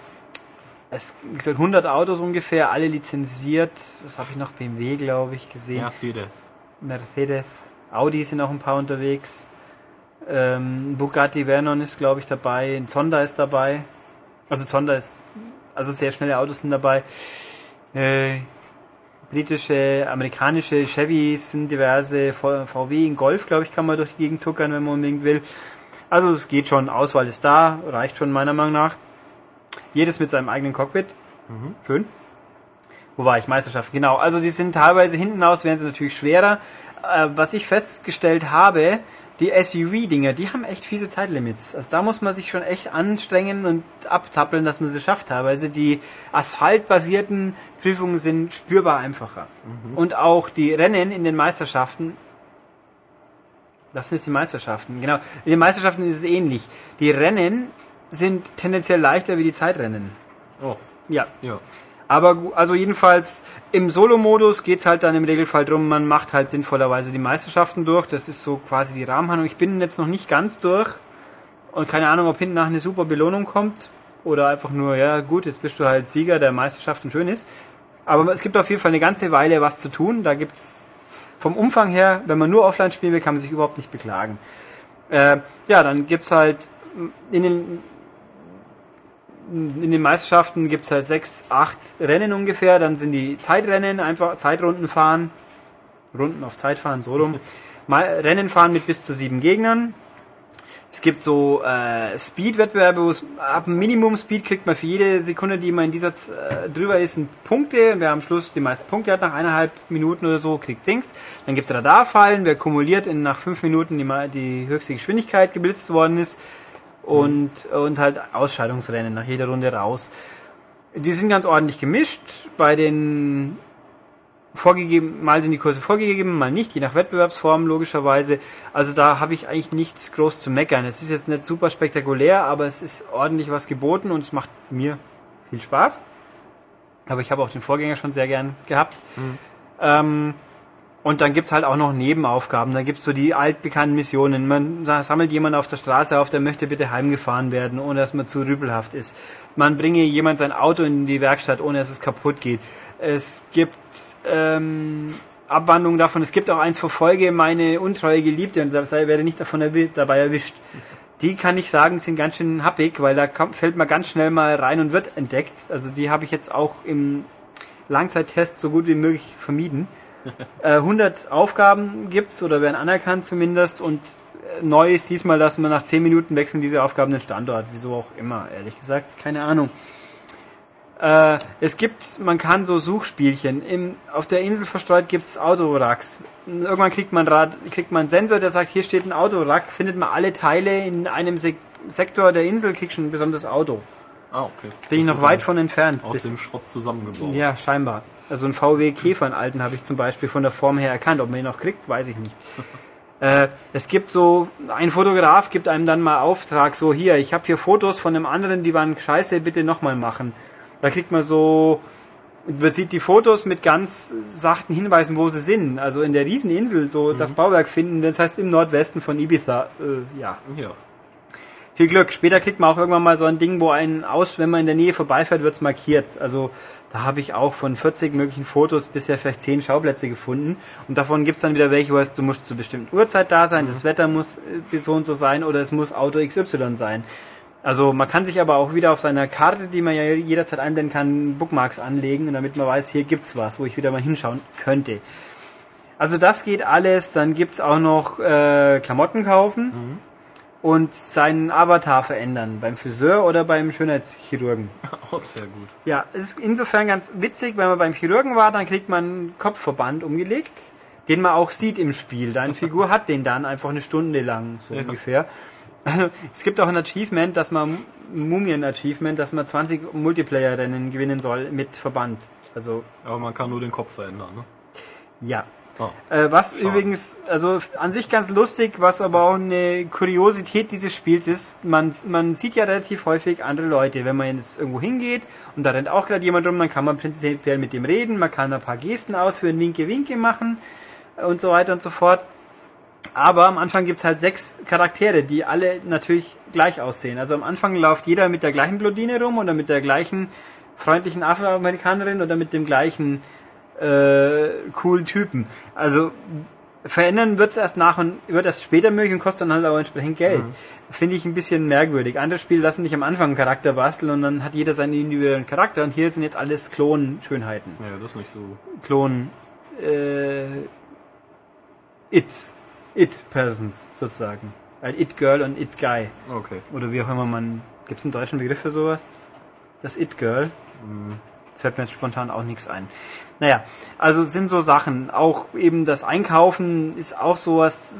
es wie gesagt 100 Autos ungefähr, alle lizenziert. Was habe ich noch? BMW, glaube ich, gesehen. Mercedes. Mercedes. Audi sind auch ein paar unterwegs. Ähm, Bugatti Vernon ist, glaube ich, dabei. Ein Zonda ist dabei. Also Zonda ist, also sehr schnelle Autos sind dabei. Äh, britische, amerikanische Chevys sind diverse. VW in Golf, glaube ich, kann man durch die Gegend tuckern, wenn man unbedingt will. Also es geht schon, Auswahl ist da, reicht schon meiner Meinung nach. Jedes mit seinem eigenen Cockpit. Schön. Wo war ich? Meisterschaft, genau. Also die sind teilweise hinten aus, werden sie natürlich schwerer. Äh, was ich festgestellt habe, die SUV-Dinger, die haben echt fiese Zeitlimits. Also da muss man sich schon echt anstrengen und abzappeln, dass man sie schafft. Teilweise die asphaltbasierten Prüfungen sind spürbar einfacher. Und auch die Rennen in den Meisterschaften, das sind jetzt die Meisterschaften, genau. In den Meisterschaften ist es ähnlich. Die Rennen sind tendenziell leichter wie die Zeitrennen. Oh, Ja, ja. aber also jedenfalls im Solo-Modus geht's halt dann im Regelfall drum, man macht halt sinnvollerweise die Meisterschaften durch. Das ist so quasi die Rahmenhandlung. Ich bin jetzt noch nicht ganz durch und keine Ahnung, ob hinten nach eine super Belohnung kommt oder einfach nur, ja gut, jetzt bist du halt Sieger der Meisterschaft und schön ist. Aber es gibt auf jeden Fall eine ganze Weile was zu tun. Da gibt's vom Umfang her, wenn man nur offline spielen will, kann man sich überhaupt nicht beklagen. Äh, ja, dann gibt's halt in den in den Meisterschaften gibt's halt sechs, acht Rennen ungefähr. Dann sind die Zeitrennen, einfach Zeitrunden fahren. Runden auf Zeit fahren, so rum. Mal, Rennen fahren mit bis zu sieben Gegnern. Es gibt so äh, Speed-Wettbewerbe, wo es ab Minimum-Speed kriegt man für jede Sekunde, die man in dieser äh, drüber ist, Punkte. Wer am Schluss die meisten Punkte hat, nach eineinhalb Minuten oder so, kriegt Dings. Dann gibt's Radarfallen, wer kumuliert in nach fünf Minuten die, die höchste Geschwindigkeit geblitzt worden ist. Und, und halt Ausscheidungsrennen nach jeder Runde raus. Die sind ganz ordentlich gemischt. Bei den vorgegeben, mal sind die Kurse vorgegeben, mal nicht, je nach Wettbewerbsform logischerweise. Also da habe ich eigentlich nichts groß zu meckern. Es ist jetzt nicht super spektakulär, aber es ist ordentlich was geboten und es macht mir viel Spaß. Aber ich habe auch den Vorgänger schon sehr gern gehabt. Ähm, und dann gibt's halt auch noch Nebenaufgaben. Da gibt's so die altbekannten Missionen. Man sa- sammelt jemanden auf der Straße auf, der möchte bitte heimgefahren werden, ohne dass man zu rüpelhaft ist. Man bringe jemand sein Auto in die Werkstatt, ohne dass es kaputt geht. Es gibt ähm, Abwandlungen davon. Es gibt auch eins verfolge meine untreue Geliebte und sei- werde nicht davon erwi dabei erwischt. Die kann ich sagen, sind ganz schön happig, weil da kommt, fällt man ganz schnell mal rein und wird entdeckt. Also die habe ich jetzt auch im Langzeittest so gut wie möglich vermieden. Äh, 100 Aufgaben gibt's oder werden anerkannt zumindest und äh, neu ist diesmal, dass man nach 10 Minuten wechseln diese Aufgaben den Standort. Wieso auch immer, ehrlich gesagt, keine Ahnung. Äh, es gibt, man kann so Suchspielchen. Im, auf der Insel verstreut gibt's Autoracks. Irgendwann kriegt man, Rad, kriegt man einen Sensor, der sagt, hier steht ein Autorack, findet man alle Teile in einem Sek Sektor der Insel, kriegt schon ein besonderes Auto. Ah, okay. Bin ich noch weit von entfernt. Aus dem Schrott zusammengebaut. Ja, scheinbar. Also ein VW Käfer, einen alten, habe ich zum Beispiel von der Form her erkannt. Ob man ihn noch kriegt, weiß ich nicht. (laughs) äh, es gibt so, ein Fotograf gibt einem dann mal Auftrag, so hier, ich habe hier Fotos von einem anderen, die waren scheiße, bitte nochmal machen. Da kriegt man so, man sieht die Fotos mit ganz sachten Hinweisen, wo sie sind. Also in der Rieseninsel, so das Bauwerk finden, das heißt im Nordwesten von Ibiza. Äh, ja, Ja. viel Glück. Später kriegt man auch irgendwann mal so ein Ding, wo einen aus, wenn man in der Nähe vorbeifährt, wird's markiert. Also da habe ich auch von 40 möglichen Fotos bisher vielleicht 10 Schauplätze gefunden. Und davon gibt's dann wieder welche, wo es, du musst zur bestimmten Uhrzeit da sein, das Wetter muss äh, so und so sein oder es muss Auto XY sein. Also man kann sich aber auch wieder auf seiner Karte, die man ja jederzeit einblenden kann, Bookmarks anlegen, damit man weiß, hier gibt's was, wo ich wieder mal hinschauen könnte. Also das geht alles. Dann gibt's auch noch äh, Klamotten kaufen und seinen Avatar verändern. Beim Friseur oder beim Schönheitschirurgen. (laughs) Auch sehr gut. Ja, es ist insofern ganz witzig, wenn man beim Chirurgen war, dann kriegt man einen Kopfverband umgelegt, den man auch sieht im Spiel. Deine (laughs) Figur hat den dann einfach eine Stunde lang, so Ja. ungefähr. (laughs) Es gibt auch ein Achievement, dass man Mumien-Achievement, dass man 20 Multiplayer-Rennen gewinnen soll mit Verband. Also Aber man kann nur den Kopf verändern, ne? ja. Äh, was übrigens, also an sich ganz lustig, was aber auch eine Kuriosität dieses Spiels ist, man, man sieht ja relativ häufig andere Leute. Wenn man jetzt irgendwo hingeht und da rennt auch gerade jemand rum, dann kann man prinzipiell mit dem reden, man kann ein paar Gesten ausführen, Winke, Winke machen äh, und so weiter und so fort. Aber am Anfang gibt's halt sechs Charaktere, die alle natürlich gleich aussehen. Also am Anfang läuft jeder mit der gleichen Blondine rum oder mit der gleichen freundlichen Afroamerikanerin oder mit dem gleichen äh, coolen Typen. Also verändern wird's erst nach und wird erst später möglich und kostet dann halt auch entsprechend Geld. Finde ich ein bisschen merkwürdig. Andere Spiele lassen dich am Anfang einen Charakter basteln und dann hat jeder seinen individuellen Charakter und hier sind jetzt alles Klon-Schönheiten. Ja, das ist nicht so. Klon äh, It's. It-Persons sozusagen. Ein It-Girl und It-Guy. Okay. Oder wie auch immer man. Gibt es einen deutschen Begriff für sowas? Das It-Girl? Fällt mir jetzt spontan auch nichts ein. Naja, also sind so Sachen. Auch eben das Einkaufen ist auch sowas.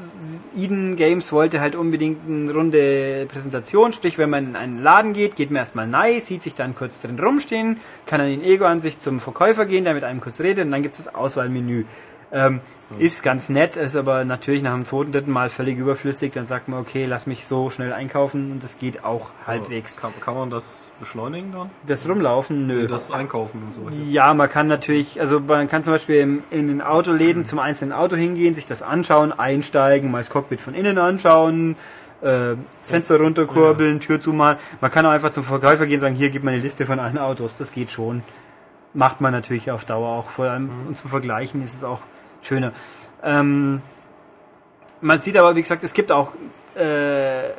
Eden Games wollte halt unbedingt eine runde Präsentation. Sprich, wenn man in einen Laden geht, geht man erstmal nein, sieht sich dann kurz drin rumstehen, kann dann in Ego-Ansicht zum Verkäufer gehen, der mit einem kurz redet und dann gibt es das Auswahlmenü. Ähm, ist ganz nett, ist aber natürlich nach dem zweiten, dritten Mal völlig überflüssig. Dann sagt man, okay, lass mich so schnell einkaufen und das geht auch halbwegs. Kann, kann man das beschleunigen dann? Das Rumlaufen, nö. Das Einkaufen und so weiter. Ja, man kann natürlich, also man kann zum Beispiel im, in den Autoläden zum einzelnen Auto hingehen, sich das anschauen, einsteigen, mal das Cockpit von innen anschauen, äh, Fenster runterkurbeln, Tür zumachen. Man kann auch einfach zum Verkäufer gehen und sagen, hier gib mir eine Liste von allen Autos. Das geht schon. Macht man natürlich auf Dauer auch. Vor allem und zum Vergleichen ist es auch schöner. Ähm, man sieht aber, wie gesagt, es gibt auch äh,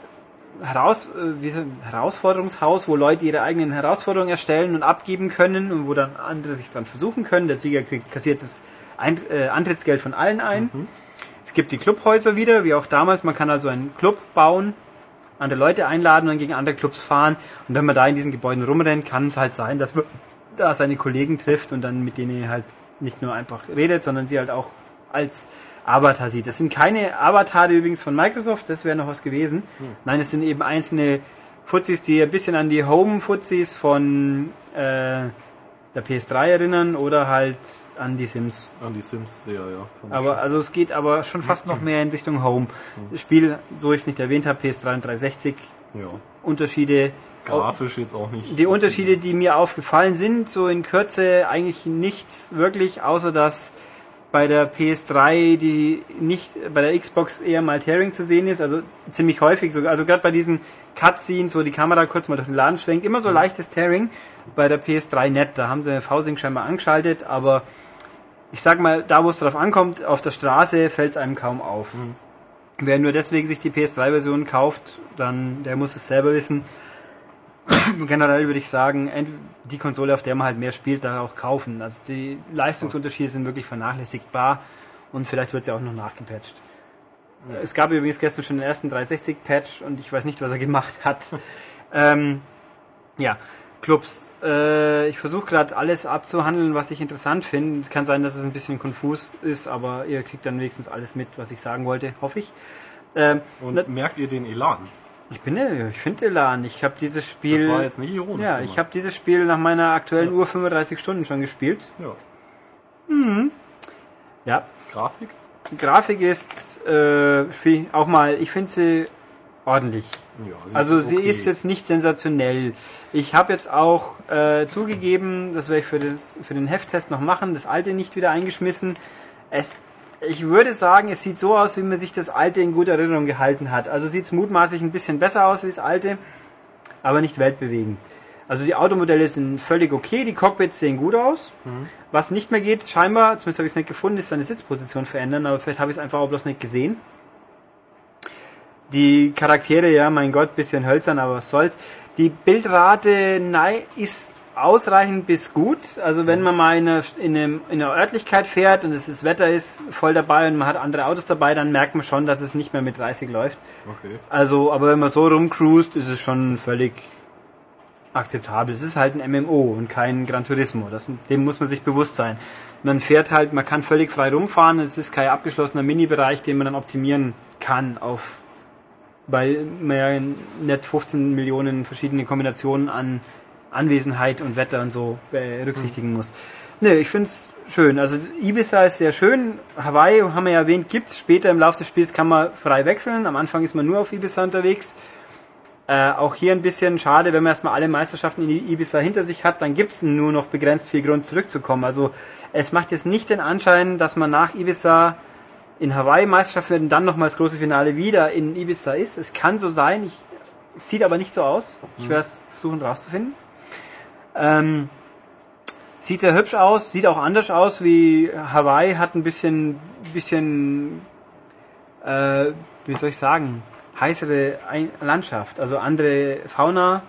Heraus, äh, Herausforderungshaus, wo Leute ihre eigenen Herausforderungen erstellen und abgeben können und wo dann andere sich dran versuchen können. Der Sieger kriegt kassiert das ein äh, Antrittsgeld von allen ein. Es gibt die Clubhäuser wieder, wie auch damals. Man kann also einen Club bauen, andere Leute einladen und gegen andere Clubs fahren. Und wenn man da in diesen Gebäuden rumrennt, kann es halt sein, dass man da seine Kollegen trifft und dann mit denen halt nicht nur einfach redet, sondern sie halt auch als Avatar sieht. Das sind keine Avatare übrigens von Microsoft, das wäre noch was gewesen. Nein, es sind eben einzelne Fuzis, die ein bisschen an die Home-Fuzis von äh, der PS3 erinnern oder halt an die Sims. An die Sims ja. Ich Aber also es geht aber schon fast noch mehr in Richtung Home. Das Spiel, so ich es nicht erwähnt habe, PS3 und 360, schon. ja. Unterschiede. Grafisch jetzt auch nicht. Die Unterschiede, die mir aufgefallen sind, so in Kürze eigentlich nichts wirklich, außer dass bei der PS3 die nicht bei der Xbox eher mal Tearing zu sehen ist, also ziemlich häufig sogar, also gerade bei diesen Cutscenes, wo die Kamera kurz mal durch den Laden schwenkt, immer so leichtes Tearing. Bei der PS3 nett, da haben sie V-Sync scheinbar angeschaltet, aber ich sag mal, da wo es drauf ankommt, auf der Straße fällt es einem kaum auf. Wer nur deswegen sich die PS3-Version kauft, dann der muss es selber wissen. (coughs) Generell würde ich sagen, die Konsole, auf der man halt mehr spielt, da auch kaufen. Also die Leistungsunterschiede sind wirklich vernachlässigbar und vielleicht wird sie auch noch nachgepatcht. Es gab übrigens gestern schon den ersten 360-Patch und ich weiß nicht, was er gemacht hat. (laughs) ähm, ja, Clubs. Äh, ich versuche gerade alles abzuhandeln, was ich interessant finde. Es kann sein, dass es ein bisschen konfus ist, aber ihr kriegt dann wenigstens alles mit, was ich sagen wollte, hoffe ich. Ähm, Und merkt ihr den Elan? Ich bin, ich finde Elan. Ich habe dieses Spiel. Das war jetzt nicht ironisch. ja, ich habe dieses Spiel nach meiner aktuellen Uhr 35 Stunden schon gespielt. Ja. Ja, Grafik? Grafik ist äh, auch mal, ich finde sie ordentlich. Ja, sie Also ist sie okay. ist jetzt nicht sensationell. Ich habe jetzt auch äh, zugegeben, das werde ich für, das, für den Hefttest noch machen, das alte nicht wieder eingeschmissen. Es, ich würde sagen, es sieht so aus, wie man sich das alte in guter Erinnerung gehalten hat. Also sieht es mutmaßlich ein bisschen besser aus wie das alte, aber nicht weltbewegend. Also die Automodelle sind völlig okay, die Cockpits sehen gut aus. Was nicht mehr geht, scheinbar, zumindest habe ich es nicht gefunden, ist seine Sitzposition verändern, aber vielleicht habe ich es einfach auch bloß nicht gesehen. Die Charaktere, ja, mein Gott, bisschen hölzern, aber was soll's. Die Bildrate, nein, ist ausreichend bis gut. Also wenn man mal in einer, in, einem, in einer Örtlichkeit fährt und es das Wetter ist voll dabei und man hat andere Autos dabei, dann merkt man schon, dass es nicht mehr mit 30 läuft. Okay. Also, aber wenn man so rumcruist, ist es schon völlig akzeptabel. Es ist halt ein MMO und kein Gran Turismo. Das, dem muss man sich bewusst sein. Man fährt halt, man kann völlig frei rumfahren. Es ist kein abgeschlossener Mini-Bereich, den man dann optimieren kann auf weil man ja nicht 15 Millionen verschiedene Kombinationen an Anwesenheit und Wetter und so berücksichtigen muss. Nee, ich find's schön. Also Ibiza ist sehr schön. Hawaii, haben wir ja erwähnt, gibt's. Später im Laufe des Spiels kann man frei wechseln. Am Anfang ist man nur auf Ibiza unterwegs. Äh, auch hier ein bisschen schade, wenn man erstmal alle Meisterschaften in Ibiza hinter sich hat, dann gibt's nur noch begrenzt viel Grund zurückzukommen. Also es macht jetzt nicht den Anschein, dass man nach Ibiza in Hawaii Meisterschaft wird und dann nochmal das große Finale wieder in Ibiza ist. Es kann so sein, ich, es sieht aber nicht so aus. Ich werde es versuchen rauszufinden. Ähm, sieht sehr hübsch aus, sieht auch anders aus wie Hawaii, hat ein bisschen, bisschen, äh, wie soll ich sagen, heißere Landschaft, also andere Fauna.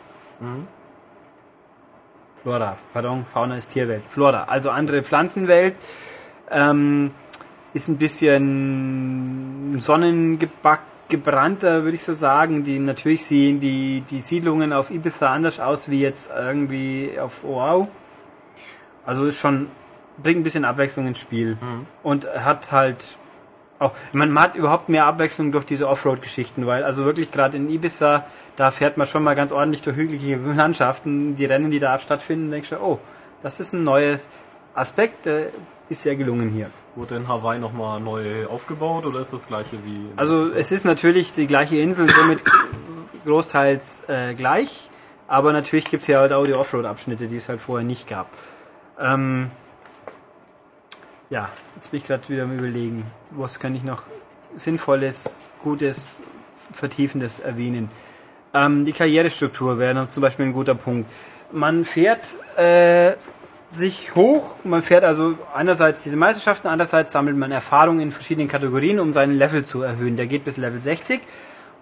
Flora, pardon, Fauna ist Tierwelt. Flora, also andere Pflanzenwelt. Ähm, ist ein bisschen sonnengebrannter, würde ich so sagen. Die natürlich sehen die, die Siedlungen auf Ibiza anders aus wie jetzt irgendwie auf Oahu. Also ist schon, bringt ein bisschen Abwechslung ins Spiel. Und hat halt auch, man hat überhaupt mehr Abwechslung durch diese Offroad-Geschichten, weil also wirklich gerade in Ibiza, da fährt man schon mal ganz ordentlich durch hügelige Landschaften. Die Rennen, die da stattfinden, denkst du, oh, das ist ein neues Aspekt, der ist sehr gelungen hier. Wurde in Hawaii nochmal neu aufgebaut oder ist das gleiche wie... in Also es ist natürlich die gleiche Insel, somit (coughs) großteils äh, gleich, aber natürlich gibt's hier halt auch die Offroad-Abschnitte, die es halt vorher nicht gab. Ähm, ja, jetzt bin ich gerade wieder am überlegen, was kann ich noch Sinnvolles, Gutes, Vertiefendes erwähnen. Ähm, die Karrierestruktur wäre noch zum Beispiel ein guter Punkt. Man fährt äh, sich hoch, man fährt also einerseits diese Meisterschaften, andererseits sammelt man Erfahrung in verschiedenen Kategorien, um seinen Level zu erhöhen. Der geht bis Level 60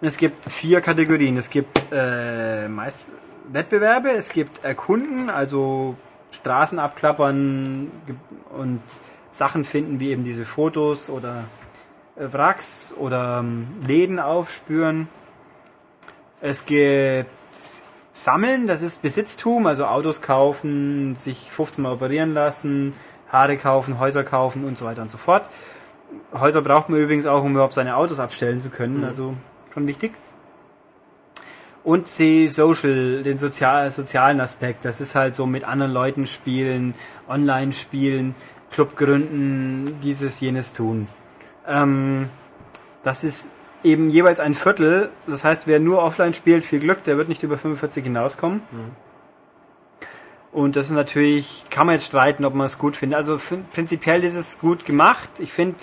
und es gibt vier Kategorien. Es gibt äh, meist Wettbewerbe, es gibt Erkunden, also Straßen abklappern und Sachen finden, wie eben diese Fotos oder äh, Wracks oder ähm, Läden aufspüren. Es gibt Sammeln, das ist Besitztum, also Autos kaufen, sich 15 Mal operieren lassen, Haare kaufen, Häuser kaufen und so weiter und so fort. Häuser braucht man übrigens auch, um überhaupt seine Autos abstellen zu können, also schon wichtig. Und die Social, den sozial, sozialen Aspekt, das ist halt so mit anderen Leuten spielen, online spielen, Club gründen, dieses, jenes tun. Ähm, das ist eben jeweils ein Viertel. Das heißt, wer nur offline spielt, viel Glück, der wird nicht über 45 hinauskommen. Und das ist natürlich, kann man jetzt streiten, ob man es gut findet. Also prinzipiell ist es gut gemacht. Ich finde,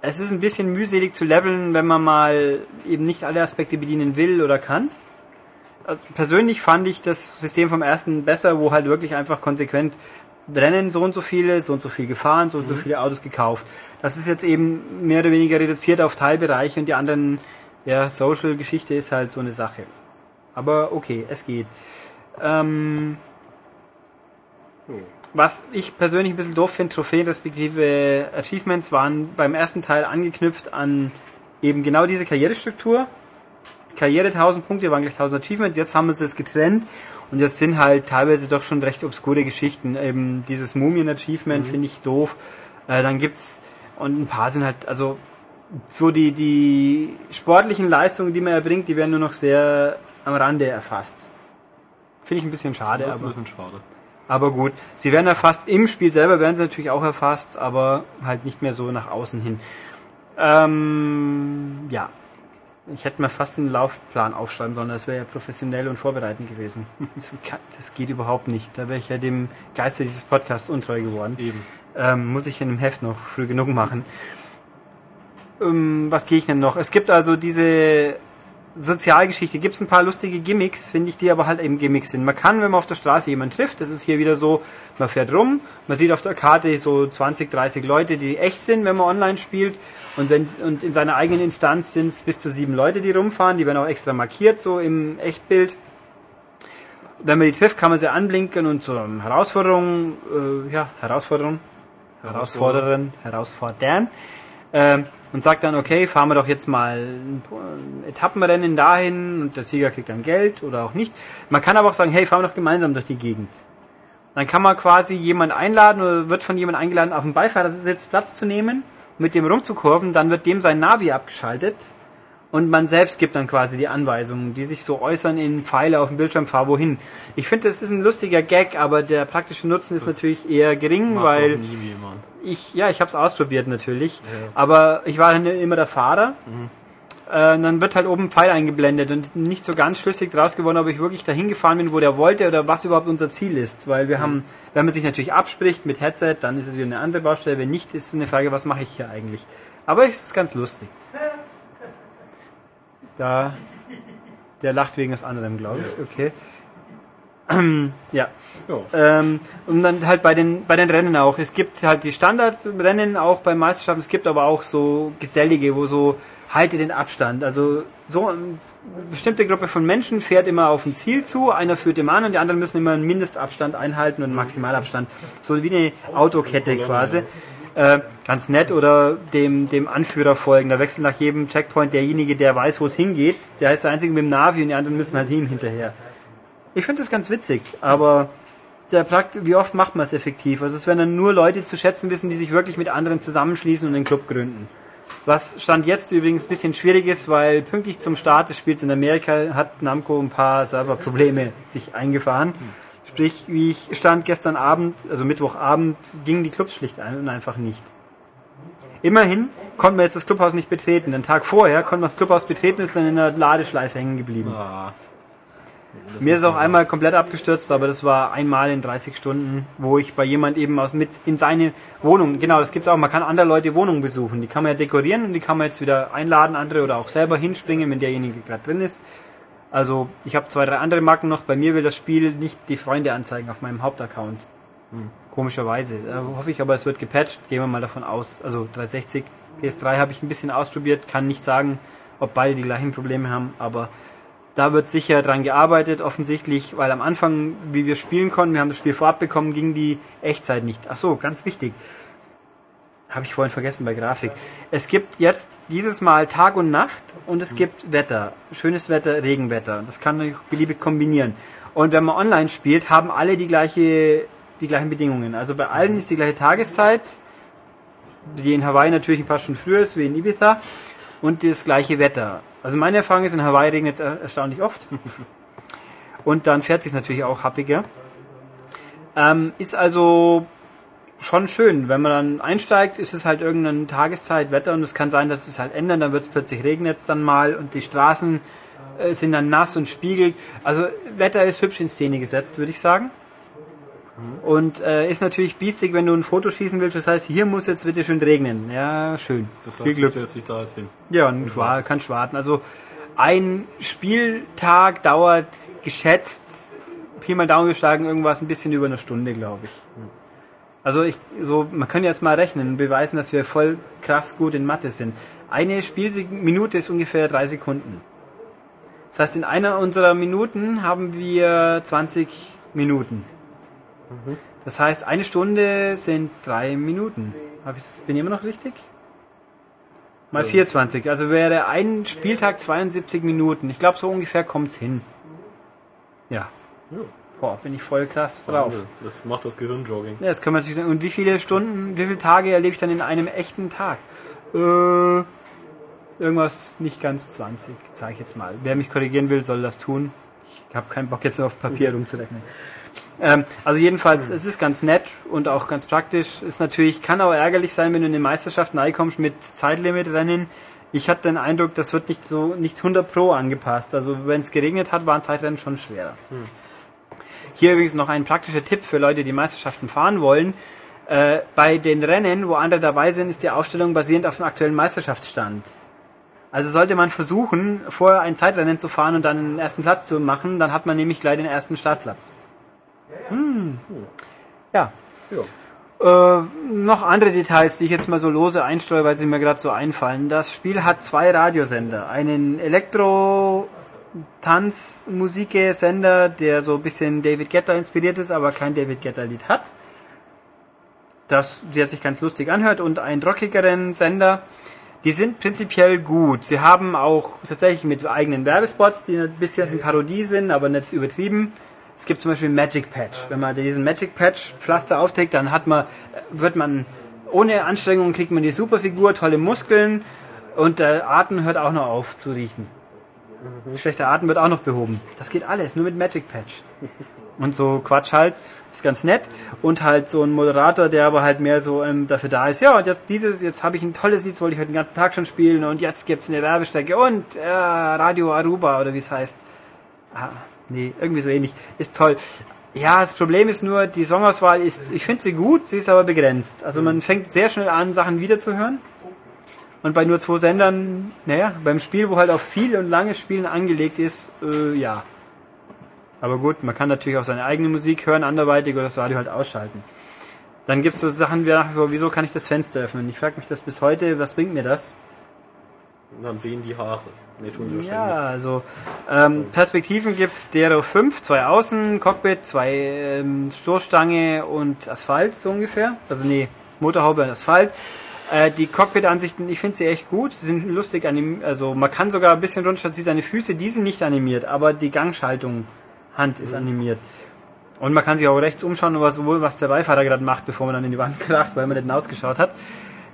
es ist ein bisschen mühselig zu leveln, wenn man mal eben nicht alle Aspekte bedienen will oder kann. Also persönlich fand ich das System vom ersten besser, wo halt wirklich einfach konsequent Rennen so und so viele, so und so viel gefahren, so und so viele Autos gekauft. Das ist jetzt eben mehr oder weniger reduziert auf Teilbereiche und die anderen, ja, Social-Geschichte ist halt so eine Sache. Aber okay, es geht. Ähm, was ich persönlich ein bisschen doof finde, Trophäen respektive Achievements waren beim ersten Teil angeknüpft an eben genau diese Karrierestruktur. Karriere 1000 Punkte waren gleich 1000 Achievements, jetzt haben sie es getrennt und jetzt sind halt teilweise doch schon recht obskure Geschichten. Eben dieses Mumien-Achievement finde ich doof. Äh, dann gibt's, und ein paar sind halt, also so die, die sportlichen Leistungen, die man erbringt, die werden nur noch sehr am Rande erfasst. Finde ich ein bisschen schade, Das ist ein bisschen schade. aber gut. Sie werden erfasst, im Spiel selber werden sie natürlich auch erfasst, aber halt nicht mehr so nach außen hin. Ähm, ja. Ich hätte mir fast einen Laufplan aufschreiben sollen, das wäre ja professionell und vorbereitend gewesen. (laughs) Das, kann, das geht überhaupt nicht. Da wäre ich ja dem Geiste dieses Podcasts untreu geworden. Eben. Ähm, muss ich in dem Heft noch früh genug machen. Ähm, was gehe ich denn noch? Es gibt also diese Sozialgeschichte, gibt es ein paar lustige Gimmicks, finde ich, die aber halt eben Gimmicks sind. Man kann, wenn man auf der Straße jemanden trifft, das ist hier wieder so, man fährt rum, man sieht auf der Karte so 20, 30 Leute, die echt sind, wenn man online spielt. Und, wenn, und in seiner eigenen Instanz sind es bis zu sieben Leute, die rumfahren, die werden auch extra markiert, so im Echtbild. Wenn man die trifft, kann man sie anblinken und so ähm, Herausforderungen, äh, ja, Herausforderungen, Herausforderin, herausfordern. Ähm, und sagt dann, okay, fahren wir doch jetzt mal ein Etappenrennen dahin und der Sieger kriegt dann Geld oder auch nicht. Man kann aber auch sagen, hey, fahren wir doch gemeinsam durch die Gegend. Dann kann man quasi jemand einladen oder wird von jemand eingeladen, auf dem Beifahrersitz Platz zu nehmen, mit dem rumzukurven, dann wird dem sein Navi abgeschaltet und man selbst gibt dann quasi die Anweisungen, die sich so äußern in Pfeile auf dem Bildschirm, fahr wohin. Ich finde, das ist ein lustiger Gag, aber der praktische Nutzen ist natürlich eher gering, weil ich, ja, ich habe es ausprobiert natürlich, aber ich war immer der Fahrer. Äh, dann wird halt oben ein Pfeil eingeblendet und nicht so ganz schlüssig draus geworden, ob ich wirklich dahin gefahren bin, wo der wollte oder was überhaupt unser Ziel ist. Weil wir haben, wenn man sich natürlich abspricht mit Headset, dann ist es wieder eine andere Baustelle. Wenn nicht, ist es eine Frage, was mache ich hier eigentlich? Aber es ist ganz lustig. Da, der lacht wegen was anderem, glaube ich. Okay. (clears throat) ja. Ja. Ähm, und dann halt bei den, bei den Rennen auch. Es gibt halt die Standardrennen auch bei Meisterschaften. Es gibt aber auch so gesellige, wo so halte den Abstand. Also so eine bestimmte Gruppe von Menschen fährt immer auf ein Ziel zu. Einer führt immer an und die anderen müssen immer einen Mindestabstand einhalten und einen Maximalabstand. So wie eine Autokette quasi. Äh, ganz nett oder dem, dem Anführer folgen. Da wechselt nach jedem Checkpoint derjenige, der weiß, wo es hingeht. Der ist der Einzige mit dem Navi und die anderen müssen halt ihm hinterher. Ich finde das ganz witzig, aber der Prakt wie oft macht man es effektiv? Also es werden dann nur Leute zu schätzen wissen, die sich wirklich mit anderen zusammenschließen und einen Club gründen. Was Stand jetzt übrigens ein bisschen schwierig ist, weil pünktlich zum Start des Spiels in Amerika hat Namco ein paar Serverprobleme sich eingefahren. Sprich, wie ich stand gestern Abend, also Mittwochabend, gingen die Clubs schlicht ein und einfach nicht. Immerhin konnten wir jetzt das Clubhaus nicht betreten. Den Tag vorher konnten wir das Clubhaus betreten, ist dann in der Ladeschleife hängen geblieben. Ah. Mir ist auch einmal komplett abgestürzt, aber das war einmal in 30 Stunden, wo ich bei jemand eben aus mit in seine Wohnung, genau, das gibt's auch, man kann andere Leute Wohnungen besuchen, die kann man ja dekorieren und die kann man jetzt wieder einladen, andere oder auch selber hinspringen, wenn derjenige gerade drin ist. Also, ich habe zwei, drei andere Marken noch, bei mir will das Spiel nicht die Freunde anzeigen auf meinem Hauptaccount. Komischerweise. Da hoffe ich aber, es wird gepatcht, gehen wir mal davon aus. Also 360, PS3 habe ich ein bisschen ausprobiert, kann nicht sagen, ob beide die gleichen Probleme haben, aber da wird sicher dran gearbeitet, offensichtlich, weil am Anfang, wie wir spielen konnten, wir haben das Spiel vorab bekommen, ging die Echtzeit nicht. Ach so, ganz wichtig. Habe ich vorhin vergessen bei Grafik. Es gibt jetzt dieses Mal Tag und Nacht und es gibt Wetter. Schönes Wetter, Regenwetter. Das kann man beliebig kombinieren. Und wenn man online spielt, haben alle die gleiche, die gleichen Bedingungen. Also bei allen ist die gleiche Tageszeit, die in Hawaii natürlich ein paar Stunden früher ist, wie in Ibiza, und das gleiche Wetter. Also meine Erfahrung ist, in Hawaii regnet es er- erstaunlich oft. (laughs) Und dann fährt sich natürlich auch happiger. Ähm, ist also schon schön. Wenn man dann einsteigt, ist es halt irgendeine Tageszeit, Wetter und es kann sein, dass es halt ändert, dann wird es plötzlich regnet es dann mal und die Straßen äh, sind dann nass und spiegelt. Also Wetter ist hübsch in Szene gesetzt, würde ich sagen. Und äh, ist natürlich biestig, wenn du ein Foto schießen willst. Das heißt, hier muss jetzt bitte schön regnen. Ja, schön. Das Viel heißt, du Glück. stellst dich da halt hin. Ja, und war, kannst warten. Also ein Spieltag dauert geschätzt, Pi mal Daumen geschlagen, irgendwas ein bisschen über eine Stunde, glaube ich. Also ich, so, man kann jetzt mal rechnen und beweisen, dass wir voll krass gut in Mathe sind. Eine Spielminute ist ungefähr drei Sekunden. Das heißt, in einer unserer Minuten haben wir 20 Minuten. Das heißt, eine Stunde sind drei Minuten. Hab ich bin ich immer noch richtig? Mal 24. Also wäre ein Spieltag 72 Minuten. Ich glaube, so ungefähr kommt's hin. Ja. Boah, bin ich voll krass drauf. Das macht das Gehirnjogging. Ja, das können wir natürlich sagen. Und wie viele Stunden, wie viele Tage erlebe ich dann in einem echten Tag? Äh, irgendwas nicht ganz 20, sage ich jetzt mal. Wer mich korrigieren will, soll das tun. Ich habe keinen Bock jetzt auf Papier (laughs) rumzurechnen. Ähm, also jedenfalls, es ist ganz nett und auch ganz praktisch. Ist natürlich, kann auch ärgerlich sein, wenn du in eine Meisterschaft reinkommst mit Zeitlimitrennen. Ich hatte den Eindruck, das wird nicht so nicht 100 pro angepasst. Also wenn es geregnet hat, waren Zeitrennen schon schwerer. Hier übrigens noch ein praktischer Tipp für Leute, die Meisterschaften fahren wollen. Äh, bei den Rennen, wo andere dabei sind, ist die Aufstellung basierend auf dem aktuellen Meisterschaftsstand. Also sollte man versuchen, vorher ein Zeitrennen zu fahren und dann den ersten Platz zu machen, dann hat man nämlich gleich den ersten Startplatz. Hm. Ja. Äh, noch andere Details, die ich jetzt mal so lose einstreue, weil sie mir gerade so einfallen. Das Spiel hat zwei Radiosender. Einen Elektro Tanzmusikesender, der so ein bisschen David Guetta inspiriert ist, aber kein David Guetta Lied hat. Das der sich ganz lustig anhört und einen rockigeren Sender. Die sind prinzipiell gut. Sie haben auch tatsächlich mit eigenen Werbespots, die ein bisschen eine Parodie sind, aber nicht übertrieben. Es gibt zum Beispiel Magic Patch. Wenn man diesen Magic Patch Pflaster aufträgt, dann hat man, wird man ohne Anstrengung kriegt man die Superfigur, tolle Muskeln Und der Atem hört auch noch auf zu riechen. Schlechter Atem wird auch noch behoben. Das geht alles, nur mit Magic Patch. Und so Quatsch halt, ist ganz nett. Und halt so ein Moderator, der aber halt mehr so ähm, dafür da ist, ja, und jetzt dieses, jetzt habe ich ein tolles Lied, das wollte ich heute den ganzen Tag schon spielen und jetzt gibt's eine Werbestrecke und äh, Radio Aruba oder wie es heißt. Ah, nee, irgendwie so ähnlich. Ist toll. Ja, das Problem ist nur, die Songauswahl ist, ich finde sie gut, sie ist aber begrenzt. Also man fängt sehr schnell an, Sachen wiederzuhören. Und bei nur zwei Sendern, naja, beim Spiel, wo halt auf viel und langes Spielen angelegt ist, äh, ja. Aber gut, man kann natürlich auch seine eigene Musik hören, anderweitig oder das Radio halt ausschalten. Dann gibt's so Sachen wie nach wie vor, wieso kann ich das Fenster öffnen? Ich frage mich das bis heute, was bringt mir das? Und dann wehen die Haare. Nee, tun sie Ja, wahrscheinlich also ähm, Perspektiven gibt's Dero 5, zwei Außen, Cockpit, zwei ähm, Stoßstange und Asphalt so ungefähr. Also nee, Motorhaube und Asphalt. Äh, die Cockpit-Ansichten, ich finde sie echt gut. Sie sind lustig animiert. Also man kann sogar ein bisschen runterstellen, sie seine Füße, die sind nicht animiert, aber die Gangschaltung Hand ist animiert. Und man kann sich auch rechts umschauen, was, was der Beifahrer gerade macht, bevor man dann in die Wand kracht, weil man nicht hinausgeschaut hat.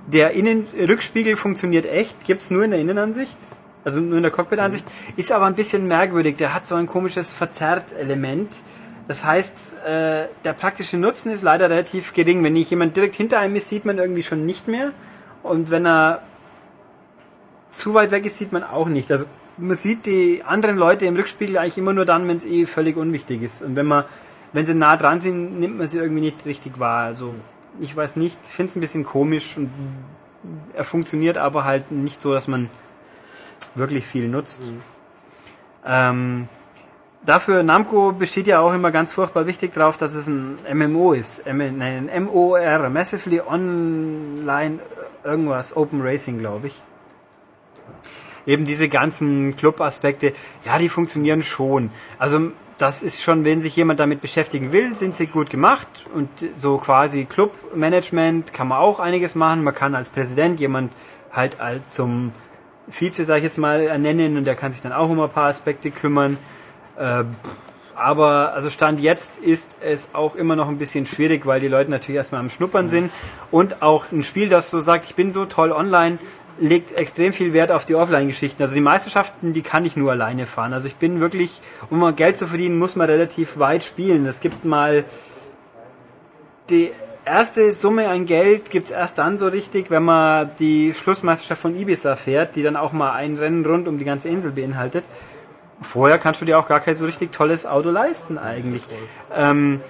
Der Innenrückspiegel funktioniert echt, gibt's nur in der Innenansicht, also nur in der Cockpit-Ansicht, ist aber ein bisschen merkwürdig. Der hat so ein komisches Verzerrt-Element. Das heißt, äh, der praktische Nutzen ist leider relativ gering. Wenn nicht jemand direkt hinter einem ist, sieht man irgendwie schon nicht mehr. Und wenn er zu weit weg ist, sieht man auch nicht. Also man sieht die anderen Leute im Rückspiegel eigentlich immer nur dann, wenn es eh völlig unwichtig ist. Und wenn man, wenn sie nah dran sind, nimmt man sie irgendwie nicht richtig wahr. Also ich weiß nicht, ich finde es ein bisschen komisch und er funktioniert aber halt nicht so, dass man wirklich viel nutzt. Ähm, dafür, Namco besteht ja auch immer ganz furchtbar wichtig drauf, dass es ein MMO ist. M nein, ein MOR, Massively Online irgendwas, Open Racing, glaube ich. Eben diese ganzen Club-Aspekte, ja, die funktionieren schon. Also das ist schon, wenn sich jemand damit beschäftigen will, sind sie gut gemacht und so quasi Club-Management kann man auch einiges machen. Man kann als Präsident jemand halt als zum Vize, sag ich jetzt mal, ernennen und der kann sich dann auch um ein paar Aspekte kümmern. Äh, aber also Stand jetzt ist es auch immer noch ein bisschen schwierig, weil die Leute natürlich erstmal am Schnuppern sind und auch ein Spiel, das so sagt, ich bin so toll online, legt extrem viel Wert auf die Offline-Geschichten. Also die Meisterschaften, die kann ich nur alleine fahren. Also ich bin wirklich, um mal Geld zu verdienen, muss man relativ weit spielen. Es gibt mal die erste Summe an Geld gibt's erst dann so richtig, wenn man die Schlussmeisterschaft von Ibiza fährt, die dann auch mal ein Rennen rund um die ganze Insel beinhaltet. Vorher kannst du dir auch gar kein so richtig tolles Auto leisten eigentlich. Ähm,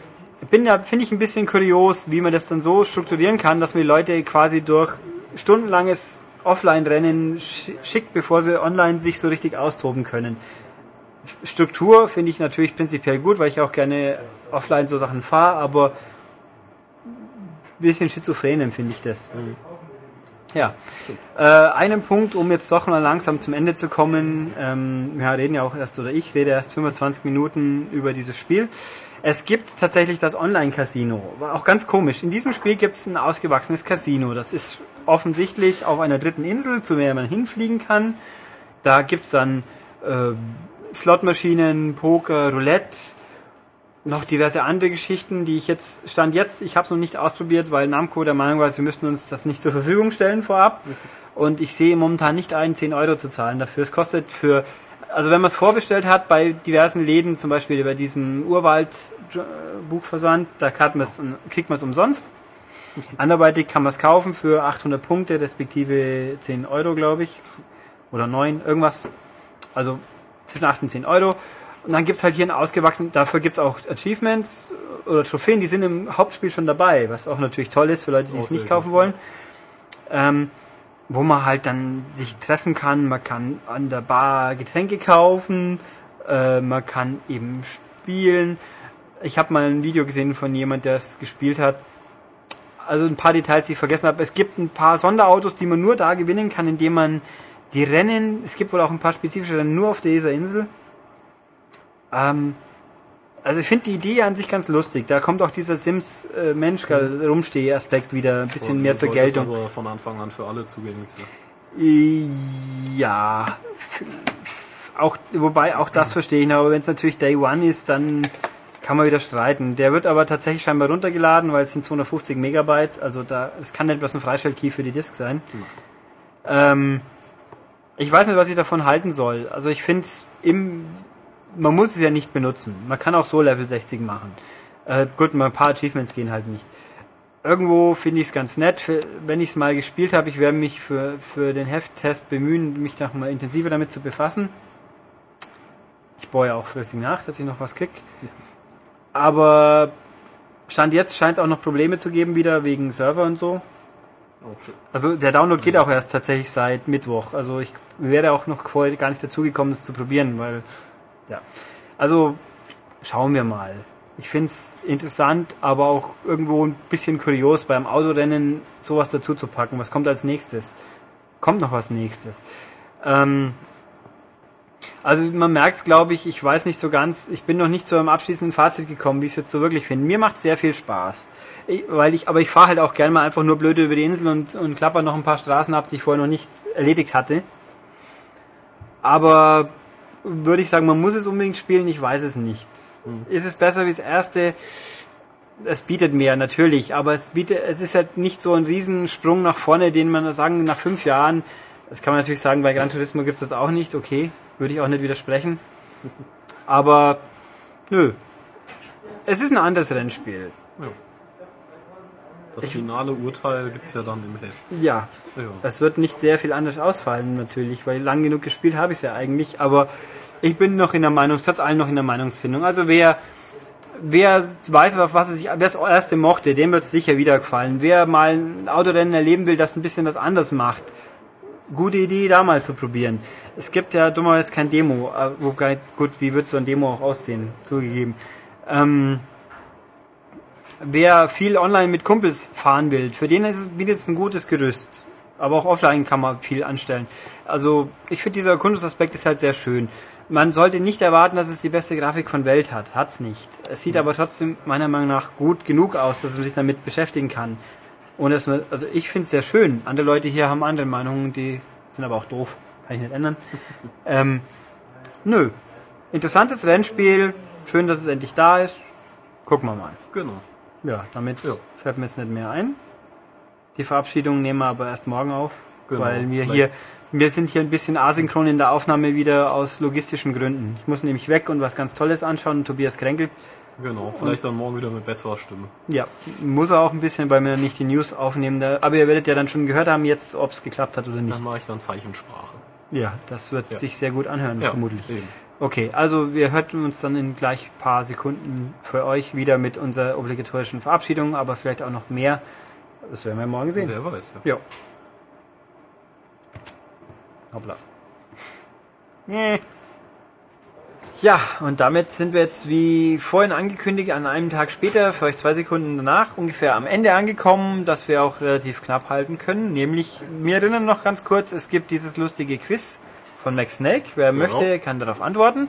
bin ja, finde ich ein bisschen kurios, wie man das dann so strukturieren kann, dass man die Leute quasi durch stundenlanges Offline-Rennen sch- schickt, bevor sie online sich so richtig austoben können. Struktur finde ich natürlich prinzipiell gut, weil ich auch gerne offline so Sachen fahre, aber bisschen schizophren empfinde ich das. Ja. Äh, einen Punkt, um jetzt doch mal langsam zum Ende zu kommen. Ähm, wir reden ja auch erst, oder ich rede erst 25 Minuten über dieses Spiel. Es gibt tatsächlich das Online-Casino. Auch ganz komisch. In diesem Spiel gibt es ein ausgewachsenes Casino. Das ist offensichtlich auf einer dritten Insel, zu der man hinfliegen kann. Da gibt's dann äh, Slotmaschinen, Poker, Roulette, noch diverse andere Geschichten, die ich jetzt, stand jetzt, ich habe es noch nicht ausprobiert, weil Namco der Meinung war, sie müssten uns das nicht zur Verfügung stellen vorab. Und ich sehe momentan nicht ein, 10 Euro zu zahlen dafür. Es kostet für, also wenn man es vorbestellt hat bei diversen Läden, zum Beispiel bei diesem Urwald-Buchversand, da kriegt man es kriegt man es umsonst. Anderweitig kann man es kaufen für 800 Punkte, respektive 10 Euro, glaube ich. Oder 9, irgendwas. Also zwischen 8 und 10 Euro. Und dann gibt's halt hier ein ausgewachsen, dafür gibt's auch Achievements oder Trophäen, die sind im Hauptspiel schon dabei, was auch natürlich toll ist für Leute, die es nicht kaufen wollen. Ähm, wo man halt dann sich treffen kann, man kann an der Bar Getränke kaufen, äh, man kann eben spielen. Ich habe mal ein Video gesehen von jemand, der es gespielt hat. Also ein paar Details, die ich vergessen habe. Es gibt ein paar Sonderautos, die man nur da gewinnen kann, indem man die Rennen, es gibt wohl auch ein paar spezifische Rennen nur auf dieser Insel. Ähm, also ich finde die Idee an sich ganz lustig. Da kommt auch dieser Sims äh, Mensch Mhm. Rumstehe-Aspekt wieder ein bisschen mehr zur Geltung. aber von Anfang an für alle zugänglich sein. Ja, auch wobei auch das verstehe ich noch, aber wenn es natürlich Day One ist, dann kann man wieder streiten. Der wird aber tatsächlich scheinbar runtergeladen, weil es sind 250 Megabyte, also da es kann nicht bloß ein Freischaltkey für die Disk sein. Ähm, Ich weiß nicht, was ich davon halten soll. Also ich finde es im, man muss es ja nicht benutzen. Man kann auch so Level 60 machen. Äh, gut, ein paar Achievements gehen halt nicht. Irgendwo finde ich es ganz nett. Für, wenn ich es mal gespielt habe, ich werde mich für, für den Hefttest bemühen, mich noch mal intensiver damit zu befassen. Ich baue ja auch flüssig nach, dass ich noch was krieg. Aber Stand jetzt scheint es auch noch Probleme zu geben, wieder wegen Server und so. Oh. Also der Download geht auch erst tatsächlich seit Mittwoch. Also ich wäre auch noch gar nicht dazugekommen, das zu probieren, weil ja. Also schauen wir mal. Ich finde es interessant, aber auch irgendwo ein bisschen kurios, beim Autorennen sowas dazu zu packen. Was kommt als nächstes? Kommt noch was nächstes? Ähm, also man merkt es, glaube ich, ich weiß nicht so ganz, ich bin noch nicht zu einem abschließenden Fazit gekommen, wie ich es jetzt so wirklich finde. Mir macht sehr viel Spaß. Ich, weil ich, aber ich fahre halt auch gerne mal einfach nur blöde über die Insel und, und klapper noch ein paar Straßen ab, die ich vorher noch nicht erledigt hatte. Aber würde ich sagen, man muss es unbedingt spielen, ich weiß es nicht. Ist es besser wie das erste? Es bietet mehr, natürlich, aber es bietet, es ist halt nicht so ein Riesensprung nach vorne, den man sagen, nach fünf Jahren, das kann man natürlich sagen, bei Gran Turismo gibt es das auch nicht, okay, würde ich auch nicht widersprechen. (laughs) Aber, nö. Es ist ein anderes Rennspiel. Das finale Urteil gibt's ja dann im Heft. Ja, Ja. es wird nicht sehr viel anders ausfallen, natürlich, weil lang genug gespielt habe ich es ja eigentlich, aber ich bin noch in der Meinung, trotz allem noch in der Meinungsfindung. Also wer, wer weiß, auf was er sich, wer das erste mochte, dem wird es sicher wieder gefallen. Wer mal ein Autorennen erleben will, das ein bisschen was anders macht, gute Idee, da mal zu probieren. Es gibt ja dummerweise kein Demo, äh, wobei, gut, wie wird so ein Demo auch aussehen, zugegeben. Ähm, wer viel online mit Kumpels fahren will, für den ist es, bietet es ein gutes Gerüst. Aber auch offline kann man viel anstellen. Also ich finde dieser Erkundungsaspekt ist halt sehr schön. Man sollte nicht erwarten, dass es die beste Grafik von Welt hat. Hat's nicht. Es sieht aber trotzdem meiner Meinung nach gut genug aus, dass man sich damit beschäftigen kann. Und dass man, also ich finde es sehr schön. Andere Leute hier haben andere Meinungen, die sind aber auch doof. Kann ich nicht ändern. (laughs) ähm, nö. Interessantes Rennspiel. Schön, dass es endlich da ist. Gucken wir mal. Genau. Ja, damit Ja. fällt mir jetzt nicht mehr ein. Die Verabschiedung nehmen wir aber erst morgen auf, Genau, weil wir vielleicht- hier, wir sind hier ein bisschen asynchron in der Aufnahme wieder aus logistischen Gründen. Ich muss nämlich weg und was ganz Tolles anschauen Tobias kränkelt. Genau. Vielleicht dann morgen wieder mit besserer Stimme. Ja, muss er auch ein bisschen, weil wir nicht die News aufnehmen. Da- Aber ihr werdet ja dann schon gehört haben jetzt, ob es geklappt hat oder nicht. Dann mache ich dann Zeichensprache. Ja, das wird Ja. sich sehr gut anhören, Ja, vermutlich. eben. Okay, also wir hörten uns dann in gleich paar Sekunden für euch wieder mit unserer obligatorischen Verabschiedung, aber vielleicht auch noch mehr. Das werden wir morgen sehen. Wer weiß. Ja. Hoppla. Nee. Ja, und damit sind wir jetzt wie vorhin angekündigt an einem Tag später, vielleicht zwei Sekunden danach, ungefähr am Ende angekommen, dass wir auch relativ knapp halten können. Nämlich, mir erinnern noch ganz kurz, es gibt dieses lustige Quiz von Max Snake. Wer möchte, kann darauf antworten.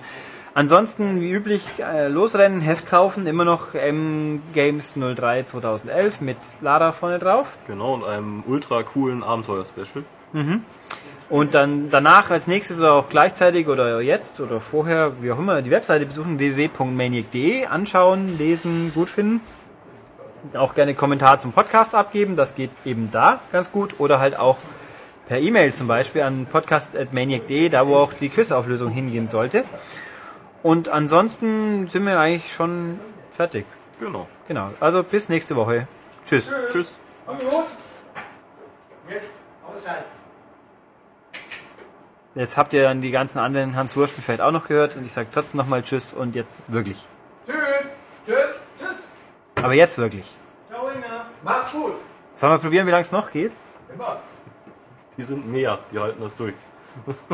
Ansonsten, wie üblich, äh, losrennen, Heft kaufen, immer noch M Games 03 2011 mit Lara vorne drauf. Genau, und einem ultra coolen Abenteuer-Special. Und dann danach als nächstes oder auch gleichzeitig oder jetzt oder vorher, wie auch immer, die Webseite besuchen www.maniac.de, anschauen, lesen, gut finden. Auch gerne Kommentar zum Podcast abgeben, das geht eben da ganz gut. Oder halt auch per E-Mail zum Beispiel an podcast.maniac.de, da wo auch die Quizauflösung hingehen sollte. Und ansonsten sind wir eigentlich schon fertig. Genau. Genau. Also bis nächste Woche. Tschüss. Tschüss. Jetzt habt ihr dann die ganzen anderen Hans Wursten vielleicht auch noch gehört und ich sage trotzdem nochmal Tschüss und jetzt wirklich. Tschüss. Tschüss. Tschüss. Aber jetzt wirklich. Ciao, Inga. Macht's gut. Sollen wir probieren, wie lange es noch geht? Immer. Die sind näher, die halten das durch.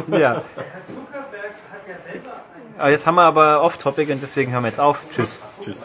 Ja. Der Herr Zuckerberg hat ja selber einen. Jetzt haben wir aber off-topic und deswegen hören wir jetzt auf. Tschüss. Tschüss.